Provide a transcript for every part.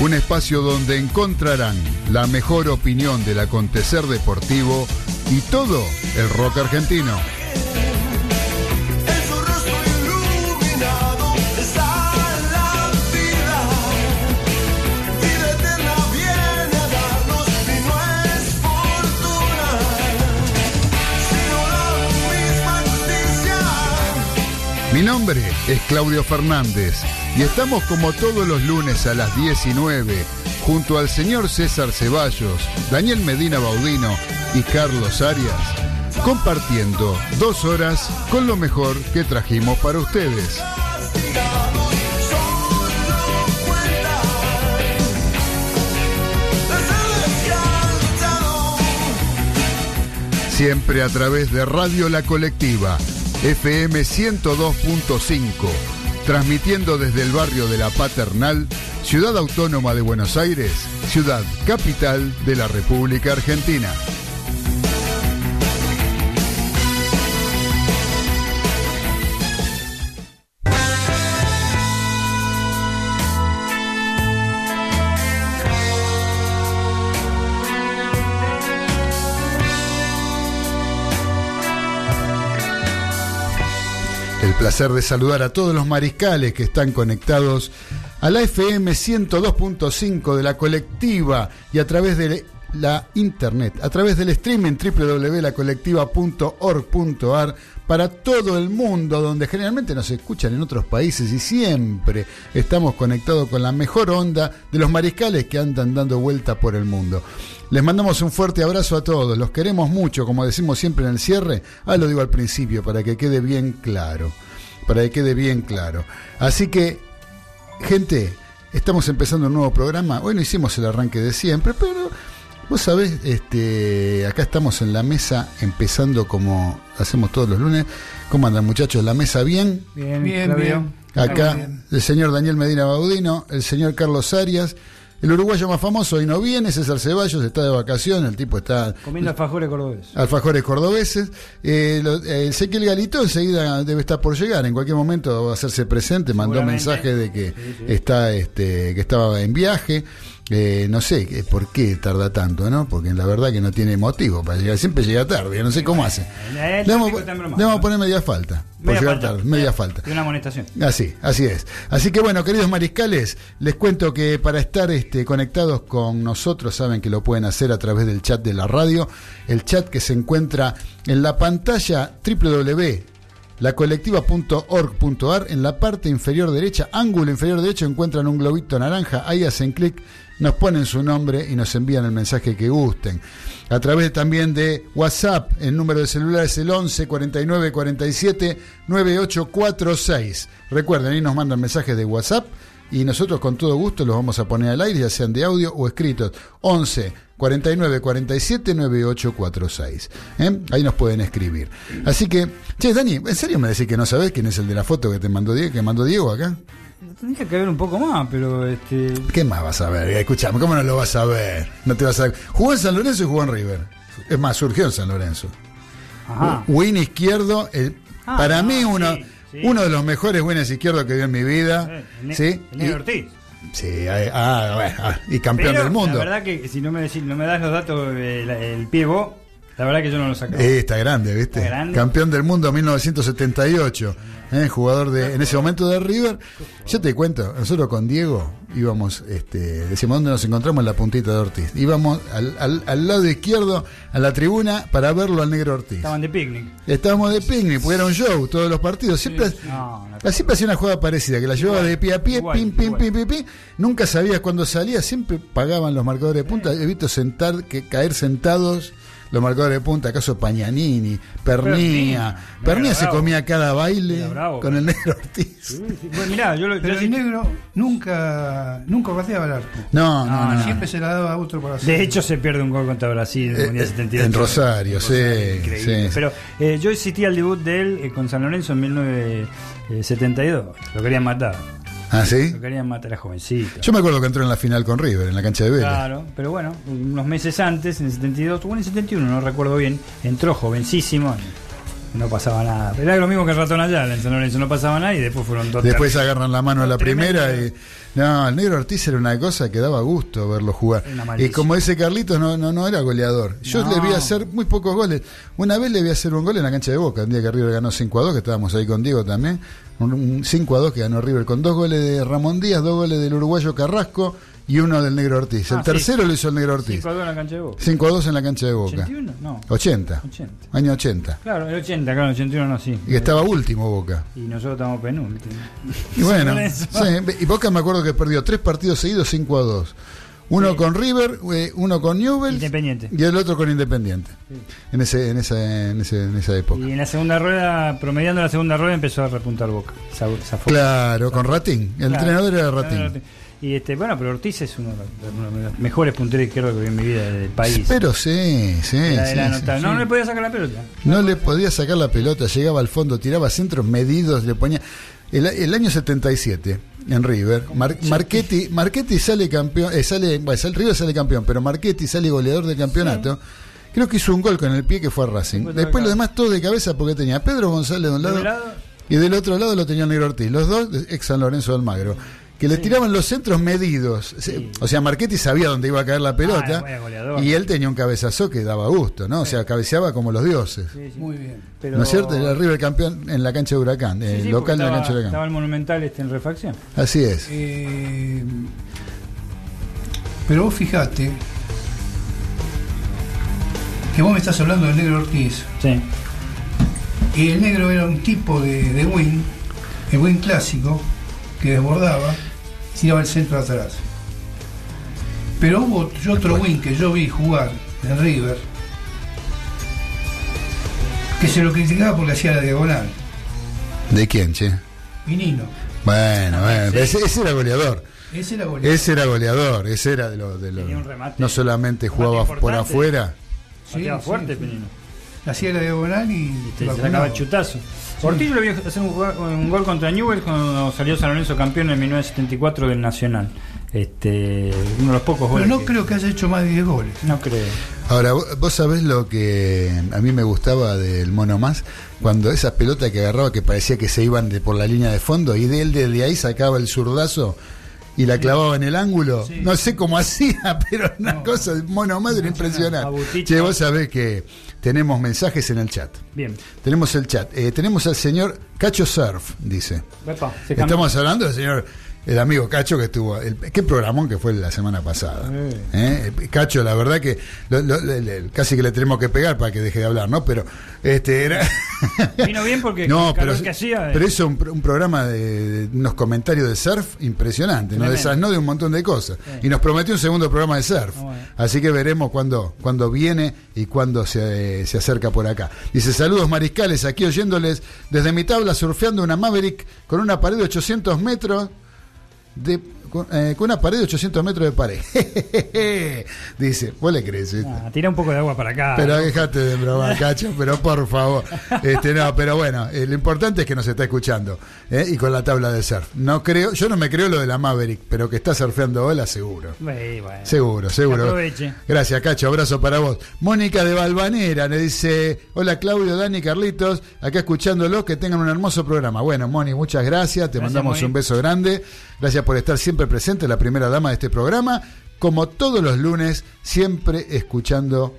un espacio donde encontrarán la mejor opinión del acontecer deportivo y todo el rock argentino. Mi nombre es Claudio Fernández y estamos como todos los lunes a las 19 junto al señor César Ceballos, Daniel Medina Baudino y Carlos Arias, compartiendo dos horas con lo mejor que trajimos para ustedes. Siempre a través de Radio La Colectiva FM 102.5, transmitiendo desde el barrio de La Paternal, Ciudad Autónoma de Buenos Aires, ciudad capital de la República Argentina. Placer de saludar a todos los mariscales que están conectados a la FM 102.5 de la colectiva y a través de la internet, a través del streaming www.lacolectiva.org.ar para todo el mundo, donde generalmente nos escuchan en otros países y siempre estamos conectados con la mejor onda de los mariscales que andan dando vuelta por el mundo. Les mandamos un fuerte abrazo a todos, los queremos mucho, como decimos siempre en el cierre, ah, lo digo al principio para que quede bien claro, para que quede bien claro. Así que, gente, estamos empezando un nuevo programa, hoy no hicimos el arranque de siempre, pero vos sabés, este, acá estamos en la mesa empezando como hacemos todos los lunes. ¿Cómo andan muchachos? ¿La mesa bien? Bien, bien, bien. Acá bien. el señor Daniel Medina Baudino, el señor Carlos Arias. El uruguayo más famoso hoy no viene, César Ceballos, está de vacaciones, el tipo está... Comiendo alfajores cordobeses. Alfajores cordobeses. Eh, lo, eh, Ezequiel Galito enseguida debe estar por llegar, en cualquier momento va a hacerse presente, mandó mensaje de que Sí, sí. está este que estaba en viaje. Eh, no sé eh, por qué tarda tanto, ¿no? Porque la verdad que no tiene motivo para llegar, siempre llega tarde, no sé cómo hace. Eh, Le vamos, normal, le vamos a poner media falta. Por Media llegar falta. tarde, media falta. Y una amonestación. Así, así es. Así que bueno, queridos mariscales, les cuento que para estar este, conectados con nosotros, saben que lo pueden hacer a través del chat de la radio, el chat que se encuentra en la pantalla www lacolectiva.org.ar en la parte inferior derecha, ángulo inferior derecho encuentran un globito naranja, ahí hacen clic, nos ponen su nombre y nos envían el mensaje que gusten. A través también de WhatsApp, el número de celular es el 11 49 47 9846. Recuerden, ahí nos mandan mensajes de WhatsApp y nosotros con todo gusto los vamos a poner al aire, ya sean de audio o escritos. 11 49 47 9846. ¿eh? Ahí nos pueden escribir. Así que, che, Dani, ¿en serio me decís que no sabés quién es el de la foto que te mandó Diego, que mandó Diego acá? Tendría que ver un poco más, pero este. ¿Qué más vas a ver? Escuchame, ¿cómo no lo vas a ver? No te vas a Jugó en San Lorenzo y jugó en River. Es más, surgió en San Lorenzo. Ajá. Win izquierdo, el- Ah, para no, mí uno, sí, sí. uno de los mejores wins izquierdos que vi en mi vida. Eh, ¿sí? el Y- Ortiz. Sí, ah, bueno, y campeón Pero del mundo. La verdad que si no me, decís- no me das los datos, el, el pie vos, la verdad que yo no lo saco. Eh, está grande, ¿viste? Está grande. Campeón del mundo 1978. ¿eh? Jugador de, en ese momento de River. Yo te cuento, nosotros con Diego íbamos, este, decimos dónde nos encontramos en la puntita de Ortiz. Íbamos al, al- al lado izquierdo, a la tribuna, para verlo al negro Ortiz. Estaban de picnic. Estábamos de picnic, porque era un show todos los partidos. Siempre, No, no. siempre hacía una jugada parecida, que la llevaba de pie a pie, igual, pim, pim, pim, pim, pim. Nunca sabías cuándo salía, siempre pagaban los marcadores de punta. He visto sentar, que caer sentados los marcadores de punta, acaso Pañanini, Pernía. Pernía. Pernía Era se bravo. comía cada baile bravo. con el negro Ortiz. Sí, sí. Bueno, mirá, yo lo Pero yo el sí- negro nunca nunca pateaba el arco. No, no, No, no. no. Siempre se la daba a otro para hacer. De hecho, se pierde un gol contra Brasil en el Eh, Mundial eh, 78. en Rosario, sí. Pero eh, yo asistí al debut de él eh, con San Lorenzo en 1972. Lo querían matar. ¿Ah, sí? Lo querían matar a jovencito. Yo me acuerdo que entró en la final con River, en la cancha de Vélez. Claro, pero bueno, unos meses antes, en el 72, o en el 71, no recuerdo bien, entró jovencísimo. No pasaba nada. Era lo mismo que el ratón allá, en San Lorenzo no pasaba nada y después fueron dos Después agarran la mano a la primera y. No, el negro Ortiz era una cosa que daba gusto verlo jugar. Y como dice Carlitos, no, no, no era goleador. Yo No. le vi hacer muy pocos goles. Una vez le vi hacer un gol en la cancha de Boca, un día que River ganó 5 a 2, que estábamos ahí con Diego también. Un, un 5 a 2 que ganó River con dos goles de Ramón Díaz, dos goles del uruguayo Carrasco y uno del negro Ortiz. El Ah, sí. tercero lo hizo el negro Ortiz. 5 a 2 en la cancha de Boca. 5 a 2 en la cancha de Boca. 81, no. 80. 80. Año 80. Claro, el 80, claro, el 81 no, sí. Y estaba último Boca. Y nosotros estamos penúltimos. Y bueno, sí, y Boca me acuerdo que perdió tres partidos seguidos 5 a 2. Uno Sí. con River, eh, uno con Newell's Independiente. y el otro con Independiente. En, ese, en, esa, en, ese- en esa época. Y en la segunda rueda, promediando la segunda rueda, empezó a repuntar Boca. Esa- esa Claro, con Ratín. El Claro. entrenador era Ratín. Y este, bueno, pero Ortiz es uno de los- de mejores punteros izquierdos que vi en mi vida del país. Pero sí, sí. No, no le podía sacar la pelota. No le podía sacar la pelota, llegaba al fondo, tiraba centros medidos, le ponía. El, el año 77, en River, Mar- Marchetti, Marchetti sale campeón, eh, sale, bueno, sale- River sale campeón, pero Marchetti sale goleador del campeonato. Creo que hizo un gol con el pie que fue a Racing. Después todo lo demás todo de cabeza porque tenía a Pedro González de un De lado y del otro lado lo tenía el Negro Ortiz. Los dos de ex San Lorenzo de Almagro. Que le tiraban los centros medidos. Sí. O sea, Marchetti sabía dónde iba a caer la pelota. Ah, era goleador. y él tenía un cabezazo que daba gusto, ¿no? O sea, cabeceaba como los dioses. sí, sí. Muy bien. Pero- ¿No es cierto? El River campeón en la cancha de Huracán, Sí, sí, local en la estaba, cancha de Estaba Huracán. el Monumental este en refacción. Así es. Eh, pero vos fijate que vos me estás hablando del negro Ortiz. Sí. Y el negro era un tipo de, de win, el win clásico, que desbordaba, tiraba el centro atrás. Pero hubo otro win que yo vi jugar en River, que se lo criticaba porque hacía la diagonal. ¿De quién, che? Pinino. Bueno, bueno, sí. ese, ese era goleador. Ese era goleador. Ese era goleador. Ese era de los. De los- Tenía un remate- no solamente jugaba por afuera. Sí, fuerte, sí. Penino. Hacía la diagonal y, Y te vacunaba. sacaba el chutazo. Ortiz yo lo vi hacer un, gol contra Newell cuando salió San Lorenzo campeón en 1974 del Nacional. Este, uno de los pocos Pero goles. no que- creo que haya hecho más de 10 goles. No creo. Ahora, vos vos sabés lo que a mí me gustaba del Mono Más, cuando esas pelotas que agarraba que parecía que se iban de por la línea de fondo y de él desde ahí sacaba el zurdazo y la clavaba en el ángulo. Sí. No sé cómo hacía, pero una No. cosa, Mono era impresionante. Che, vos sabés que tenemos mensajes en el chat. Bien. Tenemos el chat. Eh, tenemos al señor Cacho Surf, dice. Epa, se. Estamos hablando del señor, el amigo Cacho que estuvo. El, qué programón que fue la semana pasada. Eh. ¿Eh? Cacho, la verdad que lo- lo- casi que le tenemos que pegar para que deje de hablar, ¿no? Pero este era. Vino bien porque no, pero, que hacía, eh. pero hizo un, un programa de, de unos comentarios de surf impresionante, ¿no? De Tremendo. esas, no de un montón de cosas. Sí. Y nos prometió un segundo programa de surf. Ah, bueno. Así que veremos cuándo, cuándo viene y cuándo se, se acerca por acá. Dice, saludos mariscales, aquí oyéndoles desde mi tabla surfeando una Maverick con una pared de 800 metros de... Con, eh, con una pared de 800 metros de pared. Dice, ¿vos le crees? Ah, tira un poco de agua para acá. Pero déjate de bromar, cacho, pero por favor. Este, no, pero bueno, eh, lo importante es que nos está escuchando. ¿eh? Y con la tabla de surf. No creo, yo no me creo lo de la Maverick, pero que está surfeando ola, seguro. Bueno, bueno. Seguro, seguro. aproveche. Gracias, Cacho. Abrazo para vos. Mónica de Balvanera le dice: Hola, Claudio, Dani, Carlitos. Acá escuchándolos, que tengan un hermoso programa. Bueno, Moni, muchas gracias. Te Gracias, mandamos Moni. un beso grande. Gracias por estar siempre presente, la primera dama de este programa. Como todos los lunes, siempre escuchando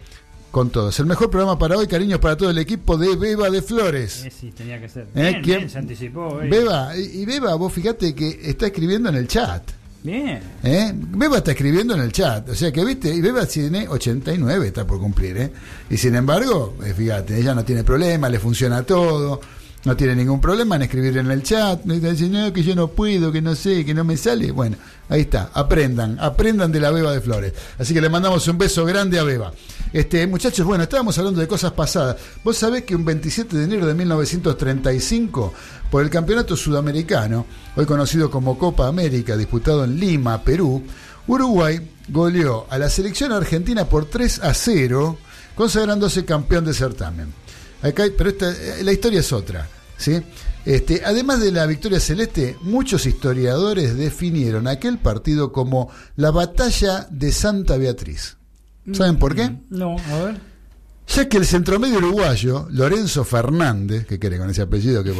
con todos. El mejor programa para hoy, cariños para todo el equipo de Beba de Flores. Eh, sí, tenía que ser. ¿Eh? Bien, bien, se anticipó. eh. Beba, y y Beba, vos fíjate que está escribiendo en el chat. Bien. ¿Eh? Beba está escribiendo en el chat, o sea que viste, y Beba tiene 89, está por cumplir, ¿eh? Y sin embargo, eh, fíjate, ella no tiene problema, le funciona todo, no tiene ningún problema en escribir en el chat. Dicen, no, que yo no puedo, que no sé, que no me sale. Bueno, ahí está. Aprendan, aprendan de la Beba de Flores. Así que le mandamos un beso grande a Beba. Este, muchachos, bueno, estábamos hablando de cosas pasadas. Vos sabés que un 27 de enero de 1935, por el Campeonato Sudamericano, hoy conocido como Copa América, disputado en Lima, Perú, Uruguay goleó a la selección argentina por 3 a 0, consagrándose campeón de certamen. Acá, pero esta, eh, la historia es otra. ¿sí? Este, además de la victoria celeste, muchos historiadores definieron aquel partido como la batalla de Santa Beatriz. ¿Saben por qué? No, a ver. Ya que el centromedio uruguayo, Lorenzo Fernández, que quiere con ese apellido, que,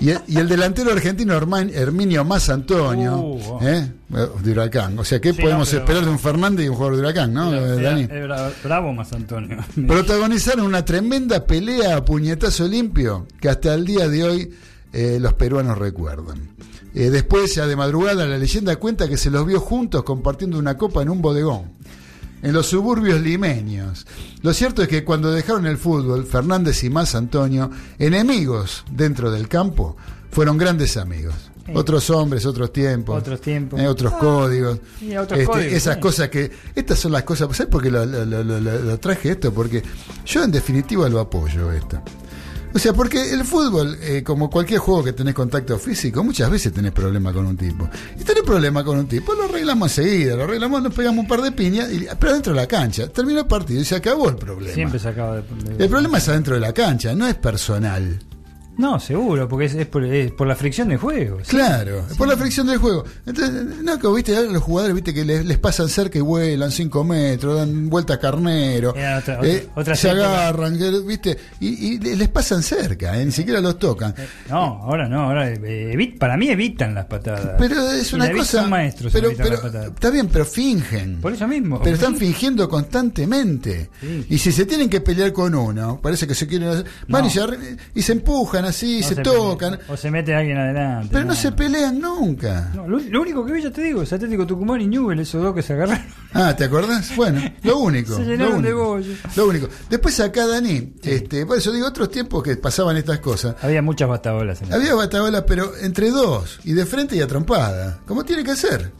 y, el, y el delantero argentino Herman- Herminio Más Antonio, Uh, ¿eh? de Huracán. O sea, ¿qué Sí, podemos no, esperar de un Fernández y un jugador de Huracán, no, Era- eh, era- Dani? era bravo más Antonio. Protagonizaron una tremenda pelea a puñetazo limpio que hasta el día de hoy eh, los peruanos recuerdan. Eh, después, ya de madrugada, la leyenda cuenta que se los vio juntos compartiendo una copa en un bodegón, en los suburbios limeños. Lo cierto es que cuando dejaron el fútbol, Fernández y más Antonio, enemigos dentro del campo, fueron grandes amigos. Sí. Otros hombres, otros tiempos. Otros tiempos. eh, otros códigos. y otros Este, códigos, esas sí. cosas que. Estas son las cosas. ¿Sabes por qué lo, lo- lo- lo- lo traje esto? Porque yo, en definitiva, lo apoyo esto. O sea, porque el fútbol, eh, como cualquier juego que tenés contacto físico, muchas veces tenés problema con un tipo. Y tenés problema con un tipo, lo arreglamos enseguida, lo arreglamos, nos pegamos un par de piñas, y- pero dentro de la cancha. Terminó el partido y se acabó el problema. Siempre se acaba de. de- El problema es adentro de la cancha, no es personal. No, seguro, porque es, es por, es por la fricción de juego. sí. Claro, por la fricción del juego. Entonces, no, que viste, los jugadores, viste, que les, les pasan cerca y vuelan 5 metros, dan vueltas carnero, Era otra- otra- eh, otra se agarran, que, viste, y, y les pasan cerca, eh, ni siquiera los tocan. No, ahora no, ahora eh, para mí evitan las patadas. Pero es una cosa. Son maestros pero, pero las patadas. está bien, pero fingen. Por eso mismo. Pero están fingiendo constantemente. Sí. Y si se tienen que pelear con uno, parece que se quieren hacer. Van No. y, se, arre- y se empujan así, No se, tocan. O se mete alguien adelante. Pero no se pelean nunca. No, lo, lo único que vi, ya te digo, es Atlético Tucumán y Newell, esos dos que se agarraron. Ah, ¿te acordás? Bueno, lo único. Se lo llenaron de único. bollo. Lo único. Después acá, Dani, este, por eso digo, otros tiempos que pasaban estas cosas. Había muchas batabolas en Había batabolas, pero entre dos, y de frente y a trompada. Como tiene que ser.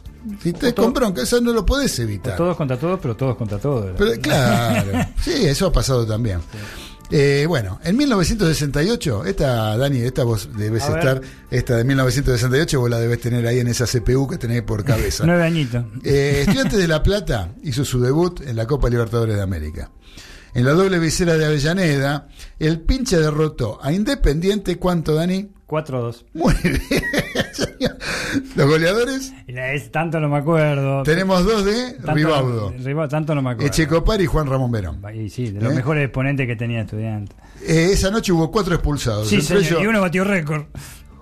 Si te con bronca, eso no lo podés evitar. Todos contra todos, pero todos contra todos. Pero, claro, sí, eso ha pasado también. Eh, bueno, en 1968, esta, Dani, esta vos debes A ver. estar, esta de 1968, vos la debes tener ahí en esa CPU que tenés por cabeza. Nueve añitos. Eh, Estudiantes de La Plata hizo su debut en la Copa Libertadores de América. En la doble visera de Avellaneda, el pinche derrotó a Independiente, ¿cuánto, Dani? 4-2. Muy bien. Los goleadores, es, tanto no me acuerdo. tenemos dos de Tanto- Ribaudo, Riba- tanto no me acuerdo. Echecopar y Juan Ramón Verón. Y sí, de los ¿Eh? mejores exponentes que tenía estudiante. Eh, esa noche hubo cuatro expulsados, Sí, señor, y uno batió récord.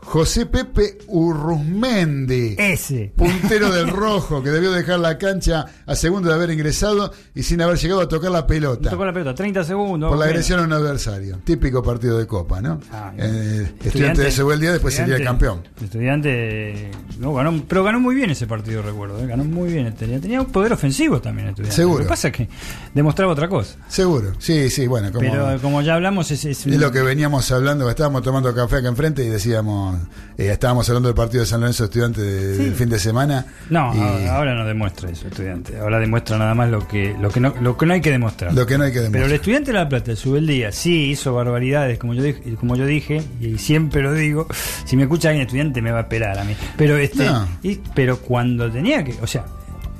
José Pepe Urruzmendi. Ese. puntero del rojo que debió dejar la cancha a segundo de haber ingresado y sin haber llegado a tocar la pelota Tocó la pelota, 30 segundos. por la agresión a un adversario. Típico partido de copa, ¿no? Ah, Eh, estudiante de Sebuel después sería el campeón. Estudiante, no, ganó, pero ganó muy bien ese partido, recuerdo. eh, Ganó muy bien. Tenía, tenía un poder ofensivo también estudiante. Seguro. Lo que pasa es que demostraba otra cosa. Seguro, sí, sí, bueno, como, Pero como ya hablamos, es, es, es lo que veníamos hablando, estábamos tomando café acá enfrente y decíamos, eh, estábamos hablando del partido de San Lorenzo Estudiante de- del fin de semana. No, y ahora- no demuestra eso, estudiante. Ahora demuestra nada más lo que, lo que, no, lo que no hay que demostrar. lo que no hay que Pero el demostrar. estudiante de La Plata, el Subeldía, sí hizo barbaridades, como yo, dije, como yo dije, y siempre lo digo. Si me escucha alguien estudiante, me va a esperar a mí. Pero este No. y- pero cuando tenía que. O sea,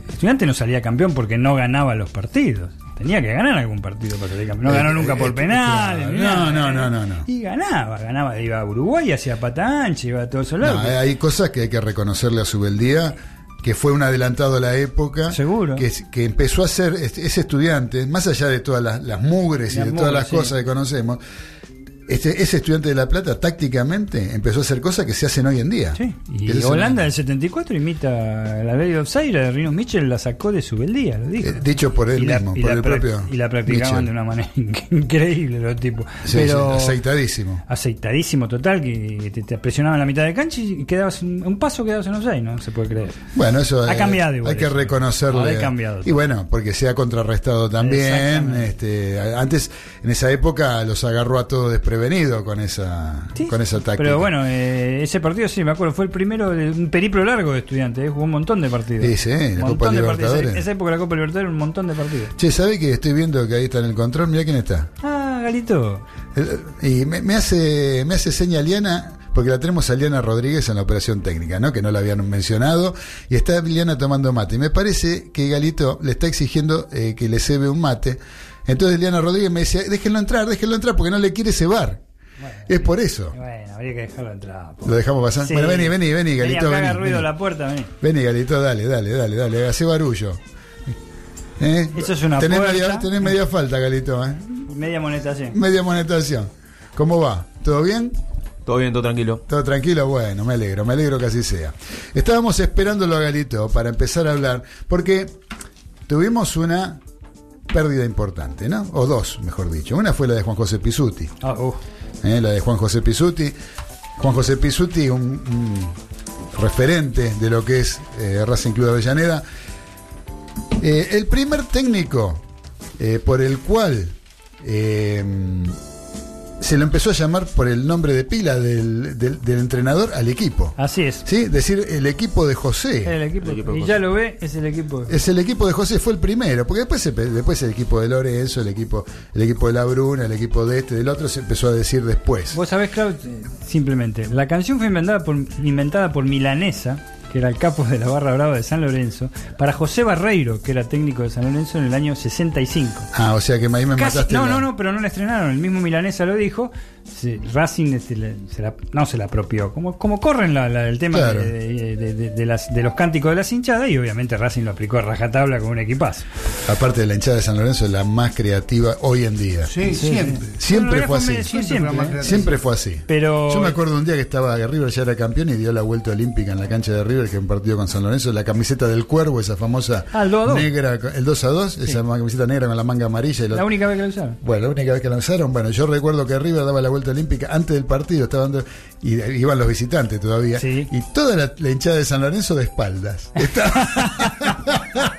el estudiante no salía campeón porque no ganaba los partidos. Tenía que ganar algún partido para salir campeón. No Eh, ganó nunca eh, por eh, penales. No, no, no, no, no. Y ganaba, ganaba. Iba a Uruguay, hacía pata ancha, iba a todo eso. No, hay cosas que hay que reconocerle a Subeldía, que fue un adelantado a la época, Seguro. que, que empezó a ser este- ese estudiante, más allá de todas las, las mugres y de todas las sí. cosas que conocemos, este, ese estudiante de La Plata tácticamente empezó a hacer cosas que se hacen hoy en día. Sí, y es Holanda el- del 74 imita la ley de offside, la de Rino Mitchell la sacó de su beldía, lo dijo. Eh, dicho por él y mismo, por el propio Y la practicaban Mitchell. de una manera increíble los tipos. Sí, Pero sí, aceitadísimo. aceitadísimo total, que te, te presionaban la mitad de cancha y quedabas un, un paso quedabas en offside, no se puede creer. Bueno, eso Ha eh, cambiado igual hay que eso. reconocerle. Ha cambiado. Y bueno, porque se ha contrarrestado también. Este, antes, en esa época, los agarró a todos desprevenido con esa, Sí, con esa táctica. Pero bueno, eh, ese partido sí, me acuerdo, fue el primero un periplo largo de estudiantes, eh, jugó un montón de partidos. Sí, sí, la un Copa partidos. Esa época de la Copa Libertadores, un montón de partidos. Che, ¿sabe que estoy viendo que ahí está en el control? Mira quién está. Ah, Galito. Y me, me hace me hace seña Liana, porque la tenemos a Liana Rodríguez en la operación técnica, ¿no? Que no la habían mencionado. Y está Liana tomando mate. Y me parece que Galito le está exigiendo eh, que le cebe un mate. Entonces Liana Rodríguez me decía, déjenlo entrar, déjenlo entrar, porque no le quiere cebar. Es por eso. Bueno, habría que dejarlo entrar. Lo dejamos pasar. Sí. Bueno, vení, vení, vení, Galito. haga vení, ruido vení. la puerta, vení. Vení, Galito, dale, dale, dale, dale, hace barullo. ¿Eh? Eso es una tenés puerta. media, tenés media falta, Galito, ¿eh? Media monetación. Media monetación. ¿Cómo va? ¿Todo bien? Todo bien, todo tranquilo. ¿Todo tranquilo? Bueno, me alegro, me alegro que así sea. Estábamos esperándolo a Galito para empezar a hablar, porque tuvimos una pérdida importante, ¿no? O dos, mejor dicho. Una fue la de Juan José Pisuti, Ah, uh. ¿eh? la de Juan José Pisuti. Juan José Pisuti, un, un referente de lo que es eh, Racing Club de Avellaneda. Eh, el primer técnico eh, por el cual eh, se lo empezó a llamar por el nombre de pila del, del- del entrenador al equipo. Así es. ¿Sí? Decir el equipo de José. El equipo, El equipo de y José. ya lo ve, es el equipo. de- Es el equipo de José, fue el primero, porque después, se- después el equipo de Lorenzo, el equipo, el equipo de la Bruna, el equipo de este, del otro, se empezó a decir después. Vos sabés, Claudio, simplemente, la canción fue inventada por, inventada por Milanesa, que era el capo de la barra brava de San Lorenzo, para José Barreiro, que era técnico de San Lorenzo en el año 65. Ah, o sea que ahí me Casi- mataste. no, la- no, no, pero no la estrenaron. El mismo Milanesa lo dijo. se- Racing este, le- se la- no se la apropió. Como, como corren la- la- el tema Claro. de, de- de- de- de las, de los cánticos de las hinchadas y obviamente Racing lo aplicó a rajatabla con un equipazo. Aparte de la hinchada de San Lorenzo, es la más creativa hoy en día. Sí, Sí, siempre. Siempre Bueno, fue así. Siempre siempre, fue ¿eh? Siempre así. Pero Yo me acuerdo un día que estaba River ya era campeón y dio la vuelta olímpica en la cancha de River, que un partido con San Lorenzo, la camiseta del cuervo, esa famosa Ah, el 2 a 2. negra, el 2 a 2, esa camiseta negra con la manga amarilla y la, la única vez que lo usaron. Bueno, la única vez que lanzaron, bueno, yo recuerdo que River daba la vuelta olímpica antes del partido, estaban dando- y iban los visitantes todavía, Sí. y toda la, la hinchada de San Lorenzo de espaldas. Estaba-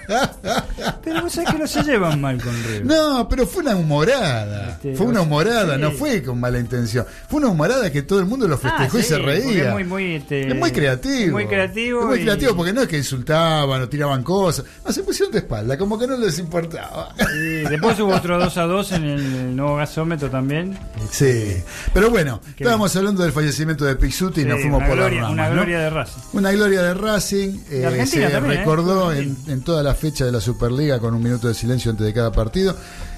Pero vos sabés que no se llevan mal con River. no, pero fue una humorada, Este, fue una humorada, sí. no fue con mala intención, fue una humorada que todo el mundo lo festejó Ah, y sí, se reía. Es muy, muy, este, Es muy creativo. Muy creativo. Es muy y- creativo porque no es que insultaban o tiraban cosas. No, se pusieron de espalda, como que no les importaba. y después hubo otro 2 a 2 en el nuevo gasómetro también. Sí. Pero bueno, Qué estábamos hablando del fallecimiento de Pizzuti y Sí, nos fuimos por gloria, las ramas. Una ¿no? gloria de Racing. Una gloria de Racing. eh, se también, ¿eh? recordó Sí. en, en toda la fecha de la Superliga con un minuto de silencio antes de cada partido.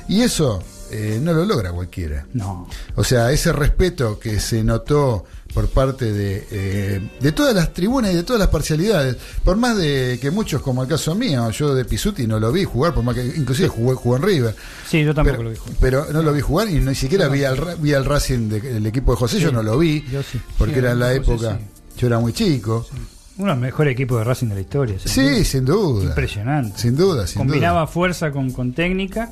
Y eso eh, no lo logra cualquiera. No. O sea, ese respeto que se notó por parte de, eh, de todas las tribunas y de todas las parcialidades, por más de que muchos, como el caso mío, yo de Pisuti no lo vi jugar, por más que inclusive jugó, jugó en River, Sí, yo tampoco pero, lo dijo. pero no lo vi jugar y ni siquiera vi al, vi al Racing de- del equipo de José, yo no lo vi, yo sí. porque Sí, era en la José época, yo era muy chico. Uno de los mejores equipos de Racing de la historia. sin Sí, duda. sin duda. Impresionante. Sin duda, sin Combinaba duda. fuerza con, con técnica,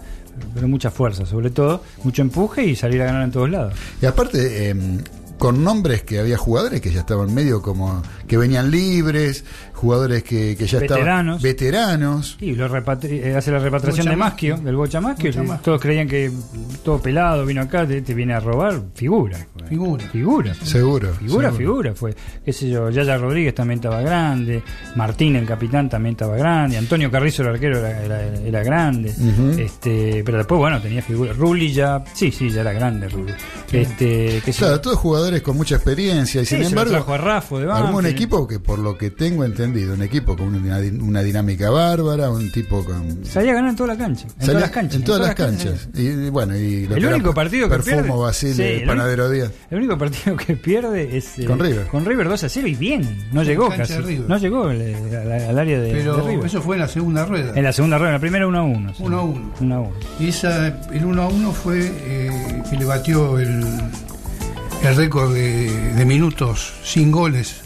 pero mucha fuerza, sobre todo, mucho empuje y salir a ganar en todos lados. Y aparte, eh, con nombres que había jugadores que ya estaban medio como que venían libres, jugadores que, que ya Veteranos. estaban veteranos. Y lo repatri- eh, hace la repatriación Bocha de Maschio, Maschio. del Bocha Maschio. Bocha que Maschio. Todos creían que todo pelado vino acá, te, te viene a robar. Figura. Figura. Figura. Seguro. Figura, seguro. figura fue. Qué sé yo, Yaya Rodríguez también estaba grande, Martín, el capitán, también estaba grande, Antonio Carrizo, el arquero, era, era- era grande. Este Pero después, bueno, tenía figura. Rulli ya, sí, sí, ya era grande Rulli. Este, qué sé yo. Claro, todos jugadores con mucha experiencia y Sí, sin se lo embargo trajo a Raffo de armó un equipo que por lo que tengo entendido, un equipo con una, una dinámica bárbara, un tipo con Salía a ganar en toda la cancha. En salía- todas las canchas. en todas las canchas. Y, y bueno, y lo El que era único partido que Perfumo, pierde- Basile, Sí, el Panadero Díaz. El único partido que pierde es eh, Con River. Con River 2 a 0 y bien. No En llegó casi. de. No llegó al, al área de, de Pero River. eso fue en la segunda rueda. En la segunda rueda, en la primera 1 a 1. 1 a 1. 1 a 1. Y esa, el 1 a 1 fue eh, que le batió el, el récord de, de minutos sin goles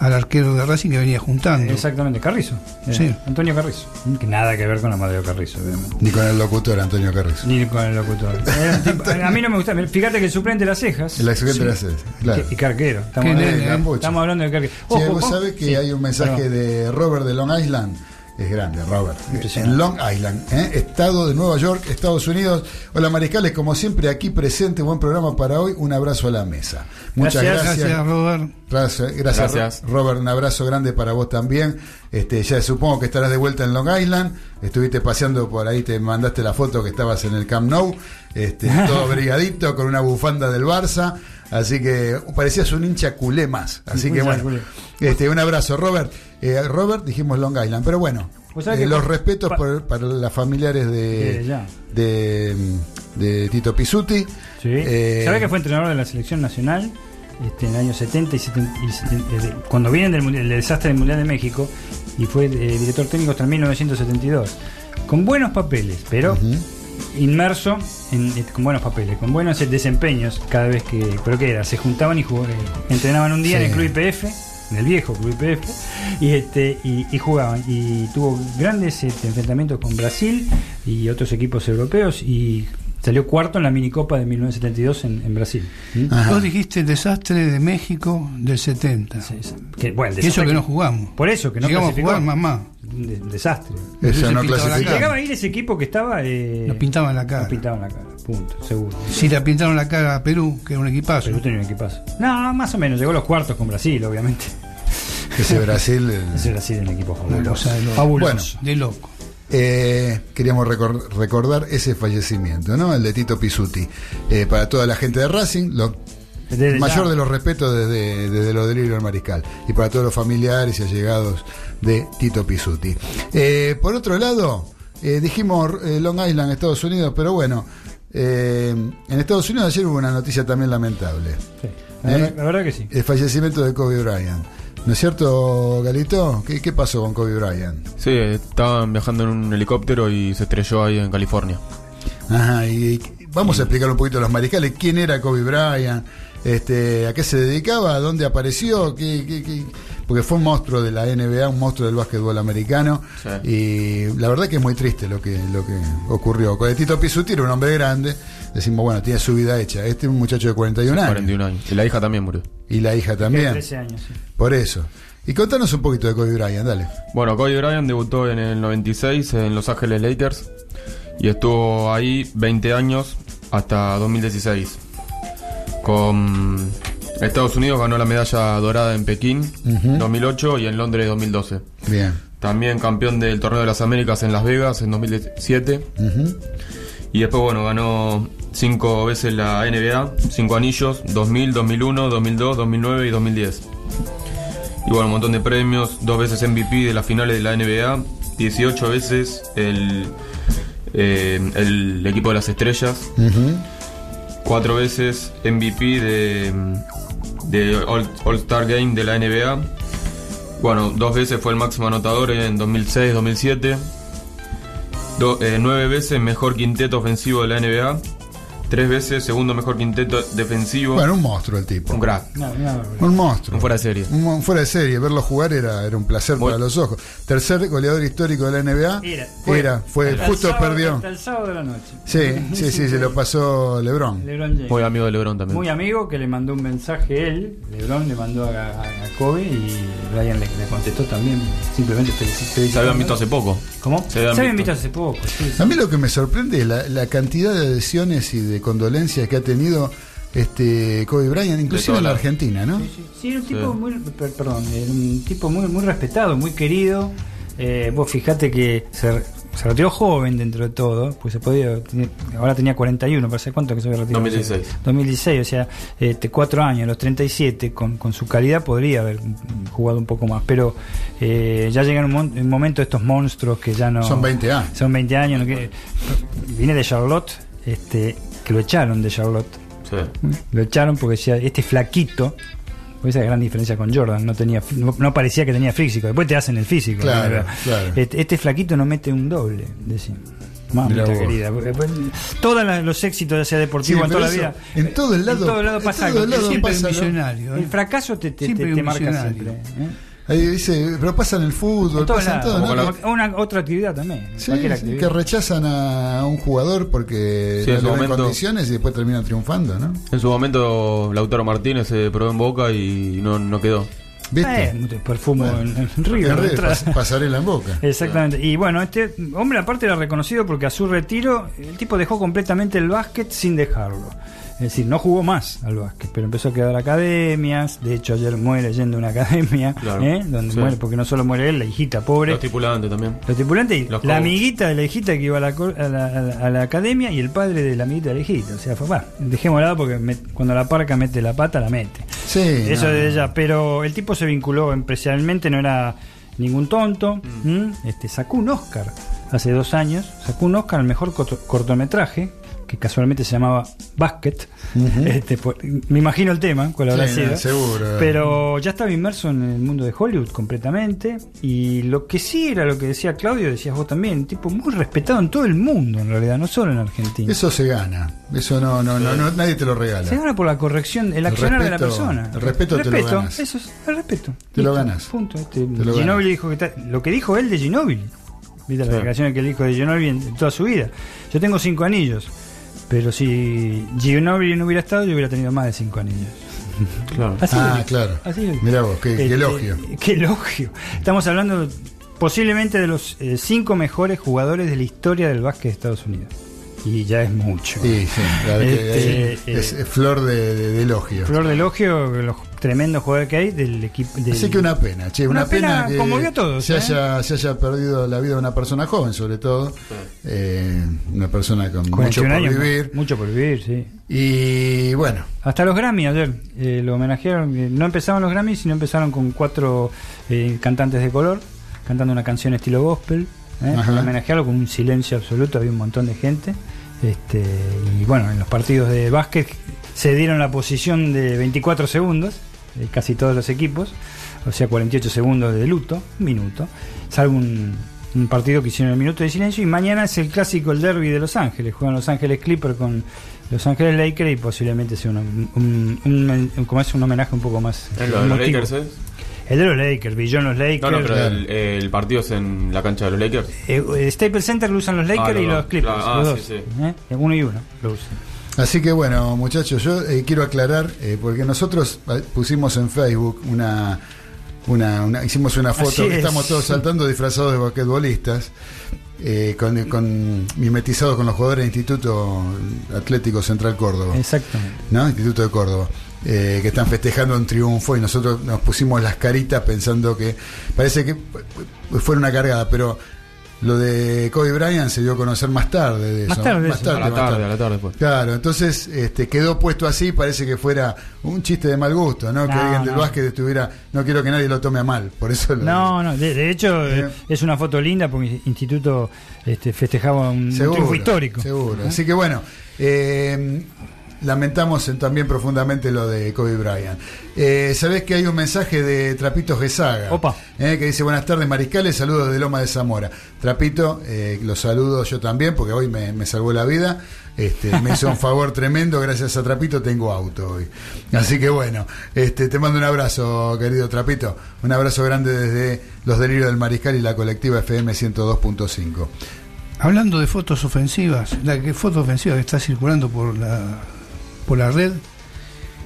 al arquero de Racing que venía juntando. Exactamente, Carrizo. Eh, Sí. Antonio Carrizo. Que nada que ver con Amadeo Carrizo, obviamente. Ni con el locutor Antonio Carrizo. Ni con el locutor. Tipo- a mí no me gusta. Fíjate que el suplente de las cejas. El excelente de la sede, claro. y Carquero. Estamos, Qué hablando, la ¿eh? pocha. estamos hablando de Carquero. Ojo, vos ojo. sabés que Sí, hay un mensaje perdón. de Robert de Long Island Es grande, Robert. En Long Island, ¿eh? estado de Nueva York, Estados Unidos. Hola Mariscales, como siempre aquí presente, buen programa para hoy. Un abrazo a la mesa. Muchas Gracias. gracias. Gracias, Robert. Gracias, gracias, Gracias. Robert, un abrazo grande para vos también. Este, ya supongo que estarás de vuelta en Long Island. Estuviste paseando por ahí, te mandaste la foto que estabas en el Camp Nou, este, todo brigadito con una bufanda del Barça. Así que parecías un hincha culé más. Así que bueno, este, un abrazo, Robert. Eh, Robert, dijimos Long Island, pero bueno, eh, que los respetos pa- por- para las familiares de, de, de Tito Pisuti. Sí. Eh, ¿Sabés que fue entrenador de la selección nacional este, en el año 70 y, 70 y 70, eh, cuando vienen del, desastre del Mundial de México y fue eh, director técnico hasta 1972? Con buenos papeles, pero inmerso en, con buenos papeles, con buenos desempeños cada vez que. ¿Pero qué era? Se juntaban y jugaban, entrenaban un día Sí. en el Club IPF, en el viejo Club IPF, y, este, y, y jugaban. Y tuvo grandes este, enfrentamientos con Brasil y otros equipos europeos y salió cuarto en la minicopa de 1972 en, en Brasil. ¿Mm? Vos dijiste el desastre de México del 70. Sí, sí. Que, bueno, el Y eso que no jugamos. Por eso, que no Llegamos a clasificó. jugar, mamá. De- desastre. Eso no clasificó. Llegaba a ir ese equipo que estaba. Eh, Nos pintaban la cara. nos pintaban la cara, punto, seguro. Si le pintaron la cara a Perú, que era un equipazo. Perú tenía un equipazo. No, más o menos. Llegó a los cuartos con Brasil, obviamente. Ese Brasil. Ese Brasil es un equipo Una fabuloso. cosa de loco. Eh, queríamos recor- recordar ese fallecimiento, ¿no? El de Tito Pisuti. Eh, para toda la gente de Racing, lo Desde mayor ya. de los respetos desde, desde lo del Hilo del Mariscal. Y para todos los familiares y allegados de Tito Pisuti. Eh, por otro lado, dijimos Long Island, Estados Unidos, pero bueno, en Estados Unidos ayer hubo una noticia también lamentable. Sí, La, verdad, la verdad que sí. El fallecimiento de Kobe Bryant. ¿No es cierto, Galito? ¿Qué, qué pasó con Kobe Bryant? Sí, estaban viajando en un helicóptero y se estrelló ahí en California. Ajá, y, y vamos a explicar un poquito a los mariscales quién era Kobe Bryant, este, a qué se dedicaba, dónde apareció, qué, qué- qué- porque fue un monstruo de la NBA, un monstruo del básquetbol americano, Sí. y la verdad que es muy triste lo que, lo que ocurrió. Con el Tito Pisuti era un hombre grande, decimos, bueno, tiene su vida hecha. Este es un muchacho de 41 años, 41 años. Y la hija también murió. y la hija también, 13 años, sí. por eso. Y contanos un poquito de Kobe Bryant, dale. Bueno, Kobe Bryant debutó en el 96 en Los Ángeles Lakers y estuvo ahí 20 años hasta 2016. Con Estados Unidos ganó la medalla dorada en Pekín Ujú. 2008 y en Londres 2012. Bien. También campeón del Torneo de las Américas en Las Vegas en 2017. Ujú. Y después, bueno, ganó cinco veces la NBA, cinco anillos, 2000, 2001, 2002, 2009 y 2010. Y bueno, un montón de premios, dos veces MVP de las finales de la NBA, 18 veces el, eh, el equipo de las estrellas, cuatro veces MVP de, de All, All-Star Game de la NBA. Bueno, dos veces fue el máximo anotador en 2006-2007. Do- eh, nueve veces mejor quinteto ofensivo de la NBA. Tres veces segundo mejor quinteto defensivo. Bueno, un monstruo el tipo. un crack. No, no, Un monstruo. Un fuera de serie. Un fuera de serie, verlo jugar era, era un placer para los ojos. Tercer goleador histórico de la NBA. Era, Era, fue, Hasta el justo sábado- perdió. Hasta el sábado de la noche. Sí, sí, sí, se lo pasó LeBron. LeBron James. Muy amigo de LeBron también. Muy amigo que le mandó un mensaje él, LeBron le mandó a, a- a Kobe y Ryan le, le contestó también, simplemente felici- Se habían visto hace poco. ¿Cómo? Se habían Se habían visto. visto hace poco. sí, sí. A mí lo que me sorprende es la, la cantidad de adhesiones y de condolencias que ha tenido este Kobe Bryant, inclusive en la Argentina, ¿no? Sí, sí. Sí, era un tipo Sí. muy, per- perdón, era un tipo muy, muy respetado, muy querido. Eh, vos fijate que se, se retiró joven dentro de todo, pues se podía, ahora tenía 41, parece cuánto que se había retirado. 2016. 2016, o sea, este, cuatro años, los 37, con, con su calidad podría haber jugado un poco más, pero eh, ya llegan un, mon- un momento estos monstruos que ya no... Son 20 años. Son 20 años. ¿no? que, viene de Charlotte, este, que lo echaron de Charlotte. Sí. Lo echaron porque decía, este flaquito, pues esa es la gran diferencia con Jordan, no tenía no, no parecía que tenía físico, después te hacen el físico. Claro, ¿no? claro. Este, este flaquito no mete un doble, decía. Mamita querida. Todos los éxitos, ya sea Sí, deportivo, en toda la vida. en todo el lado, en todo lado en pasa todo algo. el lado Siempre pasa millonario. ¿eh? El fracaso te, te, Siempre te- un te marca siempre. ¿eh? Ahí dice, pero pasa en el fútbol, En pasa en todo, ¿no? La- Una, otra actividad también. Sí, cualquier sí, actividad. que rechazan a un jugador porque Sí, no en su le ven momento- condiciones y después terminan triunfando, ¿no? En su momento, Lautaro Martínez se probó en Boca y no, no quedó. ¿Viste? Eh, perfumo Bueno. en, en River. En pas- pasarela en boca. Exactamente. Y bueno, este hombre aparte era reconocido porque a su retiro el tipo dejó completamente el básquet sin dejarlo. Es decir, no jugó más al básquet, pero empezó a quedar academias. De hecho, ayer muere yendo a una academia, Claro. ¿eh? donde Sí. muere, porque no solo muere él, la hijita pobre. Los tripulantes también. Los tripulantes y Los la amiguita de la hijita que iba a la, co- a la, a la- a la academia y el padre de la amiguita de la hijita. O sea, fue, va, dejémosla porque me- cuando la parca mete la pata, la mete. Sí. Eso no, de no. ella, pero el tipo se vinculó empresarialmente, no era ningún tonto. ¿m? Este, sacó un Oscar hace dos años, sacó un Oscar al mejor corto- cortometraje, que casualmente se llamaba Basket. Este, por- me imagino el tema, cuál habrá Sí, sido. no, seguro. Pero ya estaba inmerso en el mundo de Hollywood completamente. Y lo que sí era lo que decía Claudio, decías vos también, un tipo muy respetado en todo el mundo, en realidad, no solo en Argentina. Eso se gana. Eso no, no, no, no- nadie te lo regala. Se gana por la corrección, el accionar de la respeto- persona. el respeto te lo ganas. Eso es el respeto. Te lo ganas. Punto. Este, Te lo dijo que está- lo que dijo él de Ginóbili. Viste las declaraciones que él dijo de Ginóbili en, en toda su vida. Yo tengo cinco anillos. Pero si Ginóbili no hubiera estado, yo hubiera tenido más de cinco anillos. Claro. Así Ah, es. claro. Así es. Mirá vos, qué, qué Este, elogio. Qué elogio. Estamos hablando posiblemente de los eh, cinco mejores jugadores de la historia del básquet de Estados Unidos. Y ya es mucho. Sí, sí, que Este, es, eh, es flor de, de- de elogio. Flor de elogio, los tremendos jugadores que hay del equipo. del- Así que una pena, che, una, Una pena, que conmovió a todos, se, ¿eh? haya, se haya perdido la vida de una persona joven, sobre todo. Eh, una persona con mucho 41 por años, vivir. Mucho por vivir, sí. Y bueno, Hasta los Grammy ayer eh, lo homenajearon. eh, no empezaron los Grammy, sino empezaron con cuatro eh, cantantes de color cantando una canción estilo gospel. ¿eh? Homenajearlo con un silencio absoluto, había un montón de gente. Este, y bueno, en los partidos de básquet se dieron la posición de 24 segundos, eh, casi todos los equipos, o sea, 48 segundos de luto, un minuto, salvo un, un partido que hicieron el minuto de silencio. Y mañana es el clásico, el derby de Los Ángeles. Juegan Los Ángeles Clippers con Los Ángeles Lakers y posiblemente sea un, un, un- un- como es un homenaje un poco más. Es lo de los. Lakers, ¿eh? El de los Lakers, Billón los Lakers. No, no, pero el, el partido es en la cancha de los Lakers. Eh, eh, Staples Center lo usan los Lakers Ah, los y los Clippers. Claro, ah, los sí, dos. sí. ¿eh? Uno y uno lo usan. Así que bueno, muchachos, yo eh, quiero aclarar, eh, porque nosotros eh, pusimos en Facebook una, una, una- hicimos una foto, es. estamos todos saltando disfrazados de basquetbolistas. eh, con, con mimetizados con los jugadores del Instituto Atlético Central Córdoba. Exactamente. ¿no? Instituto de Córdoba, eh, que están festejando un triunfo y nosotros nos pusimos las caritas pensando que parece que fue una cargada, pero lo de Kobe Bryant se dio a conocer más tarde de Más eso. tarde de eso. A la más tarde, a la tarde pues. Claro, entonces este, quedó puesto así, parece que fuera un chiste de mal gusto, ¿no? que alguien del no. básquet estuviera, no quiero que nadie lo tome a mal, por eso lo No, no, de, de hecho Eh. es una foto linda porque el instituto este, festejaba un, un Seguro, triunfo histórico. Seguro. Así que bueno, eh, lamentamos en- también profundamente lo de Kobe Bryant. Eh, Sabés que hay un mensaje de Trapito Gesaga Opa. eh, que dice: Buenas tardes, Mariscales, saludos de Loma de Zamora. Trapito, eh, lo saludo yo también porque hoy me, me salvó la vida. Este, me hizo un favor tremendo, gracias a Trapito tengo auto hoy. Así que bueno, este, te mando un abrazo, querido Trapito. Un abrazo grande desde los delirios del Mariscal y la colectiva FM 102.5. Hablando de fotos ofensivas, la que foto ofensiva que está circulando por la por la red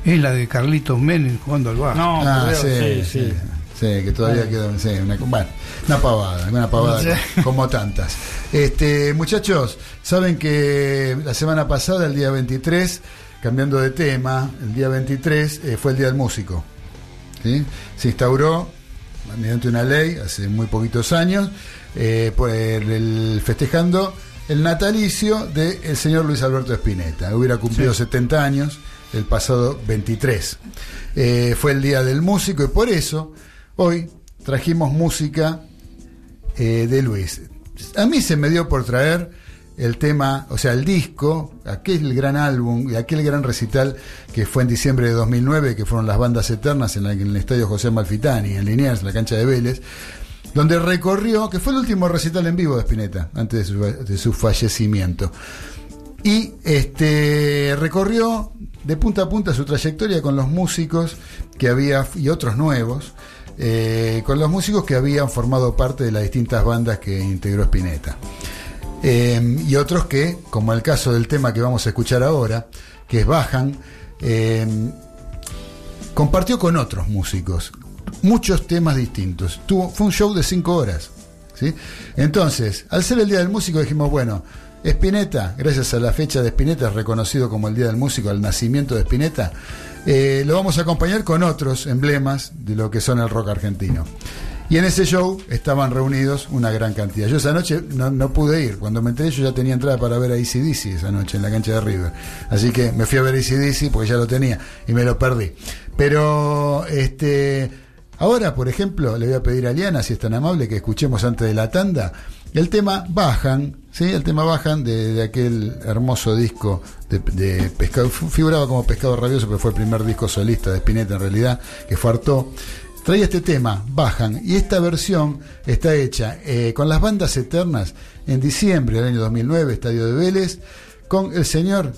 es la de Carlitos Menem jugando al bar. No, Ah, sí, sí, sí. sí, que todavía queda sí, una, bueno, una pavada, una pavada Sí. como tantas. Este, muchachos, saben que la semana pasada, el día 23, cambiando de tema, el día 23 eh, fue el Día del Músico. ¿sí? Se instauró mediante una ley hace muy poquitos años, eh, por el, el- festejando el natalicio del señor Luis Alberto Spinetta. Hubiera cumplido 70 años el pasado 23. Eh, fue el Día del Músico y por eso hoy trajimos música eh, de Luis. A mí se me dio por traer el tema, o sea, el disco, aquel gran álbum y aquel gran recital que fue en diciembre de 2009, que fueron las bandas eternas en, la- en el estadio José Malfitani, en Liniers, en la cancha de Vélez, donde recorrió, que fue el último recital en vivo de Spinetta, antes de su, fallecimiento. Y este recorrió de punta a punta su trayectoria con los músicos que había, y otros nuevos, eh, con los músicos que habían formado parte de las distintas bandas que integró Spinetta. Eh, y otros que, como el caso del tema que vamos a escuchar ahora, que es Bajan, eh, compartió con otros músicos. Muchos temas distintos. Tuvo, fue un show de cinco horas. ¿sí? Entonces, al ser el Día del Músico dijimos, bueno, Spinetta, gracias a la fecha de Spinetta, es reconocido como el Día del Músico, el nacimiento de Spinetta, eh, lo vamos a acompañar con otros emblemas de lo que son el rock argentino. Y en ese show estaban reunidos una gran cantidad. Yo esa noche no, pude ir. Cuando me enteré, yo ya tenía entrada para ver a ACDC esa noche en la cancha de River. Así que me fui a ver a ACDC porque ya lo tenía y me lo perdí. Pero, este. Ahora, por ejemplo, le voy a pedir a Liana, si es tan amable, que escuchemos antes de la tanda el tema Bajan, ¿sí? El tema Bajan de, aquel hermoso disco de, Pescado, figuraba como Pescado Rabioso, pero fue el primer disco solista de Spinetta en realidad, que fue Artó traía este tema, Bajan, y esta versión está hecha eh, con las bandas eternas en diciembre del año 2009, Estadio de Vélez, con el señor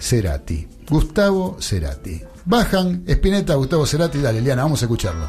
Cerati, Gustavo Cerati. Bajan, Espineta, Gustavo Cerati, dale, Liana, vamos a escucharlo.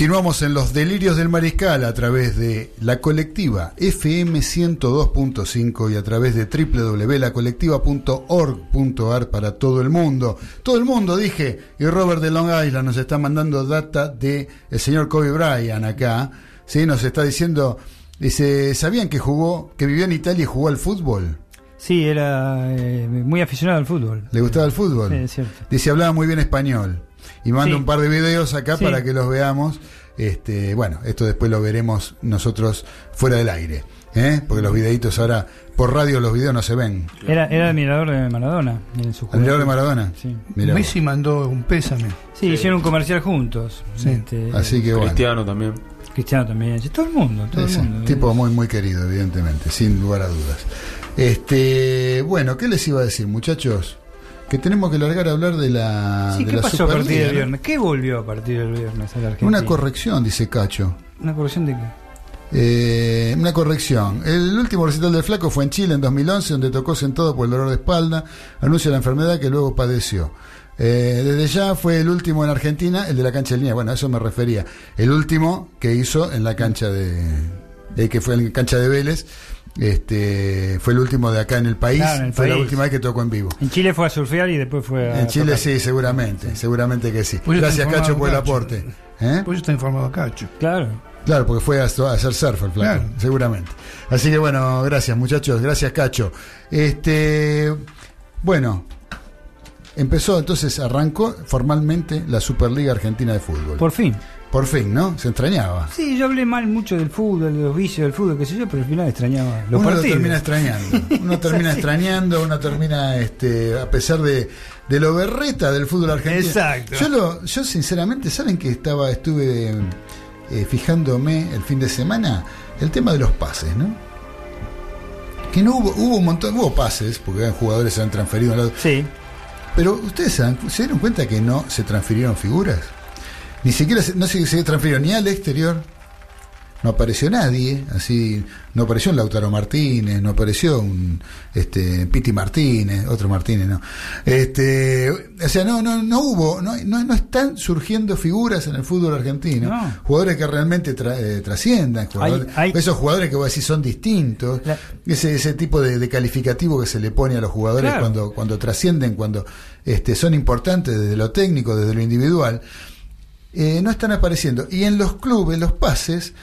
Continuamos en los delirios del mariscal a través de la colectiva FM 102.5 y a través de www.lacolectiva.org.ar para todo el mundo. Todo el mundo, dije, y Robert de Long Island nos está mandando data de el señor Kobe Bryant acá, ¿sí? Nos está diciendo, dice, ¿sabían que jugó, que vivió en Italia y jugó al fútbol? Sí, era eh, muy aficionado al fútbol. ¿Le gustaba el fútbol? Sí, es cierto. Dice, hablaba muy bien español. Y manda Sí. un par de videos acá Sí. para que los veamos. Este, bueno, esto después lo veremos nosotros fuera del aire. ¿eh? Porque los videitos ahora, por radio los videos no se ven. Era, era admirador de Maradona en su ¿Admirador de. Maradona? Sí. Mirá vos. Messi mandó un pésame. Sí, hicieron un comercial juntos. Sí. Este, Así que bueno. Cristiano también. Cristiano también. Sí, Todo el mundo, todo Sí, el sí, mundo. tipo muy muy querido, evidentemente, sin lugar a dudas. Este, bueno, ¿qué les iba a decir, muchachos? Que tenemos que largar a hablar de la, Sí, de ¿qué la pasó a partir del viernes? ¿Qué volvió a partir del viernes a la Argentina? Una corrección, dice Cacho. ¿Una corrección de qué? Eh, una corrección. El último recital del Flaco fue en Chile en 2011, donde tocó sentado por el dolor de espalda. Anuncia la enfermedad que luego padeció. Eh, desde ya fue el último en Argentina, el de la cancha de línea. Bueno, a eso me refería. El último que hizo en la cancha de. eh, que fue en la cancha de Vélez. Este, fue el último de acá en el país. Claro, en el fue la última vez que tocó en vivo. En Chile fue a surfear y después fue a. En Chile tocar. sí, seguramente. Seguramente que sí. Pues Gracias, Cacho, por el aporte. ¿Eh? Pues está informado Cacho. Claro. Claro, porque fue a, hacer surf el flaco, Claro. seguramente. Así que bueno, gracias muchachos, gracias Cacho. Este, bueno, empezó entonces, arrancó formalmente la Superliga Argentina de Fútbol. Por, Por fin. ¿no? Se extrañaba. Sí, yo hablé mal mucho del fútbol, de los vicios del fútbol, qué sé yo, pero al final extrañaba los uno lo termina extrañando, uno termina extrañando, uno termina, este, a pesar de, de lo berreta del fútbol argentino. Exacto. Yo, lo, yo sinceramente, ¿saben que estaba, estuve eh, fijándome el fin de semana? El tema de los pases, ¿no? Que no hubo, hubo un montón, hubo pases, porque eran jugadores se han transferido, Sí. pero ustedes se, dan- se dieron cuenta que no se transfirieron figuras. Ni siquiera se, no se, se transfirieron ni al exterior. No apareció nadie, así no apareció un Lautaro Martínez, no apareció un este Piti Martínez, otro Martínez, no. Este, o sea, no no no hubo, no, no, no están surgiendo figuras en el fútbol argentino, No. jugadores que realmente tra- eh, trasciendan, jugadores- hay- esos jugadores que vos decís son distintos, La- ese ese tipo de, de calificativo que se le pone a los jugadores Claro. cuando cuando trascienden, cuando este son importantes desde lo técnico, desde lo individual eh, no están apareciendo. Y en los clubes, los pases,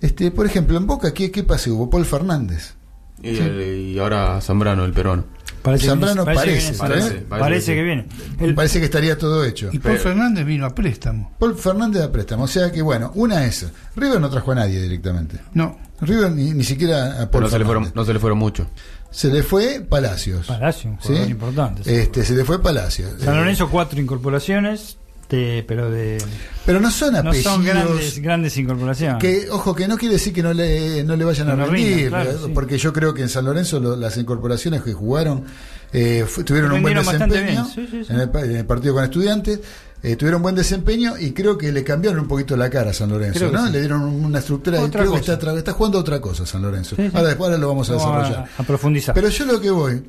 este, por ejemplo, en Boca, ¿qué, qué pase hubo? Paul Fernández. Y, el- y ahora Zambrano, el peruano. Parece Zambrano que, parece, viene, parece, parece, parece que viene. El- Parece que estaría todo hecho. Y Paul Pero- Fernández vino a préstamo. Paul Fernández a préstamo. O sea que, bueno, una es. River no trajo a nadie directamente. No. River ni, ni siquiera a Paul no, se le fueron, no se le fueron mucho. Se le fue Palacios. Palacio, un ¿sí? jugador importante. Este, se le fue Palacios. San Eh, Lorenzo, cuatro incorporaciones, de, pero de. pero no son No apellidos. son grandes, grandes incorporaciones. Que, ojo, que no quiere decir que no le, no le vayan a Que no rendir, rindan, claro, eh, sí. porque yo creo que en San Lorenzo lo- las incorporaciones que jugaron eh, tuvieron un buen desempeño sí, sí. En, el, pa- en el partido con estudiantes, eh, tuvieron buen desempeño y creo que le cambiaron un poquito la cara a San Lorenzo, que ¿no? sí. Le dieron una estructura, Otra creo que cosa. está, tra- está jugando otra cosa San Lorenzo. Sí, sí. Ahora después ahora lo vamos a Vamos desarrollar. a, a profundizar. Pero yo lo que voy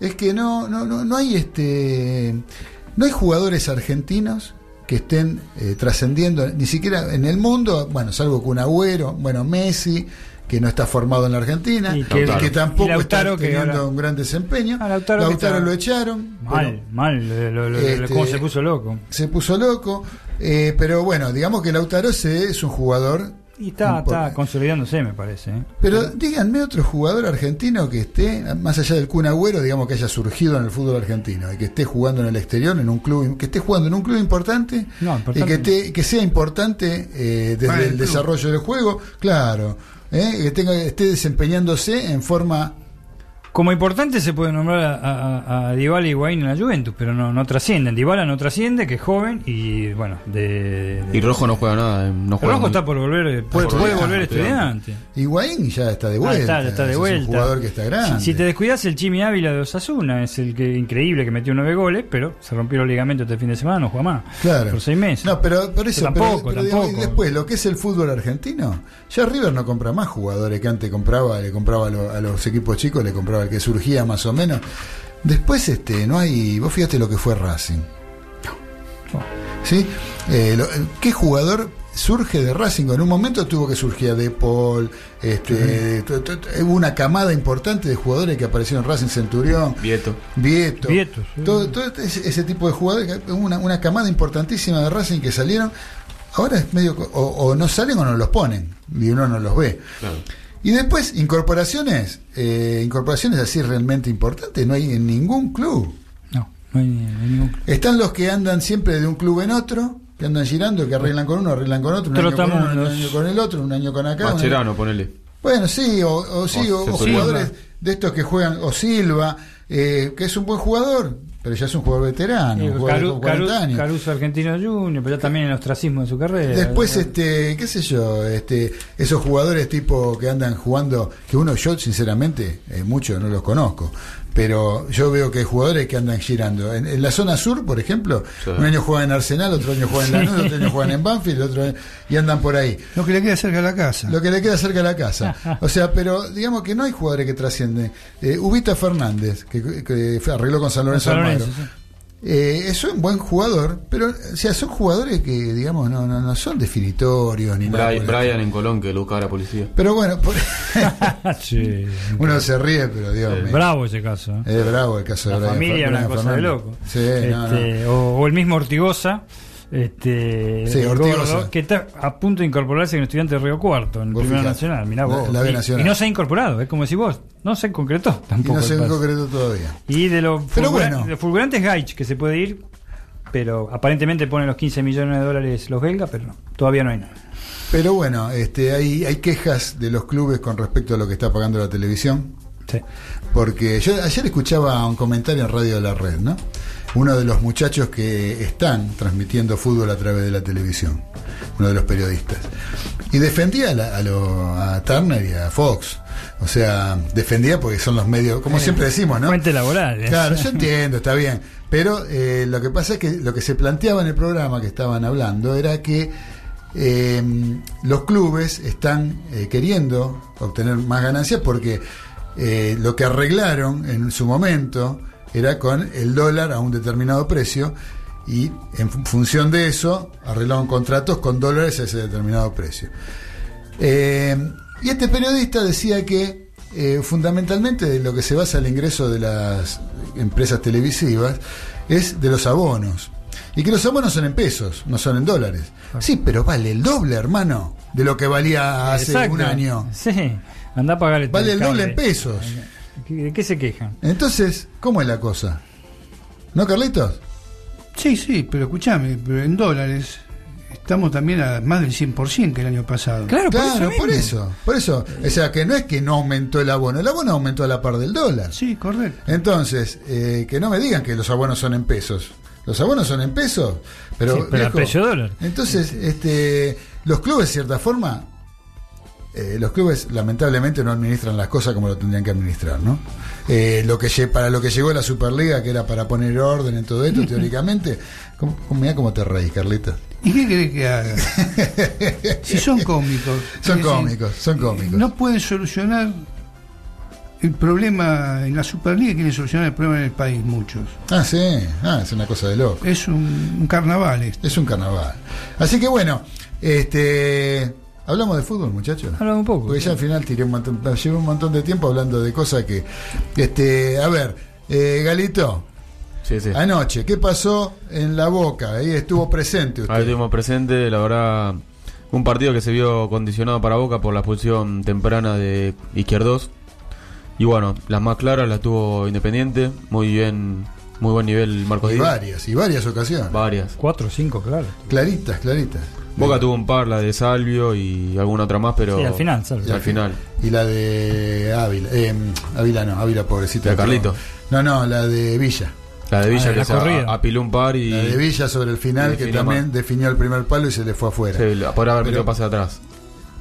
es que no, no, no, no hay este no hay jugadores argentinos que estén eh, trascendiendo ni siquiera en el mundo, bueno, salvo Kun Agüero, bueno, Messi, que no está formado en la Argentina, Y y que- y tampoco está teniendo ahora- un gran desempeño. Ah, Lautaro está- lo echaron, mal, pero mal, lo- lo- Este- cómo se puso loco. se puso loco, eh, pero bueno, digamos que Lautaro se, es un jugador Y está, está consolidándose, me parece. ¿eh? Pero díganme otro jugador argentino que esté, más allá del Kun Agüero, digamos que haya surgido en el fútbol argentino, y que esté jugando en el exterior, en un club, que esté jugando en un club importante, No, y que, esté- que sea importante eh, desde Para el el desarrollo del juego, claro, eh, que tenga, esté desempeñándose en forma Como importante se puede nombrar a, a, a Dybala y Higuaín en la Juventus, pero no, no trascienden. Dybala no trasciende, que es joven, y bueno, de... de- Y Rojo no juega nada. eh, No juega Rojo muy- está por volver, eh, puede, por puede volver, estudiante. Higuaín ya está de Ah, vuelta. está, está de es vuelta. un jugador que está grande. Si, si te descuidas, el Chimi Ávila de Osasuna es el que increíble que metió nueve goles, pero se rompió los ligamentos este fin de semana, no juega más. Claro. Por seis meses. No, pero por eso, Pero tampoco, pero digamos, tampoco. y después, lo que es el fútbol argentino, ya River no compra más jugadores que antes compraba, le compraba a los equipos chicos, le compraba el que surgía más o menos. Después, este, no hay, vos fíjate lo que fue Racing. ¿Sí? Eh, lo- ¿Qué jugador surge de Racing? En un momento tuvo que surgir De Paul, este, hubo una camada importante de jugadores que aparecieron en Racing Centurión. Vieto. Vieto, Vieto, sí. todo, todo ese, ese tipo de jugadores, una, una camada importantísima de Racing que salieron, ahora es medio, o, o no salen o no los ponen, y uno no los ve. Claro. Y después, incorporaciones, eh, incorporaciones así realmente importantes, no hay en ningún club. No, no hay, hay ningún. Están los que andan siempre de un club en otro, que andan girando, que arreglan con uno, arreglan con otro, un año con uno, un año con el otro, un año con acá. ponele. bueno, sí, o, o sí, o, O jugadores de estos que juegan, o Silva, eh, que es un buen jugador, pero ya es un jugador veterano, un jugador Caru- con 40 Caru- años. Caruso Argentino Junior, pero ya también en el ostracismo de su carrera. Después, este, qué sé yo, este, esos jugadores tipo que andan jugando, que uno yo sinceramente, eh, muchos no los conozco, pero yo veo que hay jugadores que andan girando. En, en la zona sur, por ejemplo, Sí. un año juegan en Arsenal, otro año juegan en Lanús, otro año juegan en Banfield, otro año- y andan por ahí. Lo que le queda cerca de la casa. Lo que le queda cerca de la casa. O sea, pero digamos que no hay jugadores que trascienden. Eh, Ubita Fernández, que, que arregló con San Lorenzo San Almagro. Sí. Eh, es un buen jugador, pero o sea, son jugadores que, digamos, no, no, no son definitorios ni nada. Bri- por el Brian en Colón, que lo buscaba la policía. Pero bueno, por- Sí. uno se ríe, pero Dios mío. Bravo ese caso. ¿eh? Es bravo el caso La de Brian familia, Fer- una Brian cosa de loco. Sí, no, no. Este, O, o el mismo Ortigosa, este, Sí, gordo, que está a punto de incorporarse en estudiante de Río Cuarto, en Primera. Nacional. Mirá La- vos. la B y, Nacional. y no se ha incorporado, es como si vos, no se concretó Y tampoco. no se concretó todavía. Y de lo, Pero fulgura- bueno. de lo fulgurante es Gaich, que se puede ir, pero aparentemente ponen los 15 millones de dólares los belgas, pero no, todavía no hay nada. Pero bueno, este, hay, hay quejas de los clubes con respecto a lo que está pagando la televisión. Sí. Porque yo ayer escuchaba un comentario en Radio de la Red, ¿no? Uno de los muchachos que están transmitiendo fútbol a través de la televisión, uno de los periodistas. Y defendía a, la- a lo- a Turner y a Fox. O sea, defendía porque son los medios, como siempre decimos, ¿no? Fuente laboral. ¿eh? Claro, yo entiendo, está bien. Pero eh, lo que pasa es que lo que se planteaba en el programa que estaban hablando era que eh, los clubes están eh, queriendo obtener más ganancias porque eh, lo que arreglaron en su momento era con el dólar a un determinado precio y en fu- función de eso arreglaron contratos con dólares a ese determinado precio. Eh, y este periodista decía que eh, fundamentalmente de lo que se basa el ingreso de las empresas televisivas es de los abonos. Y que los abonos son en pesos, no son en dólares. Sí, pero vale el doble, hermano, de lo que valía hace Exacto. un año. Sí, anda a pagar el Vale el doble en pesos. ¿De qué se quejan? Entonces, ¿cómo es la cosa? ¿No, Carlitos? Sí, sí, pero escúchame, pero en dólares estamos también a más del 100% que el año pasado. Claro, Claro, por mismo. eso, por eso. O sea, que no es que no aumentó el abono, el abono aumentó a la par del dólar. Sí, correcto. Entonces, eh, que no me digan que los abonos son en pesos. Los abonos son en pesos, pero, Sí, pero a viejo, precio dólar. Entonces, este, los clubes, de cierta forma, eh, los clubes lamentablemente no administran las cosas como lo tendrían que administrar, ¿no? Eh, lo que para lo que llegó la Superliga, que era para poner orden en todo esto, teóricamente, ¿cómo, cómo- mirá cómo te reís, Carlita. ¿Y qué querés que haga? si son cómicos. Son decir, cómicos, son cómicos. No pueden solucionar el problema en la Superliga, quieren solucionar el problema en el país, muchos. Ah, sí, ah, es una cosa de loco. Es un, un carnaval esto. Es un carnaval. Así que bueno, este hablamos de fútbol, muchachos. Hablamos un poco. Porque ya al final tiré un montón, llevé un montón de tiempo hablando de cosas que. Este, a ver, eh, Galito, Sí, sí. anoche, ¿qué pasó en la boca? Ahí estuvo presente usted. Ahí estuvimos presente, la verdad, un partido que se vio condicionado para Boca por la expulsión temprana de Izquierdos. Y bueno, las más claras las tuvo Independiente, muy bien, muy buen nivel Marcos y Díaz. varias, y varias ocasiones. Varias. Cuatro o cinco, claro. Claritas, claritas. Boca tuvo un par, la de Salvio y alguna otra más, pero Sí, al final, Salvio. al final. Y la de Ávila. Eh, Ávila no, Ávila pobrecita. ¿La de Carlito? No, no, la de Villa. La de Villa Ah, que la se apiló un par y La de Villa sobre el final, que también definió el primer palo y se le fue afuera. sí, por haber metido pase atrás.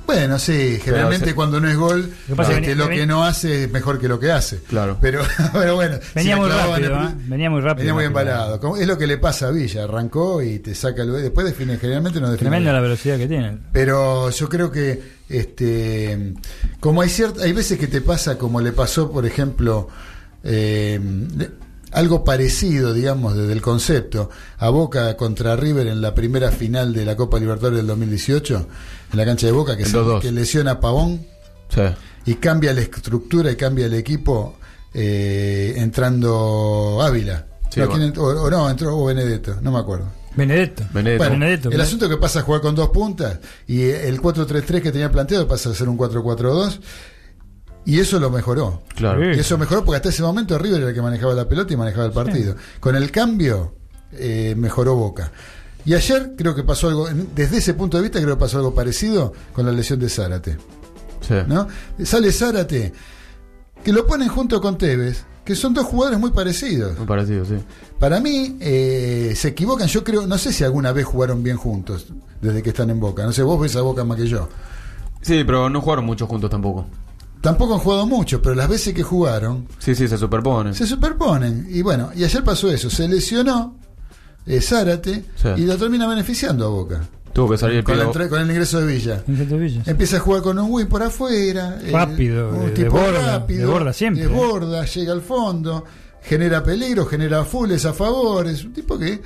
Bueno, sí, generalmente cuando no es gol, es que este, venía- lo que no hace es mejor que lo que hace. Claro. Pero, pero bueno, Venía si muy rápido, el- ¿eh? Venía muy rápido. Venía muy. Como- Es lo que le pasa a Villa, arrancó y te saca el después define, generalmente no define. Tremenda la velocidad que tiene. Pero yo creo que este como hay cierta, hay veces que te pasa como le pasó, por ejemplo, eh, algo parecido, digamos, desde el concepto, a Boca contra River en la primera final de la Copa Libertadores del 2018, en la cancha de Boca, que, se- 2-2. que lesiona a Pavón Sí. y cambia la estructura y cambia el equipo eh, entrando Ávila. Sí, no, bueno. ¿quién entró? o, o no, entró Benedetto, no me acuerdo. Benedetto. Benedetto. Bueno, Benedetto, el asunto es que pasa a jugar con dos puntas y el 4-3-3 que tenía planteado pasa a ser un 4-4-2 y eso lo mejoró. Claro. Y eso mejoró porque hasta ese momento River era el que manejaba la pelota y manejaba el partido. Con el cambio eh, mejoró Boca. Y ayer creo que pasó algo, desde ese punto de vista creo que pasó algo parecido con la lesión de Zárate. Sí. ¿no? Sale Zárate, que lo ponen junto con Tevez, que son dos jugadores muy parecidos. Muy parecido, sí. Para mí, eh, se equivocan. Yo creo, no sé si alguna vez jugaron bien juntos desde que están en Boca. No sé, vos ves a Boca más que yo. Sí, pero no jugaron mucho juntos tampoco. Tampoco han jugado mucho, pero las veces que jugaron Sí, sí, se superponen. se superponen. Y bueno, y ayer pasó eso. Se lesionó eh, Zárate Sí. y lo termina beneficiando a Boca. Tuvo que salir el Con, la pibe. entrada- con el ingreso de Villa. Vicente Villa, sí. Empieza a jugar con un win por afuera. eh, Rápido, un de- tipo de borda, rápido. de borda siempre. Desborda, llega al fondo, genera peligro, genera fulles a favor. Es un tipo que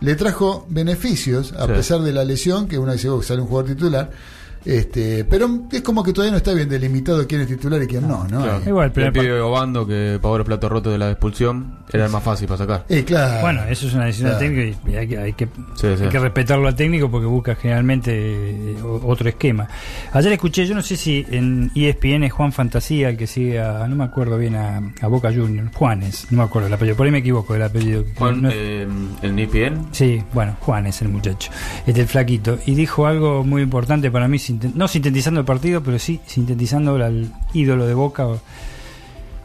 le trajo beneficios a Sí. pesar de la lesión, que uno dice oh, que sale un jugador titular. Este, pero es como que todavía no está bien delimitado quién es titular y quién no, ¿no? Claro. Eh, Igual, el primer pibe Obando que pagó los platos rotos de la expulsión era el más fácil para sacar. eh, claro. Bueno, eso es una decisión Claro. técnica y hay que, hay que, Sí, sí. hay que respetarlo al técnico porque busca generalmente eh, otro esquema. Ayer escuché, yo no sé si en E ESPN es Juan Fantasía el que sigue a, no me acuerdo bien, a, a Boca Juniors, Juanes, no me acuerdo el apellido, por ahí me equivoco del apellido. Juan, No- eh, el ESPN. Sí, bueno, Juan es el muchacho, este el flaquito, y dijo algo muy importante para mí, no sintetizando el partido, pero sí sintetizando al ídolo de Boca.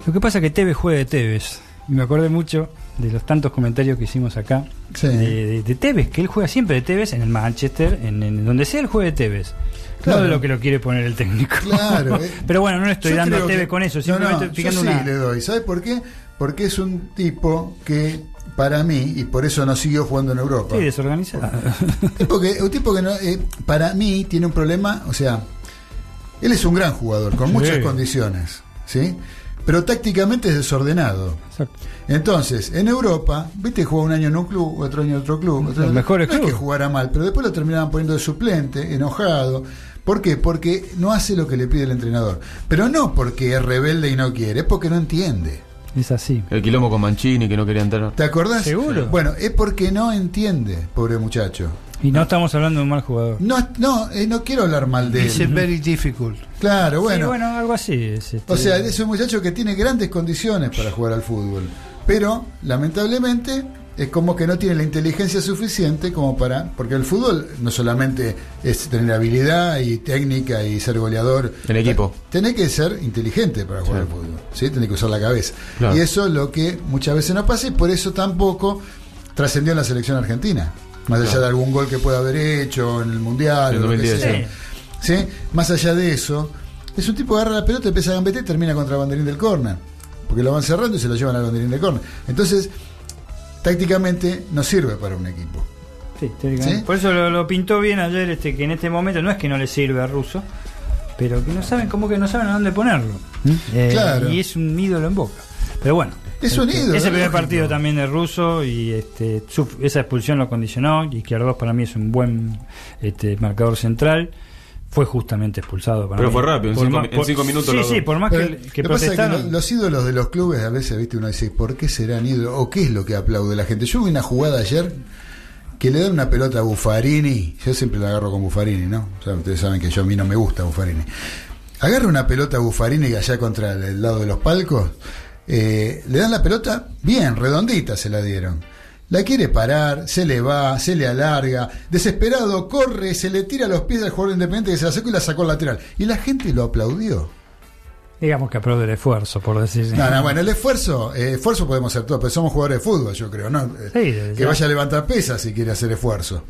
Lo que pasa es que Tevez juega de Tevez, y me acordé mucho de los tantos comentarios que hicimos acá, Sí. de, de- de Tevez, que él juega siempre de Tevez en el Manchester, en, en donde sea él juega de Tevez. Claro. No de lo que lo quiere poner el técnico. Claro, eh. Pero bueno, no le estoy Yo dando a Tevez que- con eso, No, simplemente no, fijando yo sí una. le doy. ¿Sabes por qué? Porque es un tipo que, para mí, y por eso no siguió jugando en Europa. Sí, desorganizado. Tipo que, un tipo que no, eh, para mí tiene un problema, o sea, él es un gran jugador, con Sí. muchas condiciones, ¿sí? Pero tácticamente es desordenado. Exacto. Entonces, en Europa, viste, juega un año en un club, otro año en otro club. Otro Los mejores no es que jugara mal, pero después lo terminaban poniendo de suplente, enojado. ¿Por qué? Porque no hace lo que le pide el entrenador. Pero no porque es rebelde y no quiere, es porque no entiende. Es así. El quilombo con Mancini que no quería entrar. ¿Te acordás? Seguro. Bueno, es porque no entiende, pobre muchacho. Y no estamos hablando de un mal jugador. No, no, eh, no quiero hablar mal de It's él. very difficult. Claro, Sí, bueno. bueno, algo así. es, este, O sea, es un muchacho que tiene grandes condiciones para jugar al fútbol. Pero, lamentablemente, es como que no tiene la inteligencia suficiente como para. Porque el fútbol no solamente es tener habilidad y técnica y ser goleador. El equipo. Tenés que ser inteligente para jugar Sí. al fútbol. ¿sí? Tenés que usar la cabeza. Claro. Y eso es lo que muchas veces no pasa y por eso tampoco trascendió en la selección argentina. Más allá de algún gol que pueda haber hecho en el mundial. En o lo que 2010, sea. sí. ¿Sí? Más allá de eso, es un tipo que agarra la pelota, empieza a gambetear y termina contra el banderín del córner. Porque lo van cerrando y se lo llevan al banderín del córner. Entonces, tácticamente no sirve para un equipo. Sí. ¿Sí? Por eso lo, lo pintó bien ayer, este, que en este momento no es que no le sirve a Russo, pero que no saben, como que no saben a dónde ponerlo. Eh, Claro. Y es un ídolo en boca. Pero bueno. Es un este, ídolo, Es el primer partido también de Russo y este, su- esa expulsión lo condicionó. Y Izquierdos para mí es un buen este, marcador central. Fue justamente expulsado para Pero mí. fue rápido, en cinco más- mi- en cinco minutos Sí, los sí, por más Pero que, que lo que pasa es que los ídolos de los clubes a veces, viste, uno dice, ¿por qué serán ídolos? ¿O qué es lo que aplaude la gente? Yo vi una jugada ayer que le dan una pelota a Buffarini, yo siempre la agarro con Buffarini, ¿no? O sea, ustedes saben que yo a mí no me gusta Buffarini. Agarra una pelota a Buffarini allá contra el, el lado de los palcos, eh, le dan la pelota bien, redondita se la dieron. La quiere parar, se le va, se le alarga, desesperado, corre, se le tira a los pies al jugador independiente que se la sacó y la sacó al lateral. Y la gente lo aplaudió. Digamos que aplaude el esfuerzo, por decir. No, no, bueno, el esfuerzo, eh, esfuerzo podemos hacer todos, pero somos jugadores de fútbol, yo creo, ¿no? Eh, Sí, que ya. vaya a levantar pesas si quiere hacer esfuerzo.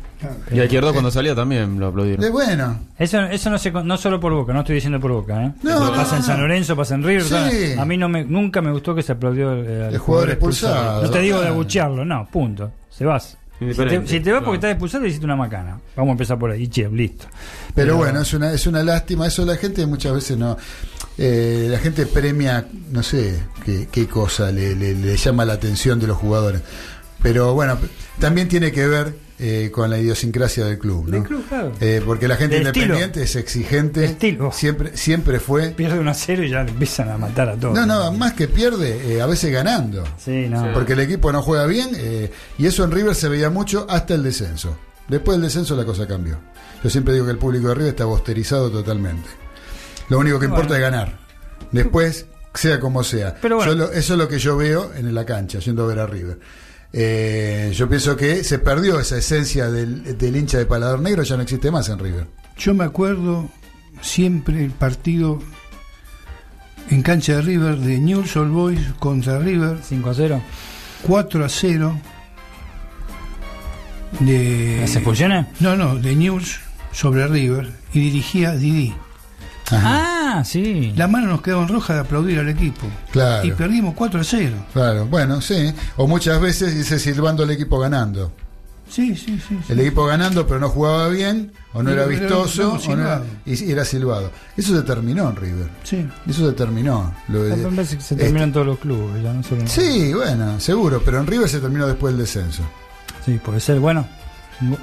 Y a Izquierdo cuando salía también lo aplaudieron. De bueno, Eso, eso no se, no solo por Boca, no estoy diciendo por Boca, ¿eh? No, pasa en. San Lorenzo, pasa en River. Sí. A mí no me, nunca me gustó que se aplaudió eh, al El jugador expulsado, No te digo de claro. abuchearlo, no, punto. Se vas. Si te, si te vas porque estás expulsado, hiciste una macana. Vamos a empezar por ahí, che, listo. Pero bueno, es una, es una lástima. Eso la gente muchas veces no. eh, la gente premia, no sé qué, qué cosa le, le- le llama la atención de los jugadores. Pero bueno, también tiene que ver eh, con la idiosincrasia del club. ¿no? Del club, claro. Eh, porque la gente De estilo. independiente es exigente. Estilo. Siempre, siempre fue. Pierde 1 a 0 y ya empiezan a matar a todos. No, no, más que pierde, eh, a veces ganando. Sí, no. Sí. Porque el equipo no juega bien eh, y eso en River se veía mucho hasta el descenso. Después del descenso la cosa cambió. Yo siempre digo que el público de River está bosterizado totalmente. Lo único que Bueno. importa es ganar. Después, sea como sea. Pero bueno. Yo lo- eso es lo que yo veo en la cancha, yendo a ver a River. Eh, yo pienso que se perdió esa esencia del, del hincha de paladar negro, ya no existe más en River. Yo me acuerdo siempre el partido en cancha de River de Newell's Old Boys contra River 5 a 0. 4 a 0 de ¿Las expulsiones? no no de Newell's sobre River y dirigía Didi Ah, sí. la mano nos quedaba en roja de aplaudir al equipo Claro. y perdimos 4 a 0 Claro, bueno, sí. O muchas veces dice silbando el equipo ganando. sí sí sí, sí. El equipo ganando, pero no jugaba bien, o no era vistoso, luego o no era, silbado. y era silbado. Eso se terminó en River. Sí. Eso se terminó. Lo de- que se este- terminan todos los clubes, ya no solo en- Sí, bueno, seguro, pero en River se terminó después del descenso. Sí, puede ser. Bueno,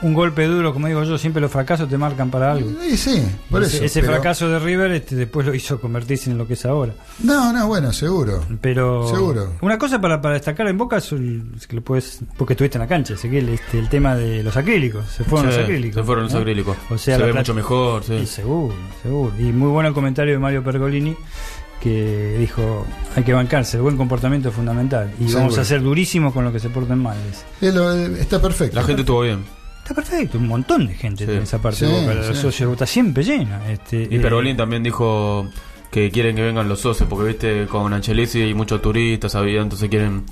un, golpe duro, como digo yo, siempre los fracasos te marcan para algo. Y sí, por ese eso. ese pero- fracaso de River este, después lo hizo convertirse en lo que es ahora. No, no, bueno, seguro. Pero Seguro. una cosa para, para destacar en Boca es, el- es que lo puedes porque estuviste en la cancha, Ezequiel, este, el tema de los acrílicos. Se fueron Sí, los acrílicos. Se fueron los acrílicos. O sea, se ve plata- mucho mejor, sí. Y seguro, seguro. Y muy bueno el comentario de Mario Pergolini que dijo hay que bancarse, el buen comportamiento es fundamental y Seguro. vamos a ser durísimos con los que se porten mal. Es lo- está perfecto. La gente estuvo bien. Está perfecto, un montón de gente Sí. en esa parte Sí, de Boca, la sí. está siempre llena. Este, Y eh, Pergolín también dijo que quieren que vengan los socios, porque viste, con Ancelotti hay muchos turistas, había, entonces quieren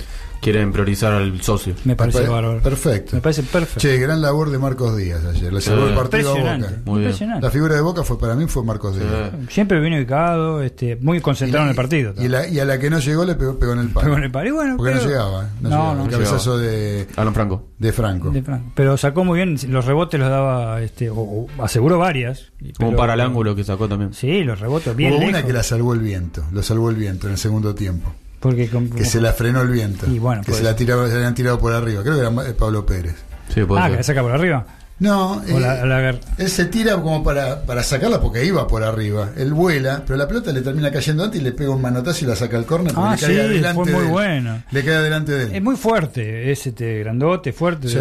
quieren priorizar al socio. me parece Pa- bárbaro. Perfecto. Me parece perfecto. Che, gran labor de Marcos Díaz ayer. Le salvó Sí. el partido a Boca. Muy bien. impresionante. La figura de Boca fue para mí fue Marcos Sí. Díaz. Siempre bien ubicado, este, muy concentrado en el partido. Y, la- y a la que no llegó le pegó, pegó en el palo. Pero en el par- y bueno, Porque pero- no llegaba. ¿eh? No, No, llegaba. no. El cabezazo de, Alan Franco. de Franco. de Franco. Pero sacó muy bien, los rebotes los daba, este, o, o aseguró varias. Como pero- para el ángulo que sacó también. Sí, los rebotes bien Hubo lejos. una que la salvó el viento, lo salvó el viento en el segundo tiempo. Porque con- Que se la frenó el viento. Y bueno, que se la ser. tiraba, se la habían tirado por arriba. Creo que era eh, Pablo Pérez. Sí, puede Ah, ser. que la saca por arriba. No, eh, la- la él se tira como para, para sacarla porque iba por arriba. Él vuela, pero la pelota le termina cayendo antes y le pega un manotazo y la saca al córner Ah, le cae sí, adelante fue de muy él. bueno. Le cae adelante de él. Es muy fuerte, es este grandote, fuerte, Sí,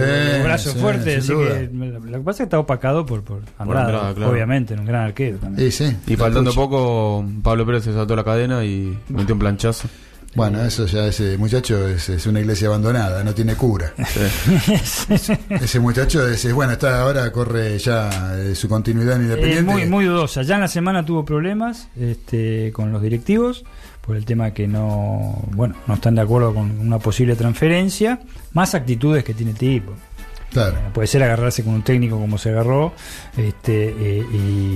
fuertes. sin Así que lo que pasa es que está opacado por, por Andrada, Andrada, claro. obviamente, un gran arquero también. Sí, sí. Y faltando Pucha. poco, Pablo Pérez se saltó la cadena y metió un planchazo. Bueno, eso ya, ese muchacho es, es una iglesia abandonada, no tiene cura. Sí. Ese muchacho es, bueno, está ahora corre ya eh, su continuidad Independiente. muy, muy dudosa. Ya en la semana tuvo problemas este, con los directivos por el tema que no, bueno, no están de acuerdo con una posible transferencia, más actitudes que tiene el tipo. Claro. Eh, Puede ser agarrarse con un técnico como se agarró este, eh,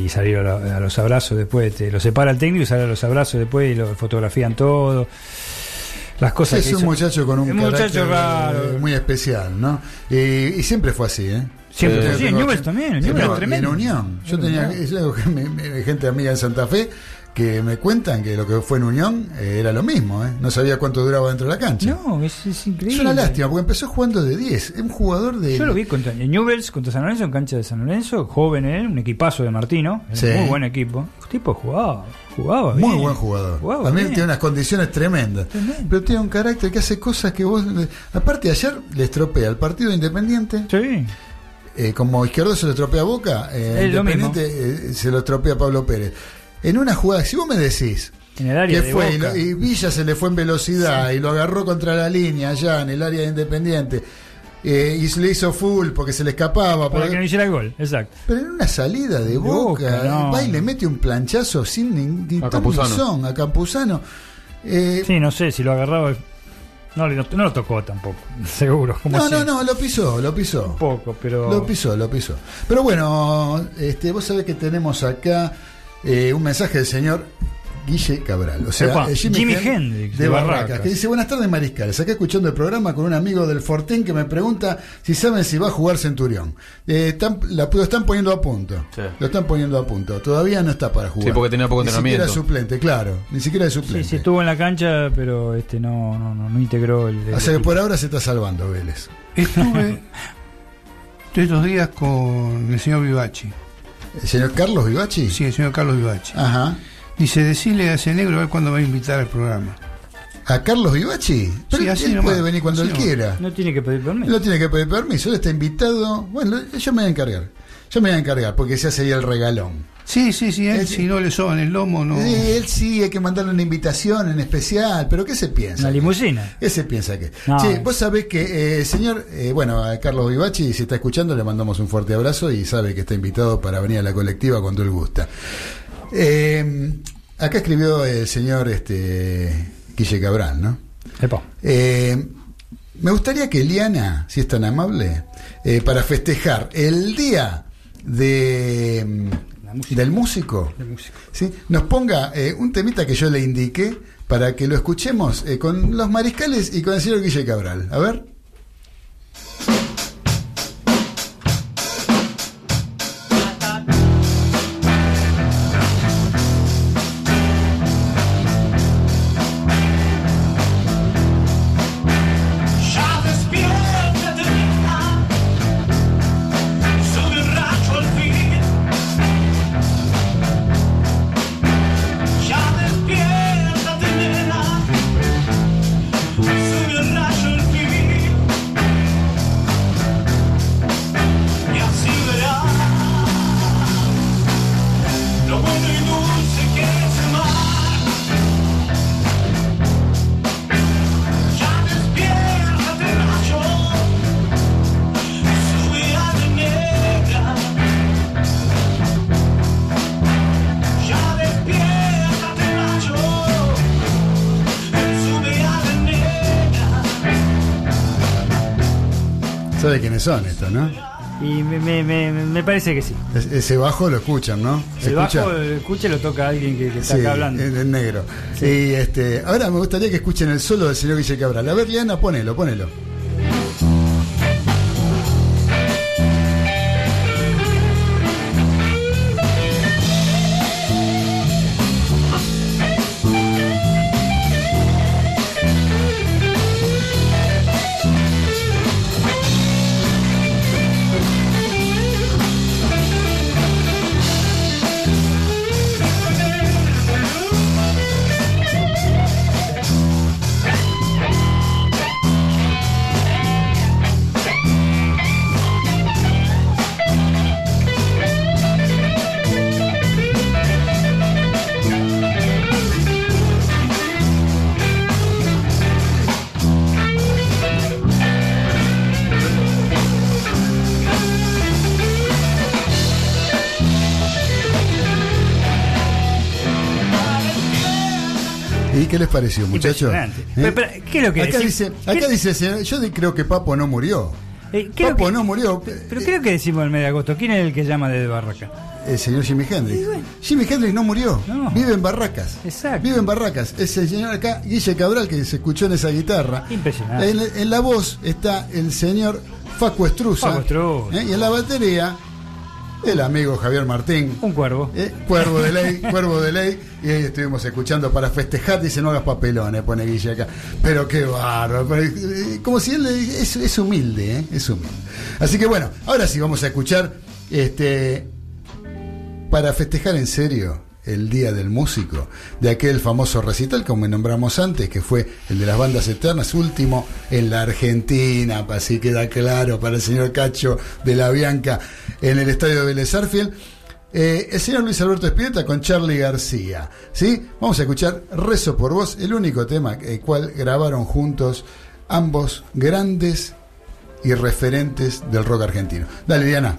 y salir a, la- a los abrazos después. Te, lo separa el técnico y sale a los abrazos después y lo fotografían todo. Las cosas Es que un hizo- muchacho con un un carácter raro. eh, muy especial, ¿no? Y, y siempre fue así, ¿eh? Siempre fue así, en Newell's también, en Newell's y en tremendo. Unión. Yo tenía me- me- gente amiga en Santa Fe que me cuentan que lo que fue en Unión eh, era lo mismo, ¿eh? No sabía cuánto duraba dentro de la cancha. No, es, es increíble. es una lástima, porque empezó jugando de 10. Es un jugador de. Yo lo vi contra Newell's, contra San Lorenzo, en cancha de San Lorenzo, joven él, un equipazo de Martino, Sí. muy buen equipo. El tipo jugaba, jugaba Muy bien. buen jugador. Jugaba También bien. tiene unas condiciones tremendas. Tremendo. Pero tiene un carácter que hace cosas que vos. Aparte, ayer le estropea al partido Independiente. Sí. eh, como Izquierdo se lo estropea a Boca, eh, lo Independiente eh, se lo estropea a Pablo Pérez. En una jugada, si vos me decís En el área que de fue y, Boca. y Villa se le fue en velocidad y lo agarró contra la línea allá en el área de Independiente eh, y se le hizo full porque se le escapaba. para porque- que no hiciera el gol, exacto. pero en una salida de Boca, Boca, no. va y le mete un planchazo sin ni, ni A Campuzano. a Campuzano. Eh, Sí, no sé si lo agarraba. No, le- no lo tocó tampoco, seguro. Como no, no, no, lo pisó, lo pisó. Un poco, pero. Lo pisó, lo pisó. Pero bueno, este, vos sabés que tenemos acá eh, un mensaje del señor Guille Cabral. O sea, Epa, eh, Hen- Hendrix, de de Barracas, Barracas. que dice, buenas tardes Mariscales, acá escuchando el programa con un amigo del Fortín que me pregunta si saben si va a jugar Centurión. Eh, están, la- lo están poniendo a punto. Sí. Lo están poniendo a punto. Todavía no está para jugar. Sí, porque tenía poco Ni entrenamiento. siquiera suplente, claro. Ni siquiera de Sí, suplente. sí, estuvo en la cancha, pero este no, no, no, no integró el. el o sea que por ahora se está salvando Vélez. Estuve estos días con el señor Vivachi. ¿El señor Carlos Vivachi? Sí, el señor Carlos Vivachi. Ajá. Dice, decirle a ese negro a ver cuándo va a invitar al programa. ¿A Carlos Vivachi? Pero Sí, así él nomás. puede venir cuando Así él nomás. quiera. No tiene que pedir permiso. no tiene que pedir permiso, él está invitado. Bueno, yo me voy a encargar. Yo me voy a encargar porque se hace ahí el regalón. Sí, sí, sí, él, Es- si no le soban el lomo, no. Él sí, hay que mandarle una invitación en especial, pero ¿qué se piensa? Una limusina. ¿Qué se piensa que? No, sí, vos sabés que, eh, señor, eh, bueno, a Carlos Vivachi, si está escuchando, le mandamos un fuerte abrazo y sabe que está invitado para venir a la colectiva cuando él gusta. Eh, acá escribió el señor este, Guille Cabral, ¿no? Eh, me gustaría que Eliana, si es tan amable, eh, para festejar el día de, La música. del músico. ¿sí? nos ponga eh, un temita que yo le indiqué para que lo escuchemos eh, con los mariscales y con el señor Guille Cabral. A ver. ¿Sabe quiénes son estos, no? Y me, me, me, me parece que sí. Es- ese bajo lo escuchan, ¿no? ¿Se El escucha? bajo, el escuche lo toca alguien que, que está Sí, acá hablando. en el negro. Y este, ahora me gustaría que escuchen el solo del señor Guille Cabral. A ver, Liana, ponelo, ponelo. Les pareció, muchachos? Pero, ¿qué es lo que acá decimos? dice, acá ¿Qué- dice, yo creo que Papo no murió. Eh, ¿qué es lo Papo que- no murió. Pero creo que decimos el mes de agosto. ¿Quién es el que llama desde Barraca? El señor Jimi Hendrix. Jimi Hendrix no murió. No. Vive en Barracas. Exacto. Vive en Barracas. Es el señor acá, Guille Cabral, que se escuchó en esa guitarra. Impresionante. En, en la voz está el señor Facu Estruza. Facu Estruza. ¿eh? Y en la batería, el amigo Javier Martín. Un cuervo. Eh, cuervo de ley, cuervo de ley, y ahí estuvimos escuchando para festejar, dice no hagas papelones, pone Guille acá. Pero qué bárbaro, eh, como si él es, es humilde, ¿eh? es humilde. Así que bueno, ahora sí vamos a escuchar, este, para festejar en serio el Día del Músico, de aquel famoso recital, como nombramos antes, que fue el de las bandas eternas, último en la Argentina, así queda claro para el señor Cacho de la Bianca en el estadio de Vélez Arfield. Eh, el señor Luis Alberto Espineta con Charlie García. ¿sí? Vamos a escuchar Rezo por Vos, el único tema el cual grabaron juntos ambos grandes y referentes del rock argentino. Dale, Diana.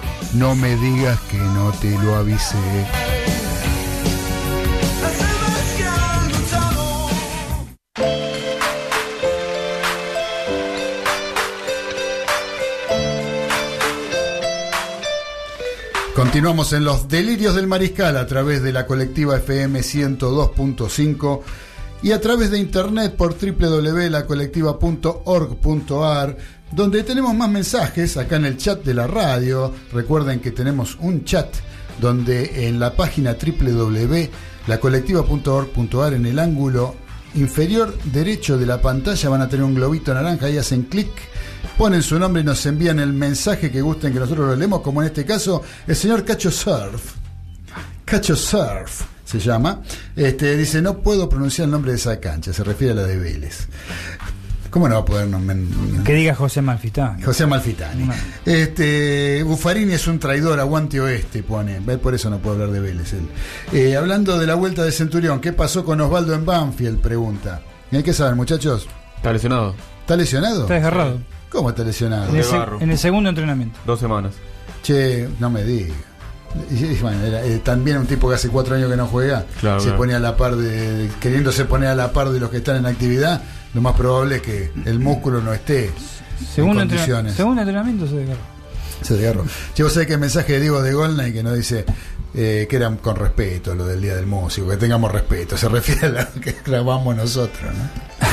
No me digas que no te lo avisé. Continuamos en los delirios del mariscal a través de la colectiva FM 102.5 y a través de internet por www.lacolectiva.org.ar donde tenemos más mensajes acá en el chat de la radio. Recuerden que tenemos un chat donde en la página www.lacolectiva.org.ar en el ángulo inferior derecho de la pantalla van a tener un globito naranja y hacen clic ponen su nombre y nos envían el mensaje que gusten que nosotros lo leemos, como en este caso el señor Cacho Surf. Cacho Surf se llama. Este, dice, no puedo pronunciar el nombre de esa cancha, se refiere a la de Vélez. ¿Cómo no va a poder nombrar? Que diga José Malfitán. José Malfitani. No. Este, Buffarini es un traidor, aguante oeste, pone. Por eso no puedo hablar de Vélez. él. Eh, hablando de la vuelta de Centurión, ¿qué pasó con Osvaldo en Banfield? Pregunta. ¿Y hay que saber, muchachos? Está lesionado. ¿Está lesionado? Está desgarrado. ¿Cómo está lesionado? En el, en el segundo entrenamiento. Dos semanas. Che, no me diga. Y, y bueno, era, eh, también un tipo que hace cuatro años que no juega, Claro, se claro. pone a la par de, queriéndose poner a la par de los que están en actividad, lo más probable es que el músculo no esté en condiciones. segundo entrenamiento se desgarró. Se desgarró. Vos sabés que el mensaje de Diego de Golnay que nos dice eh, que era con respeto lo del Día del Músico, que tengamos respeto, se refiere a lo que grabamos nosotros, ¿no?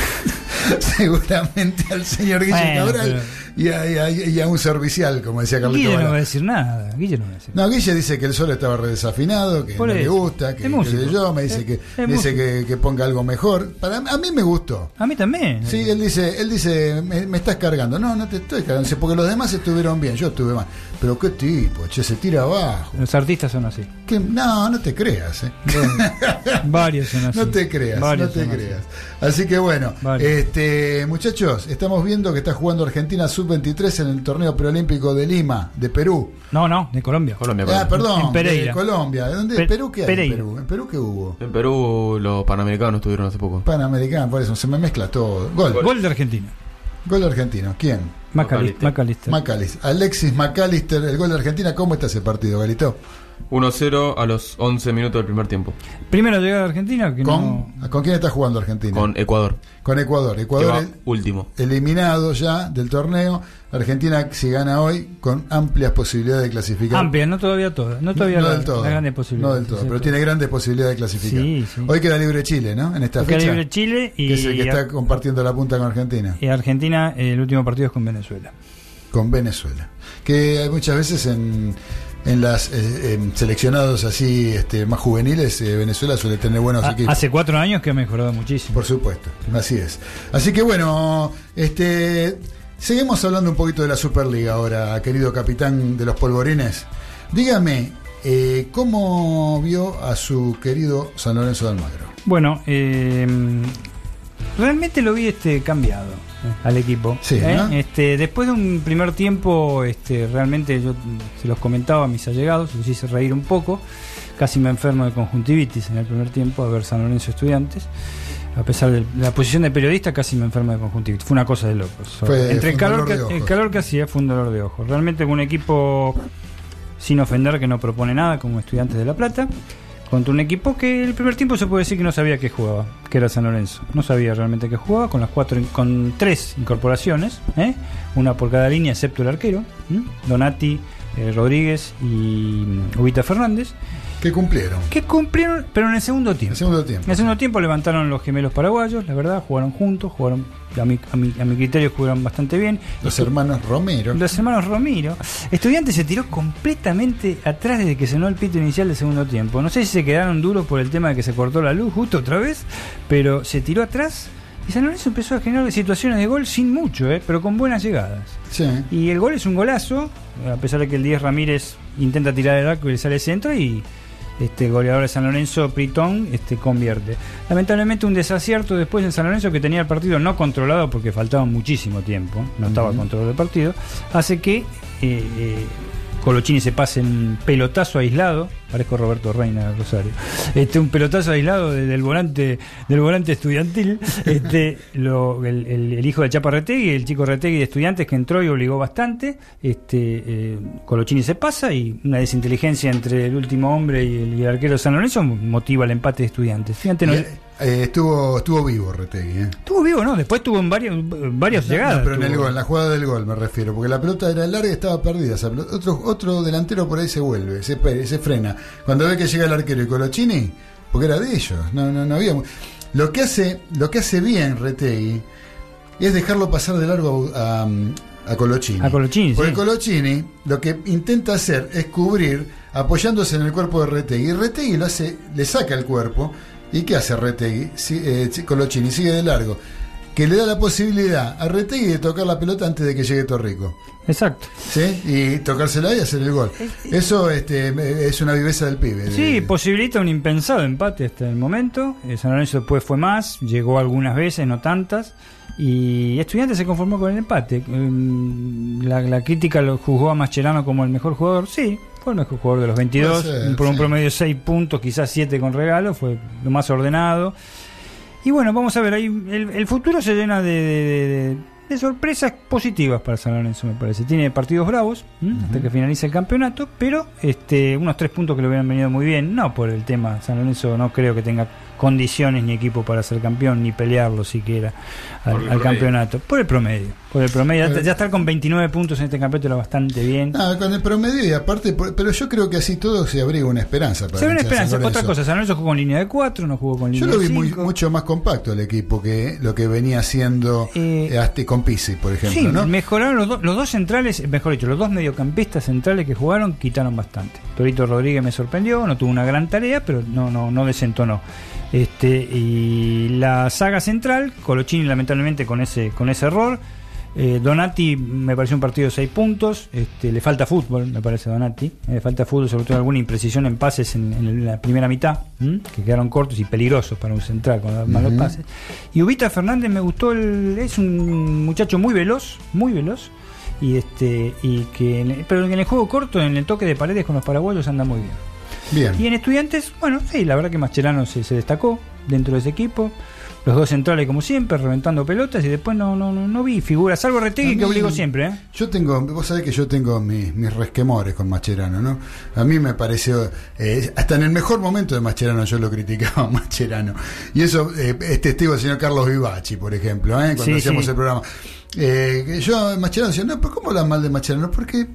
Seguramente al señor Guille Bueno, Cabral y, a, y a- y a un servicial, como decía Carlito Guille no va a decir nada. Guille no va a decir No, Guille dice que el sol estaba redesafinado, que Por no le gusta, que, yo, me dice Es- que, es dice que, que ponga algo mejor. Para a mí me gustó. A mí también. Sí, él dice, él dice, me, me estás cargando. No, no te estoy cargando, porque los demás estuvieron bien, yo estuve mal. Pero qué tipo, che, se tira abajo. Los artistas son así. ¿Qué? No, no te creas, eh. Varios son así. No te creas, Varios no te así. Así que bueno, este muchachos, estamos viendo que está jugando Argentina sub-23 en el torneo preolímpico de Lima, de Perú. No, no, de Colombia. Colombia, Ah, Colombia. perdón, En Pereira. de Colombia. ¿De dónde? Pe- ¿Perú qué hay? en Pereira. Perú? ¿En Perú qué hubo? En Perú los panamericanos estuvieron hace poco. Panamericano, por eso se me mezcla todo. Gol. Gol, Gol de Argentina. argentino. ¿Quién? Macalister. Macalister. Macalister. Alexis McAllister, el gol de Argentina. ¿Cómo está ese partido, Galito? 1-0 a los 11 minutos del primer tiempo. Primero llegada Argentina, que ¿Con, no. ¿Con quién está jugando Argentina? Con Ecuador. Con Ecuador. Que Ecuador va es último. eliminado ya del torneo. Argentina, si gana hoy, con amplias posibilidades de clasificar. Amplia, no todavía toda. No todavía no la, del todo. la grande no del todo, Sí, pero tiene grandes posibilidades de clasificar. Sí, sí. Hoy queda libre Chile, ¿no? En esta Porque fecha. libre Chile y, que es el que está Ar- compartiendo la punta con Argentina. y Argentina, el último partido es con Venezuela. con Venezuela. Que hay muchas veces en, en las eh, en seleccionados así este, más juveniles, eh, Venezuela suele tener buenos Ah, equipos. hace cuatro años que ha mejorado muchísimo. Por supuesto, así es. Así que bueno, este seguimos hablando un poquito de la Superliga ahora, querido capitán de los polvorines. Dígame, eh, ¿cómo vio a su querido San Lorenzo de Almagro? Bueno, eh, realmente lo vi este cambiado al equipo. Sí, ¿eh? ¿no? este, después de un primer tiempo, este, realmente yo se los comentaba a mis allegados, los hice reír un poco. Casi me enfermo de conjuntivitis en el primer tiempo a ver San Lorenzo Estudiantes. A pesar de la posición de periodista, casi me enfermo de conjuntivitis. Fue una cosa de locos. Fue- Entre fue el calor, que, el calor que hacía fue un dolor de ojos. Realmente un equipo sin ofender que no propone nada como Estudiantes de La Plata contra un equipo que el primer tiempo se puede decir que no sabía que jugaba, que era San Lorenzo. No sabía realmente que jugaba, con las cuatro, con tres incorporaciones, ¿eh? una por cada línea excepto el arquero. Donati, eh, Rodríguez y mm, Ubita Fernández, ¿Qué cumplieron? que cumplieron, pero en el segundo tiempo. El segundo tiempo. En el segundo tiempo levantaron los gemelos paraguayos, la verdad, jugaron juntos, jugaron, a mi, a mi, a mi criterio jugaron bastante bien. Los hermanos Romero. Los hermanos Romero. Estudiantes se tiró completamente atrás desde que sonó el pito inicial del segundo tiempo. No sé si se quedaron duros por el tema de que se cortó la luz justo otra vez, pero se tiró atrás Y San Lorenzo empezó a generar situaciones de gol sin mucho, ¿eh? pero con buenas llegadas. Sí. Y el gol es un golazo, a pesar de que el 10 Ramírez intenta tirar el arco y le sale centro y este goleador de San Lorenzo, Pritón, este, convierte. Lamentablemente un desacierto después en San Lorenzo que tenía el partido no controlado porque faltaba muchísimo tiempo, no estaba controlado el partido, hace que eh, eh, Colochini se pase en un pelotazo aislado, parezco Roberto Reina Rosario, este, un pelotazo aislado de- del volante del volante estudiantil, este, lo- el, el- el hijo de Chapa Retegui, el chico Retegui de estudiantes que entró y obligó bastante, este, eh, Colochini se pasa y una desinteligencia entre el último hombre y el, y el arquero de San Lorenzo motiva el empate de estudiantes. Fíjate, no, eh, estuvo, estuvo vivo Retegui. ¿eh? estuvo vivo, ¿no? Después tuvo en varios, varias No, llegadas. pero en el gol, en la jugada del gol me refiero, porque la pelota era larga y estaba perdida. esa. Otro, otro delantero por ahí se vuelve, se, se frena. Cuando ve que llega el arquero y Colochini, porque era de ellos, no, no, no había. Lo que hace, lo que hace bien Retegui es dejarlo pasar de largo a, a Colochini. A Colochini, Porque sí. Colochini lo que intenta hacer es cubrir apoyándose en el cuerpo de Retegui. Y Retegui lo hace, le saca el cuerpo. ¿Y qué hace Retegui? Si- eh, Colochini sigue de largo. Que le da la posibilidad a Retegui de tocar la pelota antes de que llegue Torrico. Exacto. ¿Sí? Y tocársela y hacer el gol. Eso este, es una viveza del pibe. de- Sí, posibilita un impensado empate hasta el momento. Eh, San Lorenzo después fue más, llegó algunas veces, no tantas. Y Estudiantes se conformó con el empate. Mm, La, la crítica lo juzgó a Mascherano como el mejor jugador. Sí, fue el mejor jugador de los 22. Puede ser, por un sí. promedio de 6 puntos, quizás 7 con regalo. Fue lo más ordenado. Y bueno, vamos a ver, ahí el, el futuro se llena de, de- de- de sorpresas positivas para San Lorenzo, me parece. Tiene partidos bravos hasta que finalice el campeonato, pero este unos tres puntos que le hubieran venido muy bien, no por el tema. San Lorenzo no creo que tenga condiciones ni equipo para ser campeón, ni pelearlo siquiera al, campeonato. Por el promedio. Por el promedio. Ya, estar con 29 puntos en este campeonato era bastante bien. Ah, con el promedio y aparte, pero yo creo que así todo se abriga una esperanza. Para Se ve una esperanza. Otra cosa, San Lorenzo jugó con línea de 4, no jugó con Yo línea lo de vi muy, 5. mucho más compacto el equipo que lo que venía haciendo Eh, eh, hasta con Pisi, por ejemplo. Sí, ¿no? mejoraron los, dos- los dos centrales, mejor dicho, los dos mediocampistas centrales que jugaron quitaron bastante. Torito Rodríguez me sorprendió, no tuvo una gran tarea, pero no, no, no desentonó. Este, y la saga central, Colochini lamentablemente con ese, con ese error. Eh, Donati me pareció un partido de 6 puntos. Este, le falta fútbol, me parece a Donati. Eh, Le falta fútbol, sobre todo alguna imprecisión en pases en, en la primera mitad, ¿m? que quedaron cortos y peligrosos para un central con los malos pases. Y Ubita Fernández me gustó, el- es un muchacho muy veloz, muy veloz. Y este y que en el- pero en el juego corto, en el toque de paredes con los paraguayos anda muy bien. Bien. Y en estudiantes, bueno, sí, la verdad que Mascherano se, se destacó dentro de ese equipo. Los dos centrales como siempre, reventando pelotas y después no, no, no, no vi figuras, salvo Retegui que obligó siempre, ¿eh? Yo tengo, vos sabés que yo tengo mis, mis resquemores con Mascherano, ¿no? A mí me pareció, eh, hasta en el mejor momento de Mascherano yo lo criticaba a Mascherano. Y eso eh, es testigo del señor Carlos Vivachi, por ejemplo, ¿eh? cuando Sí, hacíamos sí. el programa. Eh, que yo, Mascherano decía, no, pero ¿cómo hablan mal de Mascherano? Porque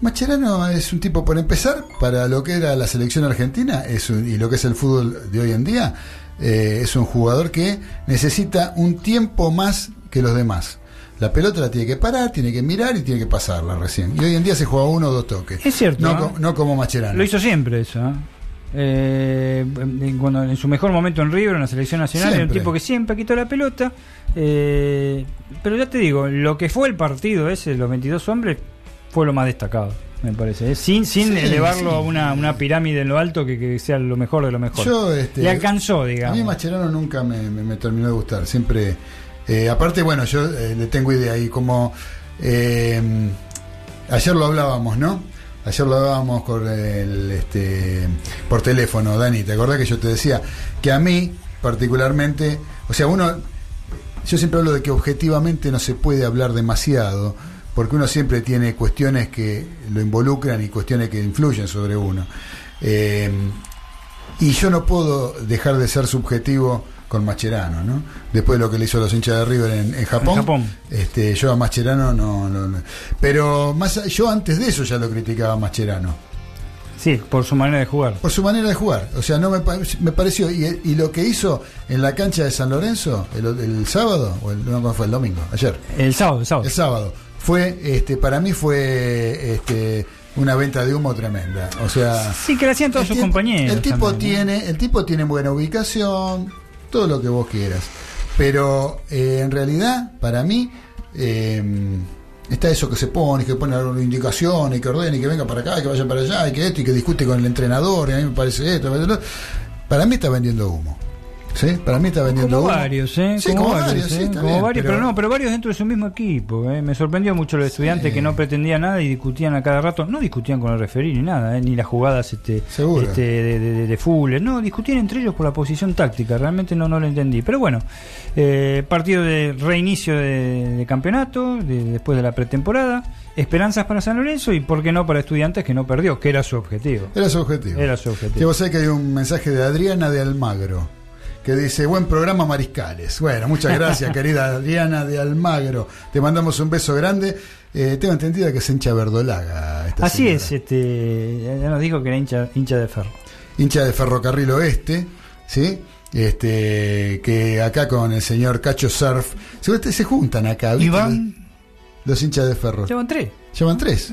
Mascherano es un tipo, por empezar, para lo que era la selección argentina es un- y lo que es el fútbol de hoy en día, eh, es un jugador que necesita un tiempo más que los demás. La pelota la tiene que parar, tiene que mirar y tiene que pasarla recién. Y hoy en día se juega uno o dos toques. Es cierto, No, co- no como Mascherano. Lo hizo siempre eso, ¿eh? Eh, en- cuando en su mejor momento en River, en la selección nacional, era un tipo que siempre quitó la pelota. eh, pero ya te digo, lo que fue el partido ese, los 22 hombres, fue lo más destacado, me parece. ¿eh? Sin, sin Sí, elevarlo sí. a una, una pirámide en lo alto que, que sea lo mejor de lo mejor. Yo, este, Le alcanzó, A digamos. mí Mascherano nunca me, me- me terminó de gustar. Siempre. eh, aparte, bueno, yo eh, le tengo idea y como. eh, ayer lo hablábamos, ¿no? Ayer lo hablábamos con el, este, por teléfono, Dani. ¿Te acordás que yo te decía que a mí, particularmente. O sea, uno. Yo siempre hablo de que objetivamente no se puede hablar demasiado. Porque uno siempre tiene cuestiones que lo involucran y cuestiones que influyen sobre uno. Eh, y yo no puedo dejar de ser subjetivo con Mascherano, ¿no? Después de lo que le hizo a los hinchas de River en, en Japón. En Japón. Este, yo a Mascherano no, no, no. Pero más, yo antes de eso ya lo criticaba a Mascherano. Sí, por su manera de jugar. Por su manera de jugar. O sea, no me, me pareció. Y, y lo que hizo en la cancha de San Lorenzo el, el sábado, o el, no, ¿cuándo fue el domingo, ayer. El sábado, el sábado. El sábado. Fue, este, para mí fue este, una venta de humo tremenda. O sea. Sí, que le hacían todos sus compañeros. El tipo también, ¿no? tiene, el tipo tiene buena ubicación, todo lo que vos quieras. Pero eh, en realidad, para mí, eh, está eso que se pone, que pone alguna indicación, y que ordene, y que venga para acá, y que vaya para allá, y que esto, y que discute con el entrenador, y a mí me parece esto. Para mí está vendiendo humo. ¿Sí? Para mí está vendiendo Como varios, ¿eh? Sí, como, varios, ¿eh? está Como bien, varios, pero... no, pero varios dentro de su mismo equipo. ¿eh? Me sorprendió mucho los estudiantes que no pretendían nada y discutían a cada rato. No discutían con el referí ni nada, ¿eh? ni las jugadas este, este, de, de, de, de Fuller. No, discutían entre ellos por la posición táctica. Realmente no, no lo entendí. Pero bueno, eh, partido de reinicio de, campeonato, de- después de la pretemporada. Esperanzas para San Lorenzo y, ¿por qué no, para estudiantes que no perdió? Que era su objetivo. Era su objetivo. Era su objetivo. Que vos sabés que hay un mensaje de Adriana de Almagro que dice, buen programa Mariscales. Bueno, muchas gracias querida Adriana de Almagro. Te mandamos un beso grande. Eh, tengo entendido que es hincha verdolaga. Esta Así señora. es, este, ya nos dijo que era hincha, hincha de ferro. Hincha de Ferrocarril Oeste, ¿sí? Este, que acá con el señor Cacho Surf, se, se juntan acá, ¿viste? Iván, Los hinchas de Ferro. Llevan tres. Llevan tres.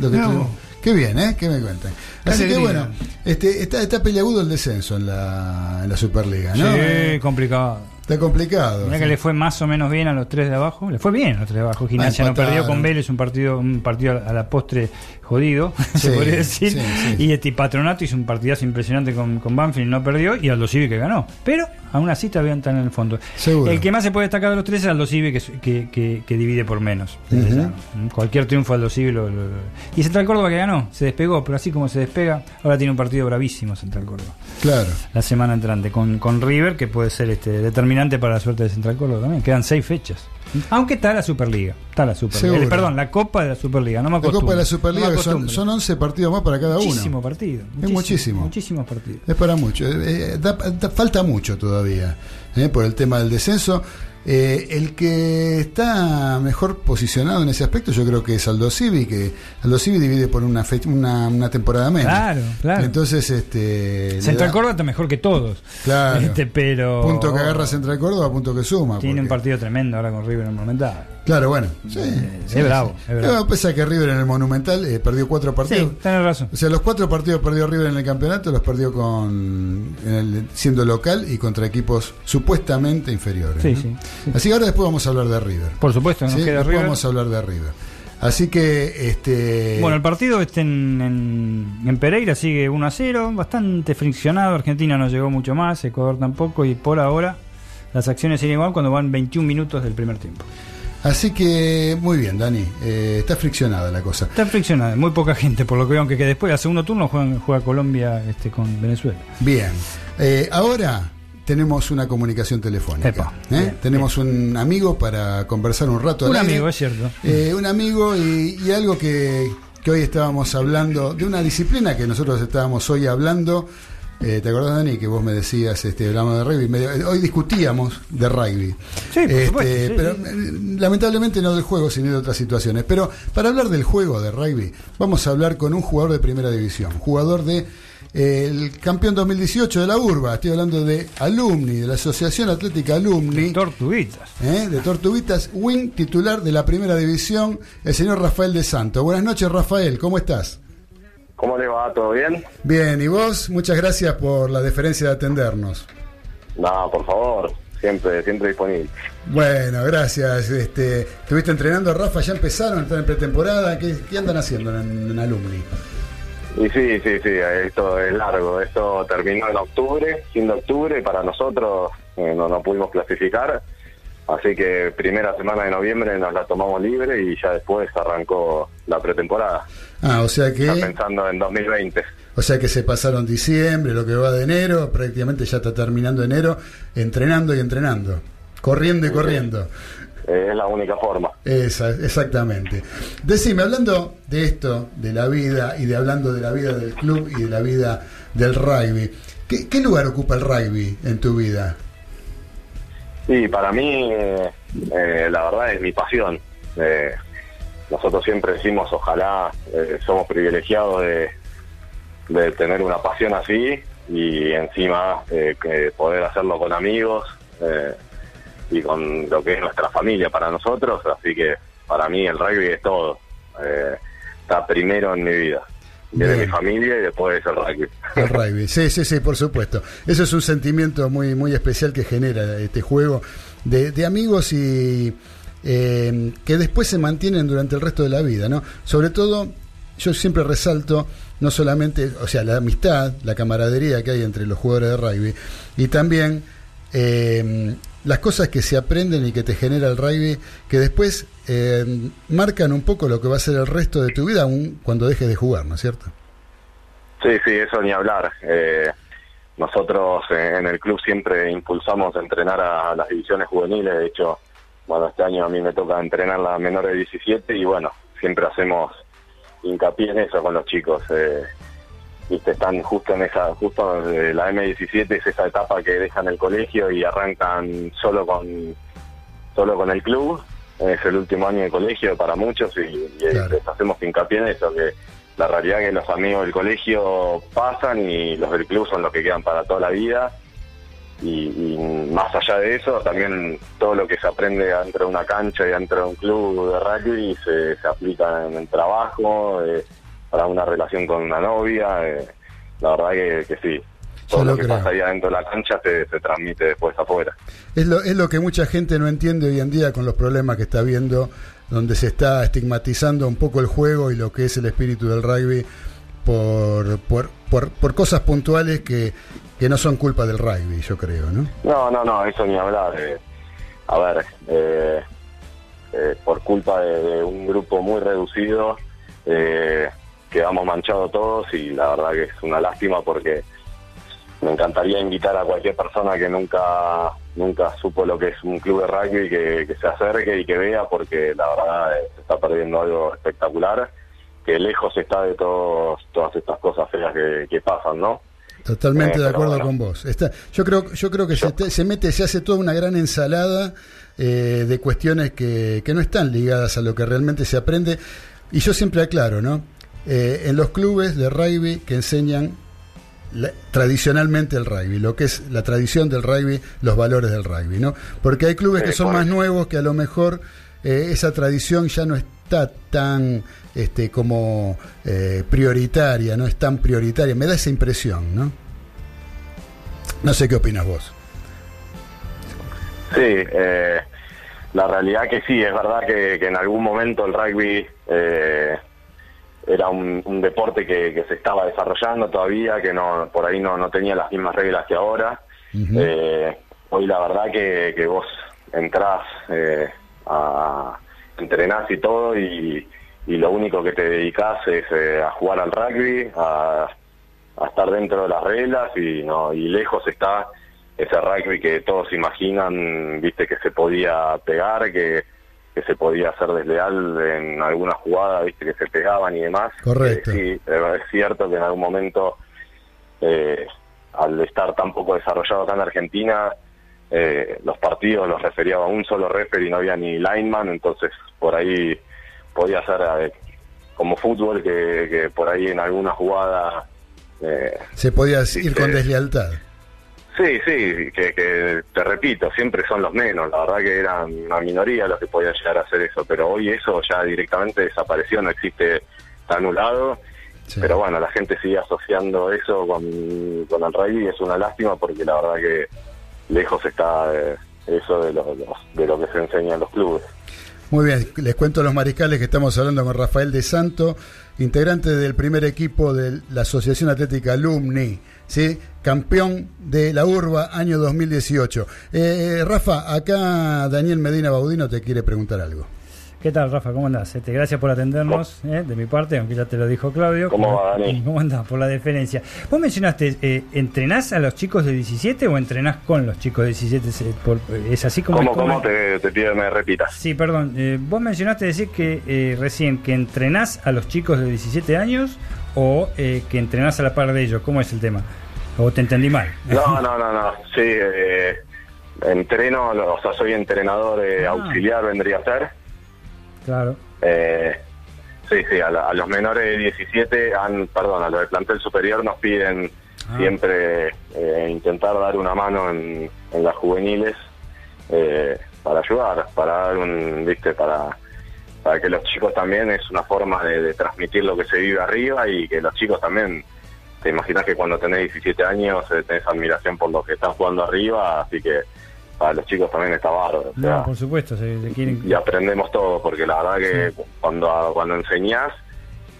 Lo que Bravo. Qué bien, ¿eh? ¿Qué me cuentan? Qué Así que bueno, este, está, está peleagudo el descenso en la, en la Superliga, ¿no? Sí, complicado. Está complicado. Mira que sí. le fue más o menos bien a los tres de abajo. Le fue bien a los tres de abajo. Gimnasia no perdió con Vélez, un partido, un partido a la postre jodido, Sí, se podría decir. sí. Y este Patronato hizo un partidazo impresionante con, con Banfield, no perdió, y Aldo Civi que ganó. Pero aún así todavía están en el fondo. Seguro. El que más se puede destacar de los tres es Aldo Civi, que, que, que- que divide por menos. Cualquier triunfo Aldo Civi lo, lo- lo- Y Central Córdoba que ganó, se despegó, pero así como se despega, ahora tiene un partido bravísimo Central Córdoba Claro. la semana entrante con, con River, que puede ser este determinante para la suerte de Central Córdoba también. Quedan seis fechas. Aunque está la Superliga. Está la Superliga. Eh, perdón, la Copa de la Superliga. No me La acostumbro. Copa de la Superliga No son, son 11 partidos más para cada uno. Muchísimo partido. Es muchísimo. Muchísimos partidos. Es para mucho. Eh, eh, da- da- falta mucho todavía eh, por el tema del descenso. Eh, el que está mejor posicionado en ese aspecto, yo creo que es Aldo Civi, que Aldo Civi divide por una, fe- una, una temporada menos. Claro, claro. Entonces, este. Central da- Córdoba está mejor que todos. Claro. Este, pero. Punto que agarra Central Córdoba, punto que suma. Tiene un partido tremendo ahora con River en el Monumental. Claro, bueno. Sí, es sí, bravo, sí. es bravo. Pese a que River en el Monumental eh, perdió cuatro partidos. Sí, tenés razón. O sea, los cuatro partidos perdió River en el campeonato los perdió con en el- siendo local y contra equipos supuestamente inferiores. Sí, ¿no? sí, sí. Así que ahora después vamos a hablar de River. Por supuesto, nos queda después River. vamos a hablar de River. Así que este Bueno, el partido este en, en- en Pereira sigue 1 a 0, bastante friccionado. Argentina no llegó mucho más, Ecuador tampoco, y por ahora las acciones siguen igual cuando van 21 minutos del primer tiempo. Así que muy bien, Dani. Eh, está friccionada la cosa. Está friccionado, muy poca gente, por lo que veo, aunque que después, al segundo turno, juegan- juega Colombia este, con Venezuela. Bien. Eh, ahora tenemos una comunicación telefónica. Epa, ¿eh? bien, tenemos un amigo para conversar un rato. Un aire. amigo, es cierto. Eh, un amigo y, y algo que, que hoy estábamos hablando, de una disciplina que nosotros estábamos hoy hablando. Eh, ¿Te acordás, Dani, que vos me decías, este, hablamos de rugby? medio- eh, hoy discutíamos de rugby. Sí, por Este, supuesto, sí, pero sí. eh, lamentablemente no del juego, sino de otras situaciones. Pero para hablar del juego de rugby, vamos a hablar con un jugador de primera división, jugador de eh, el campeón 2018 de la URBA. Estoy hablando de Alumni, de la Asociación Atlética Alumni. Tortuguitas. ¿eh? de Tortuguitas, wing titular de la primera división, el señor Rafael de Santo. Buenas noches, Rafael, ¿cómo estás? ¿Cómo le va? ¿Todo bien? Bien, ¿y vos? Muchas gracias por la deferencia de atendernos. No, por favor, siempre, siempre disponible. Bueno, gracias. Este, ¿Estuviste entrenando, Rafa? ¿Ya empezaron? ¿Están en pretemporada? ¿Qué, qué andan haciendo en, en Alumni? Y sí, sí, sí, esto es largo. Esto terminó en octubre, fin de octubre, y para nosotros eh, no, no pudimos clasificar. Así que primera semana de noviembre nos la tomamos libre y ya después arrancó la pretemporada. Ah, o sea que, pensando en 2020. o sea que se pasaron diciembre, lo que va de enero, prácticamente ya está terminando enero, entrenando y entrenando, corriendo y corriendo. Eh, es la única forma. Esa, exactamente. Decime, hablando de esto, de la vida y de hablando de la vida del club y de la vida del rugby, ¿qué, qué lugar ocupa el rugby en tu vida? Sí, para mí, eh, eh, la verdad es mi pasión. Eh, nosotros siempre decimos, ojalá eh, somos privilegiados de, de tener una pasión así y encima eh, que poder hacerlo con amigos y con lo que es nuestra familia para nosotros. Así que para mí el rugby es todo. Está primero en mi vida. Bien. mi familia y después el rugby. El rugby. Sí, sí, sí, por supuesto. Eso es un sentimiento muy, muy especial que genera este juego de, de amigos y eh, que después se mantienen durante el resto de la vida, ¿no? Sobre todo, yo siempre resalto no solamente, o sea, la amistad, la camaradería que hay entre los jugadores de rugby y también eh, las cosas que se aprenden y que te genera el rugby, que después eh, marcan un poco lo que va a ser el resto de tu vida, aun cuando dejes de jugar, ¿no es cierto? Sí, sí, eso ni hablar. Eh, nosotros en el club siempre impulsamos a entrenar a las divisiones juveniles. De hecho, bueno, este año a mí me toca entrenar la menor de 17 y bueno, siempre hacemos hincapié en eso con los chicos. Eh, viste, están justo en esa, justo la M17 es esa etapa que dejan el colegio y arrancan solo con solo con el club. Es el último año de colegio para muchos y, y Claro. les hacemos hincapié en eso, que la realidad es que los amigos del colegio pasan y los del club son los que quedan para toda la vida. Y, y más allá de eso, también todo lo que se aprende dentro de una cancha y dentro de un club de rugby se, se aplica en el trabajo, eh, para una relación con una novia. eh, la verdad que, que sí. Todo lo lo que creo. pasa ahí adentro de la cancha se, se transmite después afuera. Es lo, es lo que mucha gente no entiende hoy en día con los problemas que está viendo, donde se está estigmatizando un poco el juego y lo que es el espíritu del rugby por, por, por, por cosas puntuales que, que no son culpa del rugby, yo creo, ¿no? No, no, no, eso ni hablar. eh. a ver, eh, eh, por culpa de, de un grupo muy reducido, eh, quedamos manchados todos y la verdad que es una lástima porque me encantaría invitar a cualquier persona que nunca nunca supo lo que es un club de rugby que, que se acerque y que vea porque la verdad eh, se está perdiendo algo espectacular que lejos está de todos todas estas cosas feas que, que pasan, ¿no? Totalmente Eh, de acuerdo bueno. con vos. Está, yo creo, yo creo que se, te- se mete, se hace toda una gran ensalada eh, de cuestiones que, que no están ligadas a lo que realmente se aprende. Y yo siempre aclaro, ¿no? Eh, en los clubes de rugby que enseñan la- tradicionalmente el rugby, lo que es la tradición del rugby, los valores del rugby, ¿no? Porque hay clubes que son más nuevos que a lo mejor eh, esa tradición ya no está tan este como eh, prioritaria, no es tan prioritaria, me da esa impresión, ¿no? No sé qué opinas vos. Sí, eh, la realidad que sí, es verdad que, que en algún momento el rugby eh, era un, un deporte que, que se estaba desarrollando todavía, que no por ahí no, no tenía las mismas reglas que ahora. Eh, hoy la verdad que, que vos entrás eh, a entrenás y todo y, y lo único que te dedicás es eh, a jugar al rugby, a, a estar dentro de las reglas y no y lejos está ese rugby que todos imaginan, viste que se podía pegar, que, que se podía hacer desleal en alguna jugada, viste que se pegaban y demás. Correcto. Eh, sí, es cierto que en algún momento eh, al estar tan poco desarrollado acá en Argentina, eh, los partidos los refería a un solo referee y no había ni lineman, entonces por ahí podía ser eh, como fútbol que, que por ahí en alguna jugada... eh, Se podía ir con deslealtad. Sí, sí, que, que te repito, siempre son los menos. La verdad que eran una minoría los que podían llegar a hacer eso, pero hoy eso ya directamente desapareció, no existe, está anulado. Sí. Pero bueno, la gente sigue asociando eso con, con el rugby y es una lástima porque la verdad que lejos está eh, eso de lo, de lo que se enseña en los clubes. Muy bien, les cuento a los mariscales que estamos hablando con Rafael de Santo, integrante del primer equipo de la Asociación Atlética Alumni, ¿sí? campeón de la Urba año 2018. Eh, Rafa, acá Daniel Medina Baudino te quiere preguntar algo. ¿Qué tal, Rafa? ¿Cómo andás? Este, gracias por atendernos, eh, de mi parte, aunque ya te lo dijo Claudio. ¿Cómo va, Dani? ¿Cómo andás? Por la deferencia. Vos mencionaste, eh, ¿entrenás a los chicos de 17 o entrenás con los chicos de 17? Se- por- ¿Es así como... ¿Cómo, cómo te, te pido que me repitas? Sí, perdón. eh, vos mencionaste decir que eh, recién que entrenás a los chicos de 17 años o eh, que entrenás a la par de ellos. ¿Cómo es el tema? ¿O te entendí mal? No, no, no, no. Sí, eh, entreno, o sea, soy entrenador eh, Ah. auxiliar, vendría a ser. Claro. Eh, sí, sí, a, la- a los menores de 17, han, perdón, a los de plantel superior nos piden Ah. siempre eh, intentar dar una mano en, en las juveniles eh, para ayudar, para dar un, viste, para, para que los chicos también es una forma de, de transmitir lo que se vive arriba y que los chicos también, te imaginas que cuando tenés 17 años eh, tenés admiración por lo que están jugando arriba, así que para los chicos también está bárbaro. o sea, No, por supuesto, se, se quieren. y aprendemos todo, porque la verdad que cuando, cuando enseñás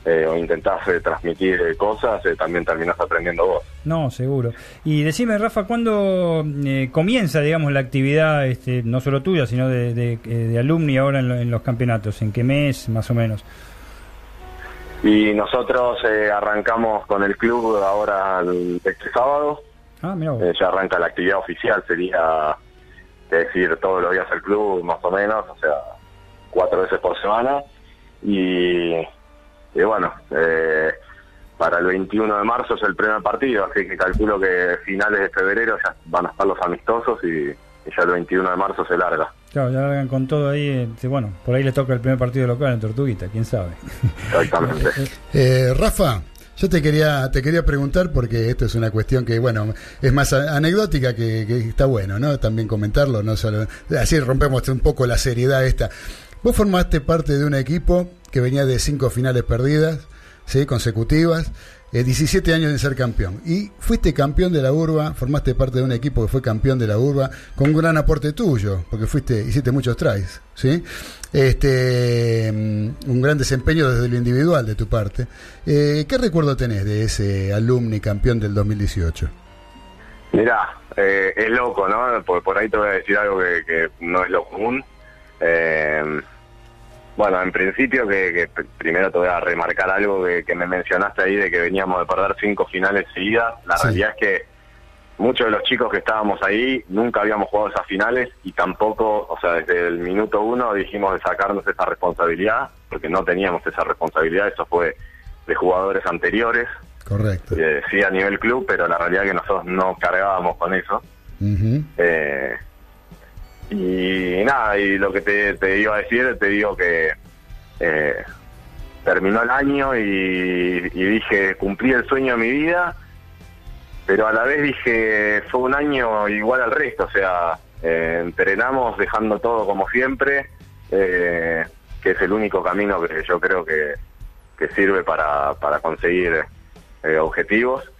eh, o intentás eh, transmitir eh, cosas, también terminás aprendiendo vos. No, seguro. Y decime, Rafa, ¿cuándo comienza, digamos, la actividad, este, no solo tuya, sino de, de, de alumni ahora en, lo- en los campeonatos? ¿En qué mes, más o menos? Y nosotros eh, arrancamos con el club ahora el, este sábado, Ah, mira. Eh, ya arranca la actividad oficial, sería decir todos los días al club, más o menos, o sea, cuatro veces por semana. Y, y bueno, eh, para el 21 de marzo es el primer partido, así que calculo que finales de febrero ya van a estar los amistosos y, y ya el 21 de marzo se larga. Claro, ya largan con todo ahí. este, bueno, por ahí les toca el primer partido local en Tortuguita, quién sabe. Exactamente. Eh, Rafa, yo te quería, te quería preguntar porque esto es una cuestión que, bueno, es más a- anecdótica que, que está bueno, ¿no? También comentarlo, no solo, así rompemos un poco la seriedad esta. Vos formaste parte de un equipo que venía de cinco finales perdidas, ¿sí? Consecutivas, eh, 17 años de ser campeón. Y fuiste campeón de la urba, formaste parte de un equipo que fue campeón de la urba, con un gran aporte tuyo, porque fuiste, hiciste muchos tries, ¿sí? Este, mm, un gran desempeño desde lo individual de tu parte. Eh, ¿Qué recuerdo tenés de ese alumni campeón del 2018? Mirá, eh, es loco, ¿no? Por, por ahí te voy a decir algo que, que no es lo común. Eh, bueno, en principio que, que pr- primero te voy a remarcar algo que, que me mencionaste ahí de que veníamos de perder cinco finales seguidas. La Sí. realidad es que muchos de los chicos que estábamos ahí nunca habíamos jugado esas finales y tampoco, o sea, desde el minuto uno dijimos de sacarnos esa responsabilidad, porque no teníamos esa responsabilidad, eso fue de jugadores anteriores, Correcto. eh, sí a nivel club, pero la realidad es que nosotros no cargábamos con eso. Ujú. Eh, y nada, y lo que te, te iba a decir, te digo que eh, terminó el año y, dije, cumplí el sueño de mi vida, pero a la vez dije, fue un año igual al resto, o sea, eh, entrenamos dejando todo como siempre, eh, que es el único camino que yo creo que, que sirve para, para conseguir eh, objetivos.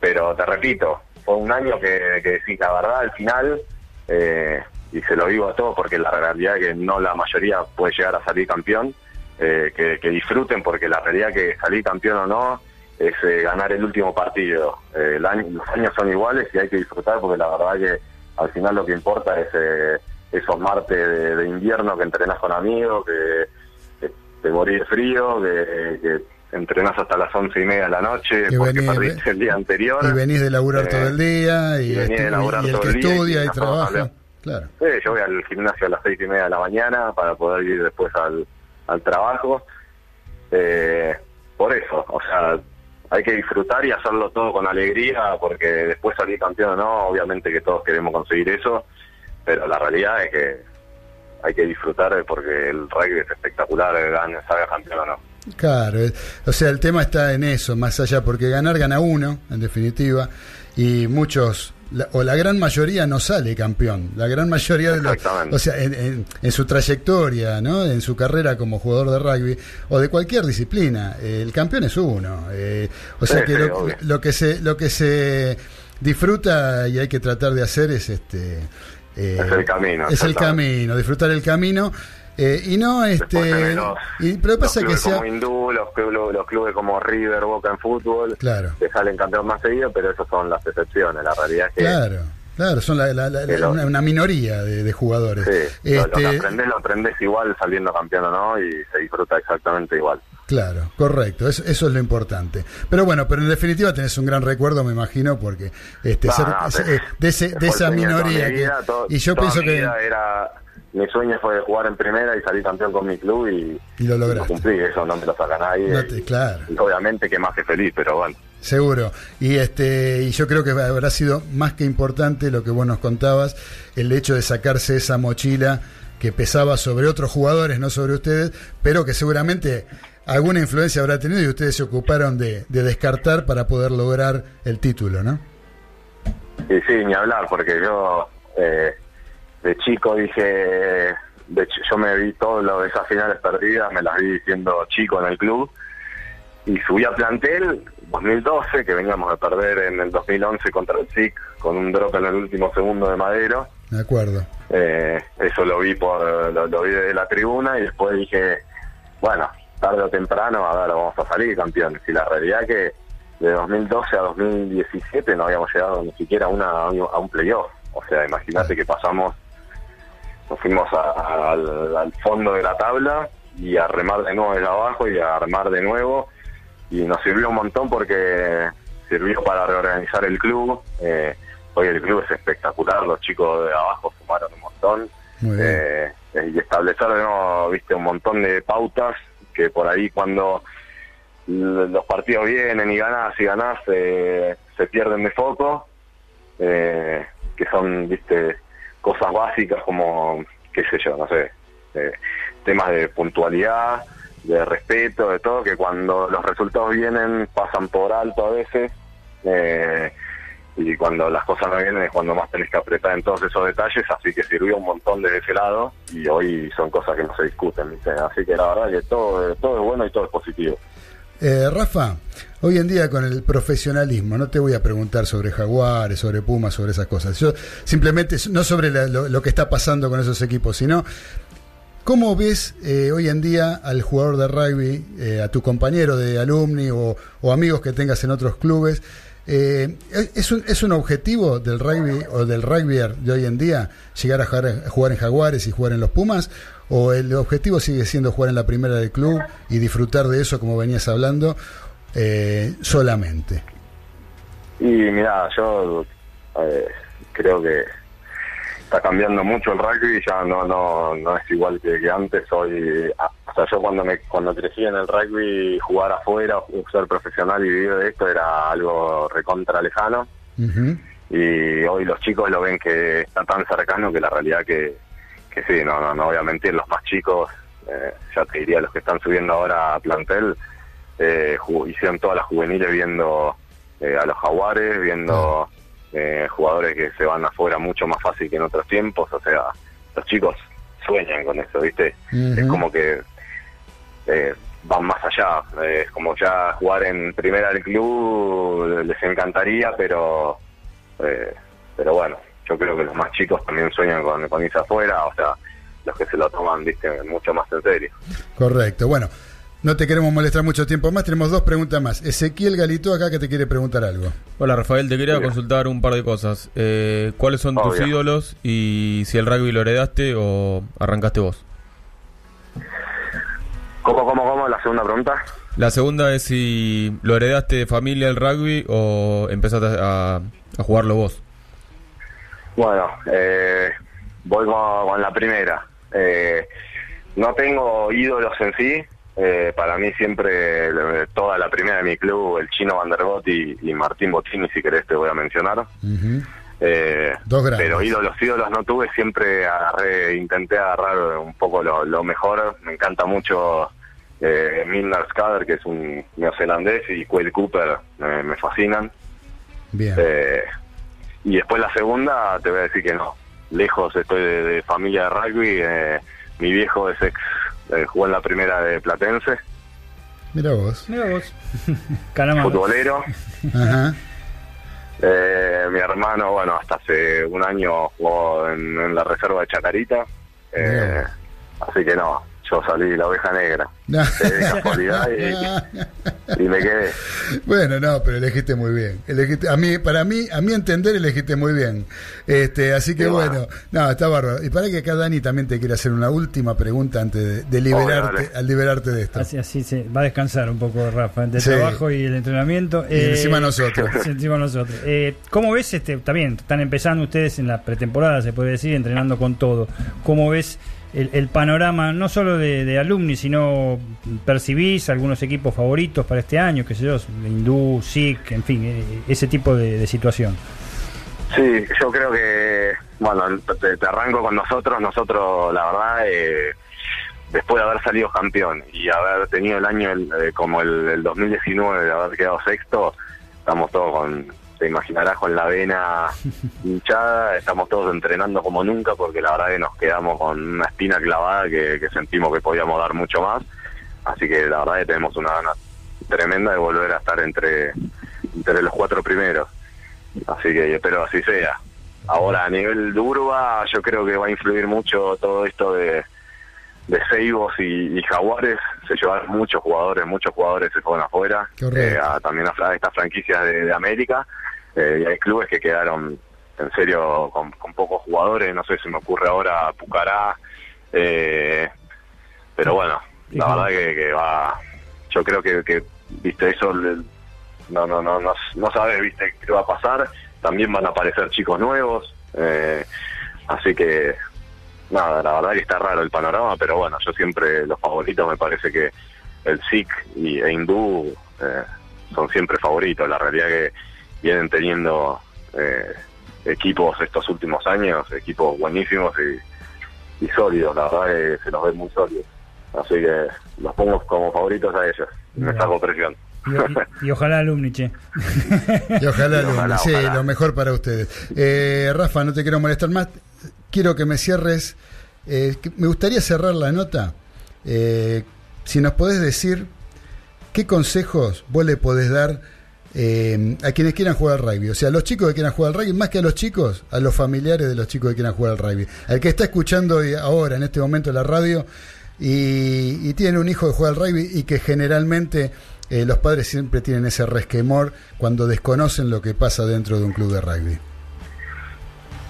Pero te repito, fue un año que, que la verdad, al final, y se lo digo a todos porque la realidad es que no la mayoría puede llegar a salir campeón, eh, que, que disfruten porque la realidad que salir campeón o no es eh, ganar el último partido. Eh, el año- los años son iguales y hay que disfrutar porque la verdad que al final lo que importa es eh, esos martes de, de invierno que entrenás con amigos, que, te morís de frío, que, que entrenás hasta las once y media de la noche Que porque venís- perdiste el día anterior. Y venís de laburar Eh, todo el día y, y venís de laburar y el todo que el día y estudia y, estamos trabaja. Claro. Sí, yo voy al gimnasio a las seis y media de la mañana para poder ir después al, al trabajo. Eh, por eso, o sea, hay que disfrutar y hacerlo todo con alegría, porque después salir campeón o no, obviamente que todos queremos conseguir eso, pero la realidad es que hay que disfrutar porque el rugby es espectacular, salga campeón o no. Claro, eh, o sea, el tema está en eso, más allá, porque ganar gana uno, en definitiva, y muchos, la- o la gran mayoría no sale campeón, la gran mayoría de los, o sea, en, en- en su trayectoria, ¿no? En su carrera como jugador de rugby o de cualquier disciplina, eh, el campeón es uno, eh, o sea Sí, que sí, lo, lo que se, lo que se disfruta y hay que tratar de hacer es este, eh, Es el camino, es el camino, disfrutar el camino. Eh, y no este los- y, pero los pasa que clubes sea como Hindú, los clubes, los clubes como River, Boca en fútbol, Claro. que salen campeón más seguido, pero esas son las excepciones. La realidad es que Claro, claro, son la- la- la- Que lo- una, una minoría de, de jugadores. sí, lo, lo que Este, aprendés, lo aprendés igual saliendo campeón o no, y se disfruta exactamente igual. claro, correcto, eso, eso es lo importante. Pero bueno, pero en definitiva tenés un gran recuerdo, me imagino, porque este No, ser- no, pero eh, de, ese- de esa minoría. que- y yo pienso que... era mi sueño fue jugar en primera y salir campeón con mi club y, Y lo lograste. cumplí, eso no me lo saca nadie. No te- claro. Y obviamente que más que feliz, pero bueno. Seguro. Y este y yo creo que habrá sido más que importante lo que vos nos contabas, el hecho de sacarse esa mochila que pesaba sobre otros jugadores, no sobre ustedes, pero que seguramente alguna influencia habrá tenido y ustedes se ocuparon de, de descartar para poder lograr el título, ¿no? Y sí, ni hablar, porque yo eh, de chico dije, de yo me vi de esas finales perdidas, me las vi siendo chico en el club, y subí a plantel 2012, que veníamos de perder en el 2011 contra el SIC con un drop en el último segundo de Madero, Me acuerdo. Eh, eso lo vi por lo, lo vi desde la tribuna y después dije, bueno, tarde o temprano, a ver, vamos a salir campeones. Y la realidad que de 2012 a 2017 no habíamos llegado ni siquiera a, una, a un playoff. O sea, imagínate que pasamos, nos fuimos a- a- al, al fondo de la tabla y a remar de nuevo desde abajo y a armar de nuevo. Y nos sirvió un montón porque sirvió para reorganizar el club. Eh, hoy el club es espectacular, los chicos de abajo sumaron un montón. Eh, eh, y establecer de nuevo, viste, un montón de pautas que por ahí cuando los partidos vienen y ganás y ganás eh, se pierden de foco, eh, que son, viste, cosas básicas como, qué sé yo, no sé, eh, temas de puntualidad, de respeto, de todo, que cuando los resultados vienen pasan por alto a veces. eh, y cuando las cosas no vienen es cuando más tenés que apretar en todos esos detalles, así que sirvió un montón desde ese lado y hoy son cosas que no se discuten, así que la verdad que todo, todo es bueno y todo es positivo. Eh, Rafa, hoy en día con el profesionalismo, no te voy a preguntar sobre Jaguares, sobre Pumas, sobre esas cosas. Yo simplemente, no sobre la- lo, que está pasando con esos equipos, sino cómo ves eh, hoy en día al jugador de rugby, eh, a tu compañero de alumni o, o amigos que tengas en otros clubes. Eh, ¿es, un, ¿Es un objetivo del rugby o del rugby de hoy en día llegar a jugar, a jugar en Jaguares y jugar en los Pumas? ¿O el objetivo sigue siendo jugar en la primera del club y disfrutar de eso, como venías hablando, eh, solamente? Y mira, yo eh, creo que está cambiando mucho el rugby, ya no no no es igual que, que antes. Hoy, ah, o sea, yo cuando me cuando crecí en el rugby, jugar afuera, ser profesional y vivir de esto era algo recontra lejano. Y hoy los chicos lo ven que está tan cercano que la realidad que, que sí, no, no, no voy a mentir, los más chicos, eh, ya te diría los que están subiendo ahora a plantel, eh, hicieron todas las juveniles viendo eh, a los jaguares, viendo eh, jugadores que se van afuera mucho más fácil que en otros tiempos, o sea, los chicos sueñan con eso, ¿viste? Es como que eh, van más allá. Es como ya jugar en primera del club les encantaría, pero eh, pero bueno, yo creo que los más chicos también sueñan con, con irse afuera, o sea, los que se lo toman, viste, mucho más en serio. Correcto. Bueno, no te queremos molestar mucho tiempo más. Tenemos dos preguntas más. Ezequiel Galito acá que te quiere preguntar algo. Hola Rafael, te quería consultar un par de cosas. Eh, ¿Cuáles son tus ídolos y si el rugby lo heredaste o arrancaste vos? ¿Cómo, cómo, cómo? La segunda pregunta. La segunda es si lo heredaste de familia el rugby o empezaste a, a jugarlo vos. Bueno, eh, voy con, con la primera. Eh, no tengo ídolos en sí. Eh, para mí siempre eh, toda la primera de mi club, el chino Vanderbot y, y Martín Bottini, si querés te voy a mencionar. Ujú. Eh, Dos grandes. pero ídolos, ídolos no tuve, siempre agarré, intenté agarrar un poco lo, lo mejor. Me encanta mucho eh, Milner Skader, que es un neozelandés, y Quayle Cooper, me- me fascinan. Bien. Eh, y después la segunda, te voy a decir que no. Lejos estoy de, de familia de rugby. eh, mi viejo es ex, eh, jugó en la primera de Platense, Mira vos. Mira vos. Futbolero. Ajá. Eh, mi hermano, bueno, hasta hace un año jugó en, en la reserva de Chacarita. Eh, así que no, yo salí la oveja negra. No. Eh, de casualidad y, y me quedé. Bueno, no, pero elegiste muy bien. Elegiste, a mí, para mí, a mi entender, elegiste muy bien. Este, así que Sí, bueno, bueno. no, está bárbaro. Y para que acá Dani también te quiere hacer una última pregunta antes de, de liberarte, al liberarte de esto. Así, así se va a descansar un poco Rafa entre el Sí. trabajo y el entrenamiento. Y encima nosotros. Sí, encima nosotros. Eh, ¿Cómo ves este? Bien, están empezando ustedes en la pretemporada, se puede decir, entrenando con todo. ¿Cómo ves el, panorama, no solo de, alumni, sino percibís algunos equipos favoritos para este año, qué sé yo, Hindú, SIC, en fin, eh, ese tipo de, situación? Sí, yo creo que, bueno, te, te arranco con nosotros. Nosotros, la verdad, eh, después de haber salido campeón y haber tenido el año el- eh, como el, el 2019, de haber quedado sexto, estamos todos con, te imaginarás, con la vena hinchada. Estamos todos entrenando como nunca porque la verdad que nos quedamos con una espina clavada que, que sentimos que podíamos dar mucho más. Así que la verdad que tenemos una gana tremenda de volver a estar entre, entre los cuatro primeros. Así que espero así sea. Ahora, a nivel de urba, yo creo que va a influir mucho todo esto de, de Seibos y, y Jaguares. Se llevaron muchos jugadores, muchos jugadores se fueron afuera, eh, a- también a, fra- estas franquicias de, de América. Eh, y hay clubes que quedaron, en serio, con, con pocos jugadores. No sé, se me ocurre ahora Pucará. Eh, pero bueno, la verdad que, que va. Yo creo que, que viste, eso no, no, no, no, no sabes, viste, qué va a pasar. También van a aparecer chicos nuevos. eh, así que, nada, la verdad que está raro el panorama, pero bueno, yo siempre, los favoritos me parece que el SIC y, e Hindú eh, son siempre favoritos. La realidad que vienen teniendo eh, equipos estos últimos años, equipos buenísimos y, y sólidos, la verdad que se los ve muy sólidos. Así que los pongo como favoritos a ellos. Me saco presión. Y, y- y ojalá alumni, che. Y ojalá, Y ojalá, Luna, sí, ojalá. lo mejor para ustedes. Eh, Rafa, no te quiero molestar más. Quiero que me cierres. eh, me gustaría cerrar la nota. eh, si nos podés decir qué consejos vos le podés dar eh, a quienes quieran jugar al rugby. O sea, a los chicos que quieran jugar al rugby, más que a los chicos, a los familiares de los chicos que quieran jugar al rugby. Al que está escuchando ahora, en este momento, la radio y, y tiene un hijo que juega al rugby y que generalmente eh, los padres siempre tienen ese resquemor cuando desconocen lo que pasa dentro de un club de rugby.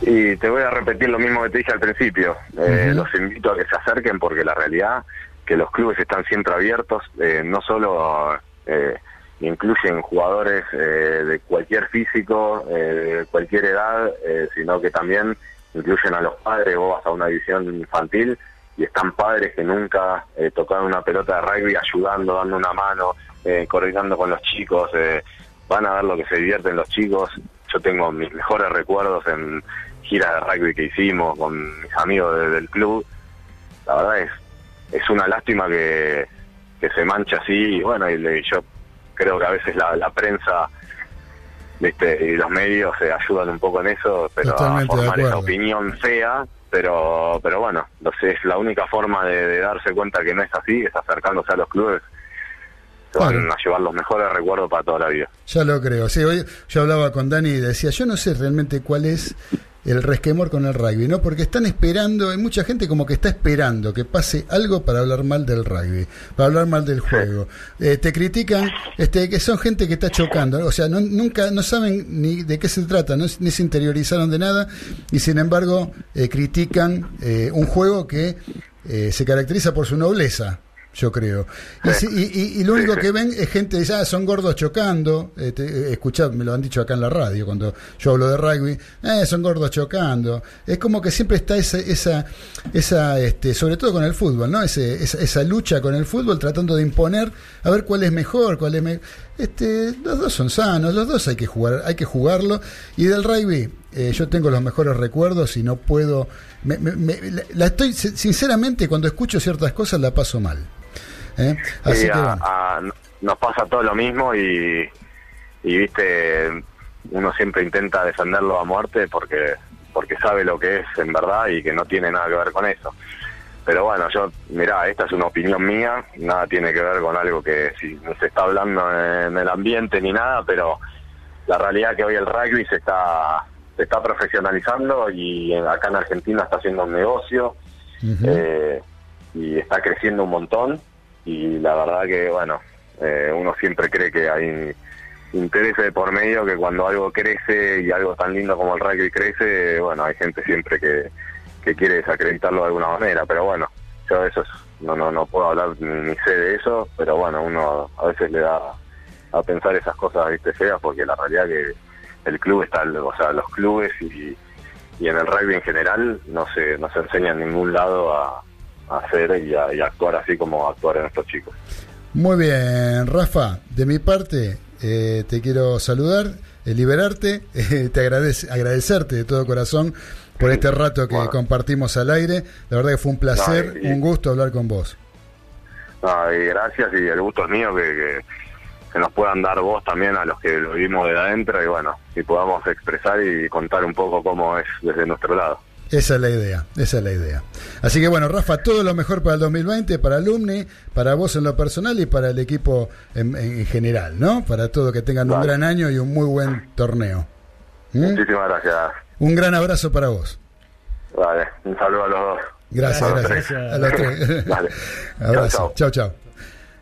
Y te voy a repetir lo mismo que te dije al principio. Eh. Los invito a que se acerquen porque la realidad que los clubes están siempre abiertos, eh, no solo eh, incluyen jugadores eh, de cualquier físico, eh, de cualquier edad, eh, sino que también incluyen a los padres. Vos vas a una división infantil y están padres que nunca tocaron una pelota de rugby ayudando, dando una mano, eh, coordinando con los chicos. eh, van a ver lo que se divierten los chicos. Yo tengo mis mejores recuerdos en giras de rugby que hicimos con mis amigos de- del club. La verdad es es una lástima que, que se mancha así y bueno, y le- yo creo que a veces la, la prensa ¿viste? y los medios se ayudan un poco en eso, pero Totalmente a formar esa opinión fea, pero pero bueno, es la única forma de, de darse cuenta que no es así, es acercándose a los clubes. Van a llevar los mejores recuerdos para toda la vida. Ya lo creo. Sí, hoy yo hablaba con Dani y decía, yo no sé realmente cuál es el resquemor con el rugby, ¿no? Porque están esperando, hay mucha gente como que está esperando que pase algo para hablar mal del rugby, para hablar mal del juego. Eh, te critican, este, que son gente que está chocando, o sea, no, nunca, no saben ni de qué se trata, no, ni se interiorizaron de nada y sin embargo eh, critican eh, un juego que eh, se caracteriza por su nobleza. Yo creo. Y, si- y- y- y lo único que ven es gente dice, ah, son gordos chocando. Eh, te- eh, escuchá, me lo han dicho acá en la radio cuando yo hablo de rugby. Eh, son gordos chocando. Es como que siempre está esa, esa, esa este, sobre todo con el fútbol, ¿no? Ese, esa, esa lucha con el fútbol tratando de imponer a ver cuál es mejor, cuál es me- este, los dos son sanos, los dos hay que jugar, hay que jugarlo. Y del rugby, eh, yo tengo los mejores recuerdos y no puedo. me- me- me- la, la estoy, sinceramente, cuando escucho ciertas cosas la paso mal. ¿Eh? Así Sí, que a- bueno. a- nos pasa todo lo mismo y, y viste, uno siempre intenta defenderlo a muerte porque porque sabe lo que es en verdad y que no tiene nada que ver con eso. Pero bueno, yo, mirá, esta es una opinión mía, nada tiene que ver con algo que si no se está hablando en el ambiente ni nada, pero la realidad que hoy el rugby se está se está profesionalizando y acá en Argentina está haciendo un negocio eh, y está creciendo un montón y la verdad que bueno eh, uno siempre cree que hay intereses de por medio que cuando algo crece y algo tan lindo como el rugby crece bueno hay gente siempre que, que quiere desacreditarlo de alguna manera pero bueno yo eso es- no no no puedo hablar ni, sé de eso pero bueno uno a veces le da a pensar esas cosas viste feas porque la realidad que el club está o sea los clubes y y en el rugby en general no se no se enseña en ningún lado a hacer y a, y actuar así como actuaron estos chicos. Muy bien, Rafa, de mi parte eh, te quiero saludar, eh, liberarte, eh, te agradece, agradecerte de todo corazón por este rato que Bueno. compartimos al aire. La verdad que fue un placer, No, y- un gusto hablar con vos. No, y gracias y el gusto es mío que, que, que nos puedan dar voz también a los que lo vimos de adentro y bueno, y podamos expresar y contar un poco cómo es desde nuestro lado. Esa es la idea, esa es la idea. Así que bueno, Rafa, todo lo mejor para el 2020, para Alumni, para vos en lo personal y para el equipo en, en general, ¿no? Para todo, que tengan un Vale. gran año y un muy buen torneo. ¿Mm? Muchísimas gracias. Un gran abrazo para vos. Vale, un saludo a los dos. Gracias, gracias. tres. A los tres. Dale. Abrazo. Chao, chao.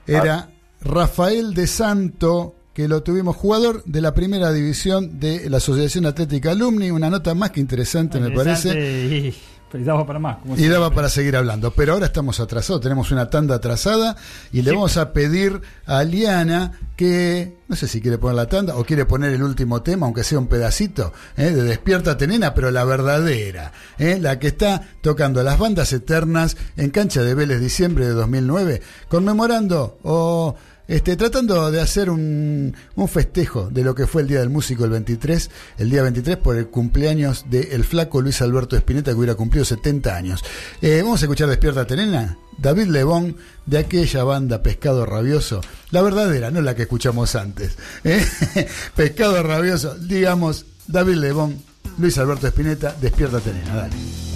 Era Rafael de Santo, que lo tuvimos jugador de la primera división de la Asociación Atlética Alumni. Una nota más que interesante, me parece. Y, pero daba para más. como Y daba para seguir hablando, pero ahora estamos atrasados, tenemos una tanda atrasada y le Sí. vamos a pedir a Liana que, no sé si quiere poner la tanda o quiere poner el último tema, aunque sea un pedacito, ¿eh? de Despiértate Nena, pero la verdadera, ¿eh? la que está tocando las bandas eternas en cancha de Vélez diciembre de 2009, conmemorando o... Este, tratando de hacer un, un festejo de lo que fue el Día del Músico el 23, el día 23 por el cumpleaños del flaco Luis Alberto Espineta que hubiera cumplido 70 años. Eh, vamos a escuchar Despierta Tenena, David Lebón de aquella banda Pescado Rabioso, la verdadera, no la que escuchamos antes. ¿eh? Pescado Rabioso, digamos, David Lebón, Luis Alberto Espineta, Despierta Tenena, dale.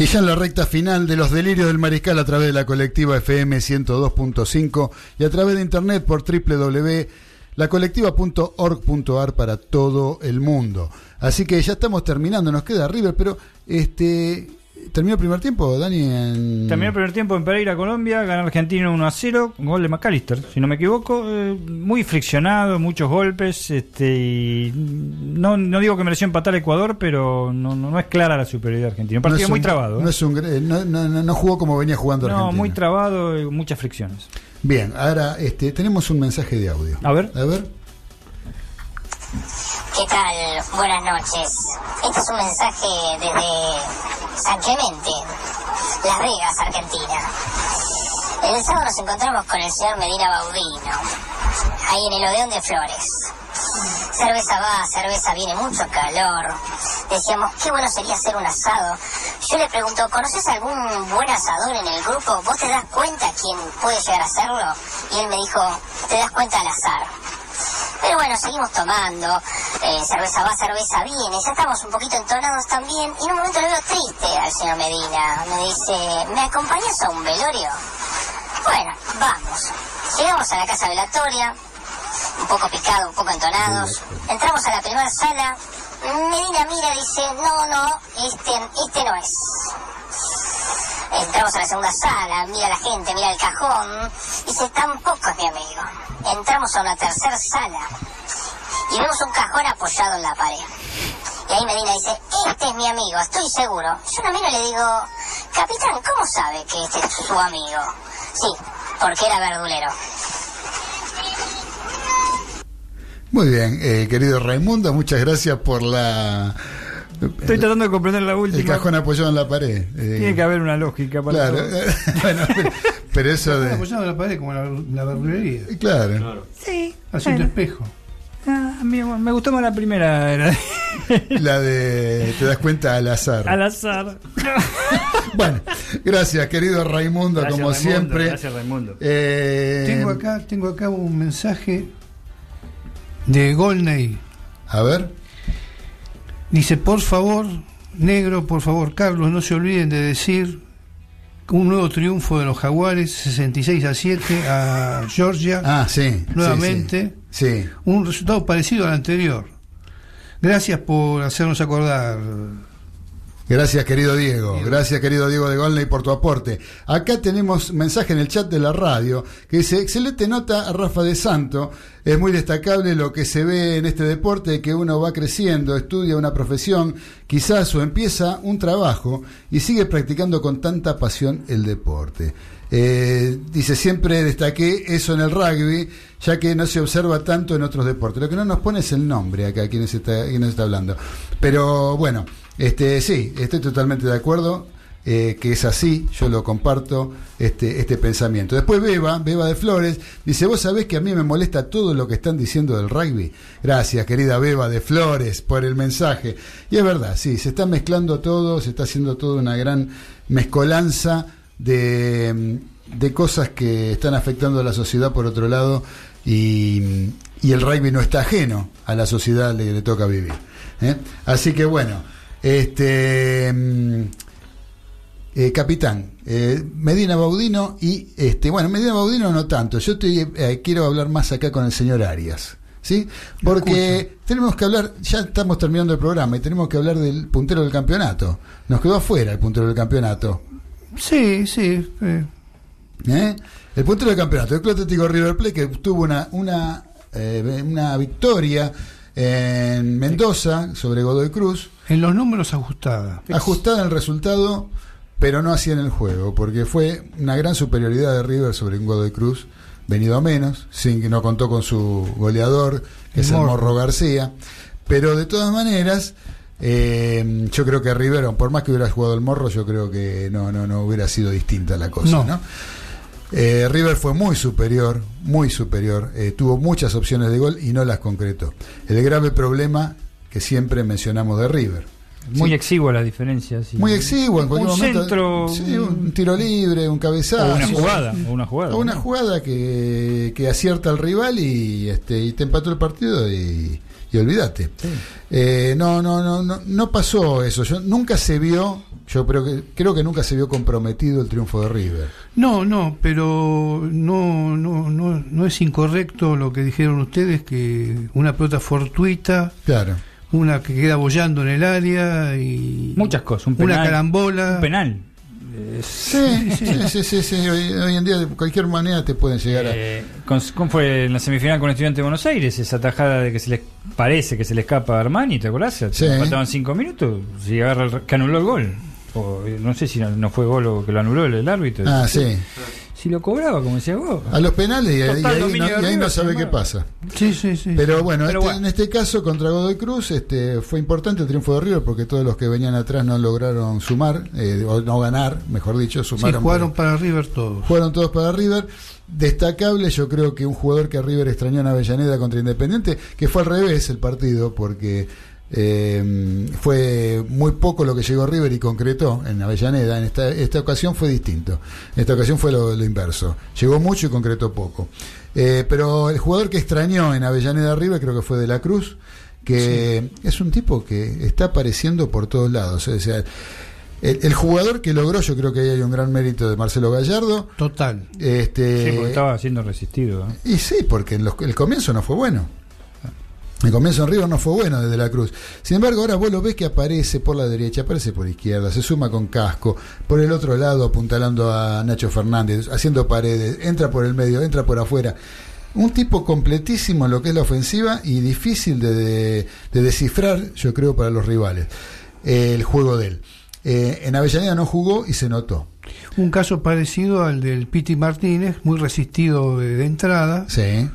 Y ya en la recta final de los delirios del mariscal a través de la colectiva FM 102.5 y a través de internet por www.lacolectiva.org.ar para todo el mundo. Así que ya estamos terminando, nos queda River, pero este terminó el primer tiempo, Dani. En... Terminó el primer tiempo en Pereira, Colombia, ganó Argentina 1 a 0, un gol de McAllister, si no me equivoco, eh, muy friccionado, muchos golpes, este, y no, no digo que mereció empatar Ecuador, pero no, no, no es clara la superioridad argentina. Un No partido muy trabado. No, ¿eh? es un no, no- no- no jugó como venía jugando No, Argentina. muy trabado, y muchas fricciones. Bien, ahora este, tenemos un mensaje de audio. A ver. A ver. ¿Qué tal? Buenas noches. Este es un mensaje desde San Clemente, Las Vegas, Argentina. El sábado nos encontramos con el señor Medina Baudino, ahí en el Odeón de Flores. Cerveza va, cerveza viene, mucho calor. Decíamos, qué bueno sería hacer un asado. Yo le pregunto, ¿conoces algún buen asador en el grupo? ¿Vos te das cuenta quién puede llegar a hacerlo? Y él me dijo, te das cuenta al azar. Pero bueno, seguimos tomando. eh, cerveza va, cerveza viene. Ya estamos un poquito entonados también. Y en un momento lo veo triste al señor Medina. Me dice, ¿me acompañas a un velorio? Bueno, vamos. Llegamos a la casa velatoria, un poco picado, un poco entonados. Entramos a la primera sala. Medina mira y dice, no, no, este, este no es. Entramos a la segunda sala, mira la gente, mira el cajón. Dice, tampoco es mi amigo. Entramos a una tercera sala y vemos un cajón apoyado en la pared. Y ahí Medina dice, este es mi amigo, estoy seguro. Yo no miro y le digo, capitán, ¿cómo sabe que este es su amigo? Sí, porque era verdulero. Muy bien, eh, querido Raimundo, muchas gracias por la. Estoy tratando de comprender la El última. cajón apoyado en la pared. eh, Tiene que haber una lógica para Claro, todo. bueno, pero, pero eso Están de. apoyados en la pared como la, la verdulería, Claro, Sí. haciendo bueno. espejo. Ah, me gustó más la primera. Era la de. Te das cuenta al azar. al azar. Bueno, gracias, querido Raimundo, Gracias, como Raimundo, siempre. Gracias, Raimundo. Eh, Tengo acá, tengo acá un mensaje de Golney. A ver. Dice, por favor, negro, por favor, Carlos, no se olviden de decir un nuevo triunfo de los Jaguares, 66 a 7 a Georgia, Ah, sí. nuevamente. Sí. un resultado parecido al anterior. Gracias por hacernos acordar. Gracias, querido Diego. Gracias, querido Diego de Golney, por tu aporte. Acá tenemos mensaje en el chat de la radio que dice: excelente nota a Rafa de Santo. Es muy destacable lo que se ve en este deporte, que uno va creciendo, estudia una profesión, quizás o empieza un trabajo y sigue practicando con tanta pasión el deporte. Eh, dice, siempre destaqué eso en el rugby, ya que no se observa tanto en otros deportes. Lo que no nos pone es el nombre acá, quien está, quién está hablando. Pero bueno, este sí, estoy totalmente de acuerdo. eh, que es así, yo lo comparto, este, este pensamiento. Después Beba, Beba de Flores, dice, vos sabés que a mí me molesta todo lo que están diciendo del rugby. Gracias, querida Beba de Flores, por el mensaje. Y es verdad, sí, se está mezclando todo, se está haciendo toda una gran mezcolanza de, cosas que están afectando a la sociedad por otro lado y, y el rugby no está ajeno a la sociedad que le toca vivir. ¿eh? Así que bueno, este mm, eh, capitán, eh, Medina Baudino y este, bueno, Medina Baudino no tanto, yo estoy, eh, quiero hablar más acá con el señor Arias. ¿Sí? Porque tenemos que hablar, ya estamos terminando el programa y tenemos que hablar del puntero del campeonato. Nos quedó afuera el puntero del campeonato. Sí, sí. eh, ¿Eh? El puntero del campeonato, el Club Atlético River Plate que tuvo una, una, eh, una victoria en Mendoza sobre Godoy Cruz, en los números ajustada. ajustada el resultado, pero no así en el juego, porque fue una gran superioridad de River sobre un Godoy Cruz, venido a menos, sin que no contó con su goleador, que El es el Morro. Morro García, pero de todas maneras, eh, yo creo que River, por más que hubiera jugado el Morro, yo creo que no, no, no hubiera sido distinta la cosa, No. ¿no? Eh, River fue muy superior, muy superior, eh, tuvo muchas opciones de gol y no las concretó. El grave problema que siempre mencionamos de River. Muy Sí. exigua la diferencia. sí. Muy exiguo en cualquier un momento. centro. Sí, un tiro libre, un cabezazo. o una jugada. O una jugada. O una ¿no? jugada que, que acierta al rival y este y te empató el partido y, y olvídate. Eh, no, no, no, no, no pasó eso. Yo, nunca se vio, yo creo que, creo que nunca se vio comprometido el triunfo de River. No, no, pero no, no, no, no es incorrecto lo que dijeron ustedes, que una pelota fortuita, Claro. una que queda bollando en el área y Muchas cosas. Un una carambola. Un penal. Sí, sí, sí, sí, sí. Hoy, en día de cualquier manera te pueden llegar a... Eh, ¿Cómo fue en la semifinal con Estudiante de Buenos Aires? Esa tajada de que se les parece que se le escapa a Armani, ¿te acordás? Sí. Faltaban cinco minutos, si agarra el- que anuló el gol. O, no sé si no, no fue gol o que lo anuló el, el árbitro. Ah, sí. Si lo cobraba, como decía vos. A los penales y, ahí- Total y ahí, dominio no, de y ahí River, no sabe qué pasa. Sí, sí, sí. Pero bueno, Pero este- bueno. en este caso contra Godoy Cruz este, fue importante el triunfo de River porque todos los que venían atrás no lograron sumar, eh, o no ganar, mejor dicho, Sí, sumaron. jugaron para River todos. Fueron todos para River. Destacable, yo creo que un jugador que River extrañó en Avellaneda contra Independiente, que fue al revés el partido, porque eh, fue muy poco lo que llegó River y concretó en Avellaneda. En esta, esta ocasión fue distinto. En esta ocasión fue lo, lo inverso. Llegó mucho y concretó poco. Eh, pero el jugador que extrañó en Avellaneda River creo que fue De la Cruz, que es un tipo que está apareciendo por todos lados. O sea, el, el jugador que logró, yo creo que ahí hay un gran mérito de Marcelo Gallardo. Total. Este, Sí, porque estaba siendo resistido. ¿eh? y sí, porque en los- el comienzo no fue bueno. El comienzo en River no fue bueno desde la Cruz. Sin embargo, ahora vos lo ves que aparece por la derecha, aparece por izquierda, se suma con casco, por el otro lado apuntalando a Nacho Fernández, haciendo paredes, entra por el medio, entra por afuera. Un tipo completísimo en lo que es la ofensiva y difícil de, de- de descifrar, yo creo, para los rivales. eh, el juego de él. Eh, en Avellaneda no jugó y se notó. Un caso parecido al del Piti Martínez, muy resistido de, de entrada Sí,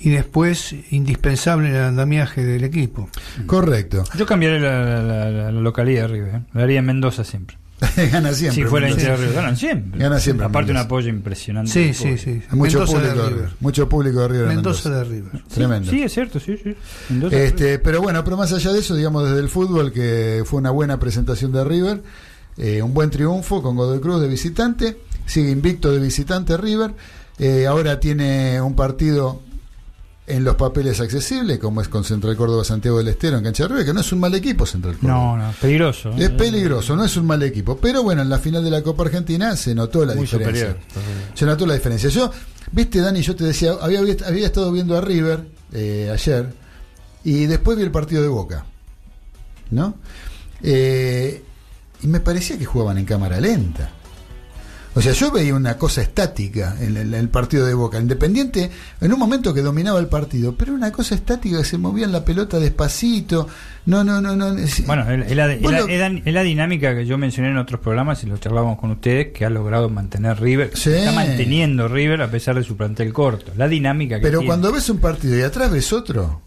y después indispensable en el andamiaje del equipo. correcto. Yo cambiaré la, la- la- la localidad de River. ¿eh? La haría en Mendoza siempre. Gana siempre. si fuera hincha de River, ganan siempre. Gana siempre Aparte, un apoyo impresionante. Sí, sí, sí. Mucho Mendoza público de River. River. Mucho público de River. en Mendoza Mendoza. de River. Tremendo. Sí, es cierto, sí, sí. Mendoza de River. Este, pero bueno, pero más allá de eso, digamos desde el fútbol, que fue una buena presentación de River, eh, un buen triunfo con Godoy Cruz de visitante, sigue invicto de visitante River, eh, ahora tiene un partido en los papeles accesibles, como es con Central Córdoba Santiago del Estero en cancha de River, que no es un mal equipo Central Córdoba. No, no, peligroso. Es peligroso, no es un mal equipo. Pero bueno, en la final de la Copa Argentina se notó la Muy diferencia. superior. Se notó la diferencia. Yo, viste, Dani, yo te decía, había, había estado viendo a River eh, ayer y después vi el partido de Boca. ¿No? Eh, y me parecía que jugaban en cámara lenta. O sea, yo veía una cosa estática en el, en el partido de Boca. Independiente, en un momento que dominaba el partido, pero una cosa estática que se movía en la pelota despacito. No, no, no, no. es- Bueno, es la, es dinámica que yo mencioné en otros programas y lo charlábamos con ustedes, que ha logrado mantener River, Sí. está manteniendo River a pesar de su plantel corto. La dinámica que Pero tiene. cuando ves un partido y atrás ves otro,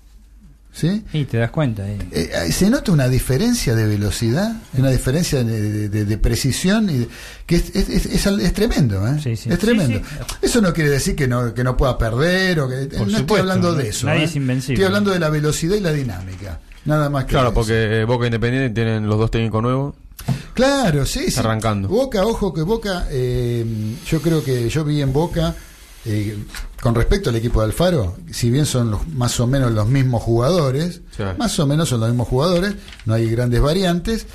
¿sí? Y te das cuenta. eh. Eh, eh, se nota una diferencia de velocidad, una diferencia de, de- de precisión, y de- que es, es- es- es al- es tremendo, ¿eh? Sí, sí. es tremendo. Sí, Eso no quiere decir que no, que no pueda perder, o que, no estoy hablando de eso. nadie ¿eh? es invencible. Estoy hablando de la velocidad y la dinámica. Nada más que Claro, eso. porque eh, Boca Independiente tienen los dos técnicos nuevos. Claro, sí, sí. Arrancando. Boca, ojo que Boca, eh, yo creo que yo vi en Boca, eh, con respecto al equipo de Alfaro, si bien son los, más o menos los mismos jugadores, Sí. más o menos son los mismos jugadores, no hay grandes variantes,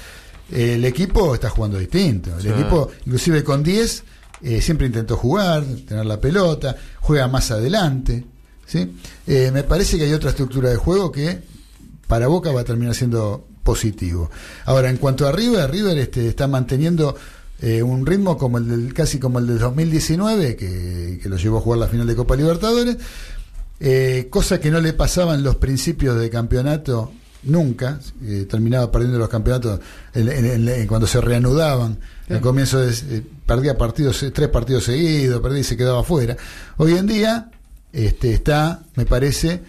eh, el equipo está jugando distinto. El Sí. equipo, inclusive con 10, eh, siempre intentó jugar, tener la pelota, juega más adelante. ¿sí? Eh, me parece que hay otra estructura de juego que para Boca va a terminar siendo positivo. Ahora, en cuanto a River, River este, está manteniendo eh, un ritmo como el del, casi como el del 2019, que, que lo llevó a jugar la final de Copa Libertadores, eh, cosa que no le pasaba en los principios de campeonato nunca, eh, terminaba perdiendo los campeonatos en- en- en- en- cuando se reanudaban. Al comienzo de- perdía partidos, tres partidos seguidos, perdía y se quedaba fuera. Hoy en día este, está, me parece,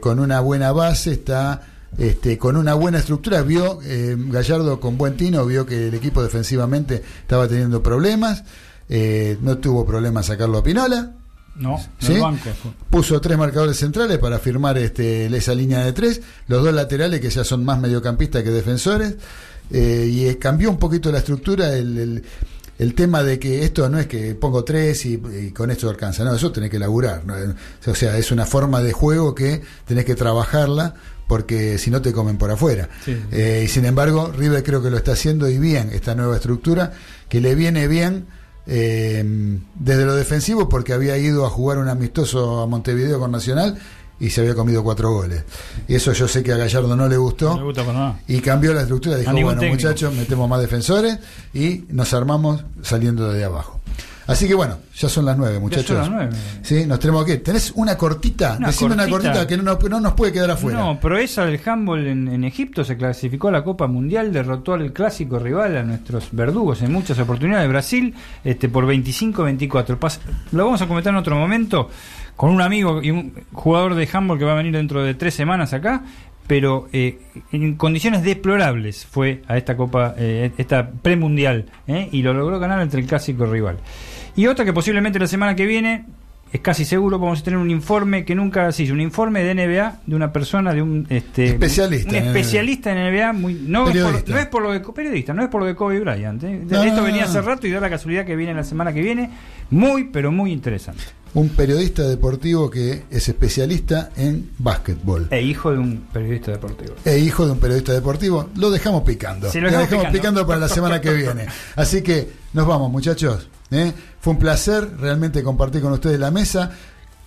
con una buena base, está este, con una buena estructura. Vio eh, Gallardo con buen tino, vio que el equipo defensivamente estaba teniendo problemas. eh, no tuvo problema sacarlo a Pinola. No, ¿Sí? el banco. fue. Puso tres marcadores centrales para firmar este, esa línea de tres. Los dos laterales que ya son más mediocampistas que defensores. eh, y cambió un poquito la estructura. El, el- el tema de que esto no es que pongo tres y, y con esto alcanza. No, eso tenés que laburar. ¿no? O sea, es una forma de juego que tenés que trabajarla porque si no te comen por afuera. Sí. Eh, y sin embargo, River creo que lo está haciendo y bien esta nueva estructura, que le viene bien eh, desde lo defensivo porque había ido a jugar un amistoso a Montevideo con Nacional y se había comido cuatro goles. Y eso yo sé que a Gallardo no le gustó. No me gusta nada. Y cambió la estructura, dijo, bueno técnico. muchachos, metemos más defensores y nos armamos saliendo de abajo. Así que bueno, ya son las nueve, muchachos. las nueve. Sí, nos tenemos que. ¿Tenés una cortita? Una Decime una cortita. que no, nos- no nos puede quedar afuera. No, Proeza del handball en, en Egipto se clasificó a la Copa Mundial, derrotó al clásico rival, a nuestros verdugos en muchas oportunidades, Brasil, este, por 25-24. Pas- Lo vamos a comentar en otro momento con un amigo y un jugador de handball que va a venir dentro de tres semanas acá, pero eh, en condiciones deplorables fue a esta Copa, eh, esta premundial, eh, y lo logró ganar entre el clásico rival. Y otra que posiblemente la semana que viene es casi seguro vamos a tener un informe que nunca se hizo, un informe de NBA de una persona, de un este, Especialista un en especialista en NBA, muy, no, es por, no es por lo de periodista, no es por lo de Kobe Bryant. ¿eh? No, Esto no, venía hace rato y da la casualidad que viene la semana que viene, muy pero muy interesante. Un periodista deportivo que es especialista en básquetbol. E hijo de un periodista deportivo. E hijo de un periodista deportivo, lo dejamos picando. Lo lo dejamos dejamos picando. picando. para la semana que viene. Así que nos vamos, muchachos. ¿Eh? Fue un placer realmente compartir con ustedes la mesa.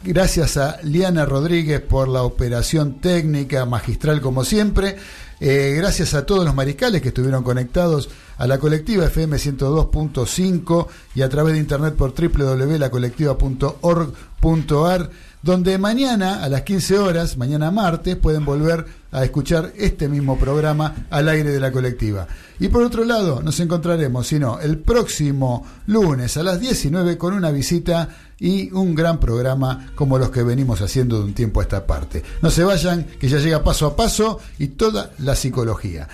Gracias a Liana Rodríguez por la operación técnica, magistral como siempre. Eh, gracias a todos los mariscales que estuvieron conectados a la colectiva FM 102.5 y a través de internet por www.lacolectiva.org.ar, donde mañana a las 15 horas, mañana martes, pueden volver a escuchar este mismo programa al aire de la colectiva. Y por otro lado, nos encontraremos, si no, el próximo lunes a las 19 con una visita y un gran programa como los que venimos haciendo de un tiempo a esta parte. No se vayan, que ya llega paso a paso y toda la psicología.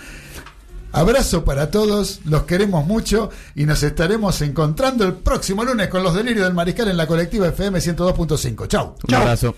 Abrazo para todos, los queremos mucho y nos estaremos encontrando el próximo lunes con los delirios del mariscal en la colectiva FM 102.5. Chau. Un abrazo.